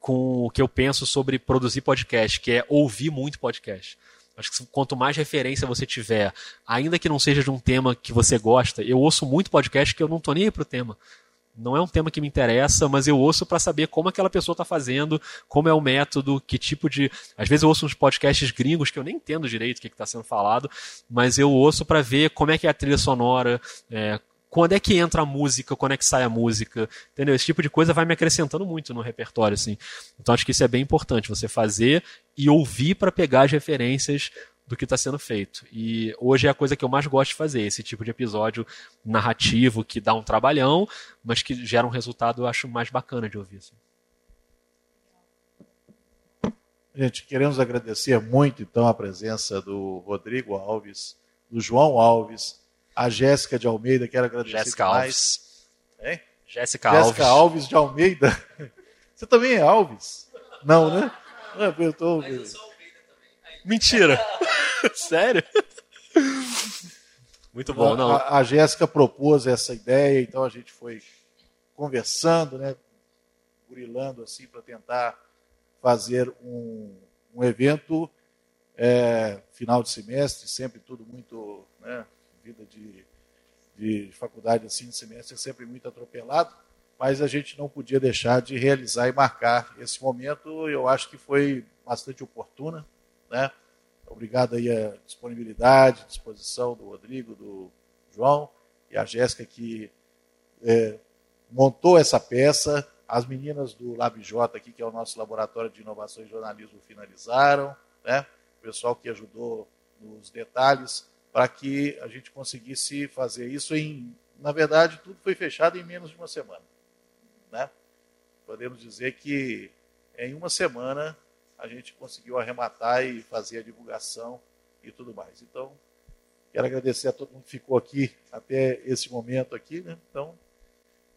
D: com o que eu penso sobre produzir podcast, que é ouvir muito podcast. Acho que quanto mais referência você tiver, ainda que não seja de um tema que você gosta, eu ouço muito podcast que eu não tô nem aí pro tema. Não é um tema que me interessa, mas eu ouço para saber como aquela pessoa está fazendo, como é o método, que tipo de. Às vezes eu ouço uns podcasts gringos que eu nem entendo direito o que está sendo falado, mas eu ouço para ver como é que é a trilha sonora, é, quando é que entra a música, quando é que sai a música, entendeu? Esse tipo de coisa vai me acrescentando muito no repertório, assim. Então acho que isso é bem importante, você fazer e ouvir para pegar as referências do que está sendo feito. E hoje é a coisa que eu mais gosto de fazer, esse tipo de episódio narrativo que dá um trabalhão, mas que gera um resultado, eu acho mais bacana de ouvir. Assim.
A: Gente, queremos agradecer muito então a presença do Rodrigo Alves, do João Alves, a Jéssica de Almeida, quero agradecer
D: Jéssica Alves.
A: Hein?
D: Jéssica Alves.
A: Jéssica Alves de Almeida. Você também é Alves? Não, né? Não, eu tô...
D: Mentira. Sério? Muito bom, não.
A: A, a Jéssica propôs essa ideia, então a gente foi conversando, né? Burilando assim para tentar fazer um, um evento é, final de semestre, sempre tudo muito né, vida de, de faculdade assim, de semestre é sempre muito atropelado, mas a gente não podia deixar de realizar e marcar esse momento. Eu acho que foi bastante oportuna, né? Obrigado aí a disponibilidade, disposição do Rodrigo, do João e a Jéssica que é, montou essa peça. As meninas do LabJ aqui, que é o nosso laboratório de inovação e jornalismo, finalizaram, né? pessoal que ajudou nos detalhes, para que a gente conseguisse fazer isso em. Na verdade, tudo foi fechado em menos de uma semana. Né? Podemos dizer que em uma semana a gente conseguiu arrematar e fazer a divulgação e tudo mais. Então, quero agradecer a todo mundo que ficou aqui até esse momento aqui, né? Então,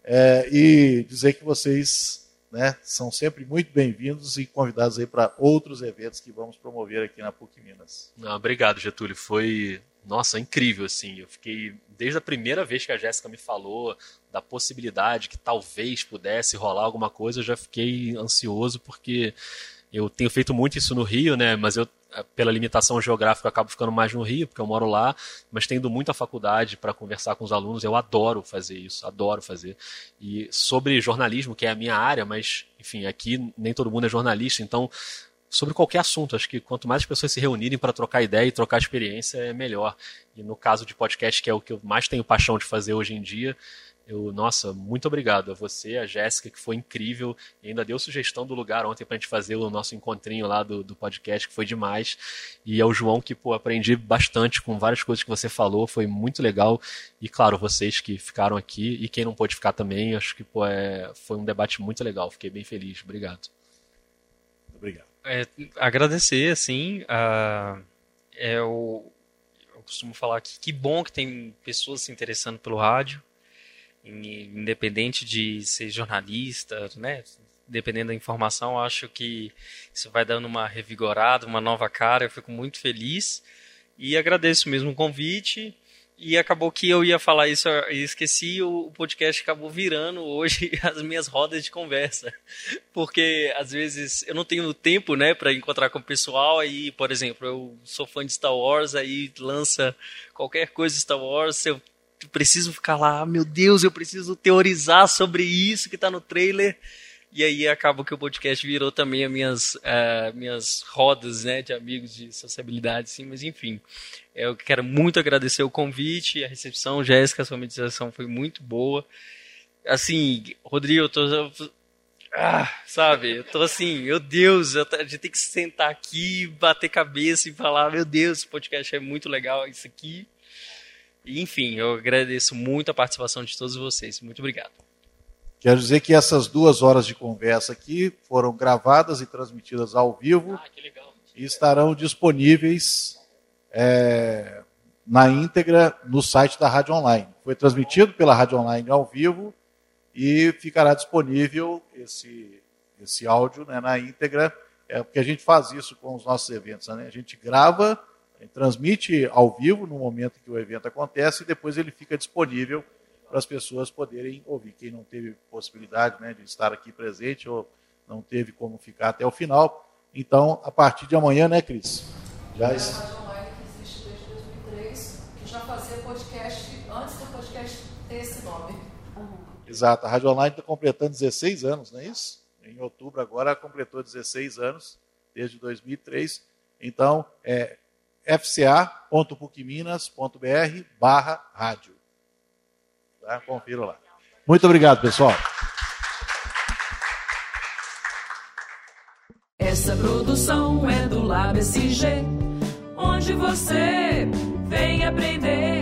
A: é, e dizer que vocês né, são sempre muito bem-vindos e convidados aí para outros eventos que vamos promover aqui na PUC Minas.
D: Não, obrigado, Getúlio. Foi, nossa, incrível, assim. Eu fiquei, desde a primeira vez que a Jéssica me falou da possibilidade que talvez pudesse rolar alguma coisa, eu já fiquei ansioso, porque eu tenho feito muito isso no Rio, né? Mas eu, pela limitação geográfica, acabo ficando mais no Rio, porque eu moro lá, mas tendo muita faculdade para conversar com os alunos, eu adoro fazer isso, adoro fazer. E sobre jornalismo, que é a minha área, mas, enfim, aqui nem todo mundo é jornalista, então sobre qualquer assunto. Acho que quanto mais as pessoas se reunirem para trocar ideia e trocar experiência, é melhor. E no caso de podcast, que é o que eu mais tenho paixão de fazer hoje em dia, eu, nossa, muito obrigado a você, a Jéssica, que foi incrível e ainda deu sugestão do lugar ontem para a gente fazer o nosso encontrinho lá do, do podcast, que foi demais. E ao João, que pô, aprendi bastante com várias coisas que você falou, foi muito legal. E claro, vocês que ficaram aqui e quem não pôde ficar também, acho que pô, é, foi um debate muito legal. Fiquei bem feliz. Obrigado.
A: Obrigado.
C: É, agradecer, assim, a, é o, eu costumo falar que que bom que tem pessoas se interessando pelo rádio independente de ser jornalista, né? Dependendo da informação, acho que isso vai dando uma revigorada, uma nova cara. Eu fico muito feliz e agradeço mesmo o convite. E acabou que eu ia falar isso e esqueci, o podcast acabou virando hoje as minhas rodas de conversa. Porque às vezes eu não tenho tempo, né, para encontrar com o pessoal aí, por exemplo, eu sou fã de Star Wars, aí lança qualquer coisa Star Wars, eu preciso ficar lá, meu Deus, eu preciso teorizar sobre isso que está no trailer. E aí acaba que o podcast virou também as minhas, uh, minhas rodas né, de amigos de sociabilidade, sim, mas enfim. Eu quero muito agradecer o convite, a recepção, Jéssica, a sua meditação foi muito boa. Assim, Rodrigo, eu tô. Ah, sabe, eu tô assim, meu Deus, a gente tem que sentar aqui, bater cabeça e falar, meu Deus, esse podcast é muito legal, isso aqui. Enfim, eu agradeço muito a participação de todos vocês. Muito obrigado.
A: Quero dizer que essas duas horas de conversa aqui foram gravadas e transmitidas ao vivo ah, e estarão disponíveis é, na íntegra no site da Rádio Online. Foi transmitido pela Rádio Online ao vivo e ficará disponível esse, esse áudio né, na íntegra, é, porque a gente faz isso com os nossos eventos. Né? A gente grava transmite ao vivo no momento que o evento acontece e depois ele fica disponível para as pessoas poderem ouvir. Quem não teve possibilidade né, de estar aqui presente ou não teve como ficar até o final. Então, a partir de amanhã, né, Cris? Já está.
B: que existe desde 2003, que já fazia podcast antes do podcast ter esse nome.
A: Exato, a Rádio Online está completando 16 anos, não é isso? Em outubro agora completou 16 anos, desde 2003. Então, é, fca.pucminas.br barra rádio. Tá? Confira lá. Muito obrigado, pessoal.
T: Essa produção é do onde você vem aprender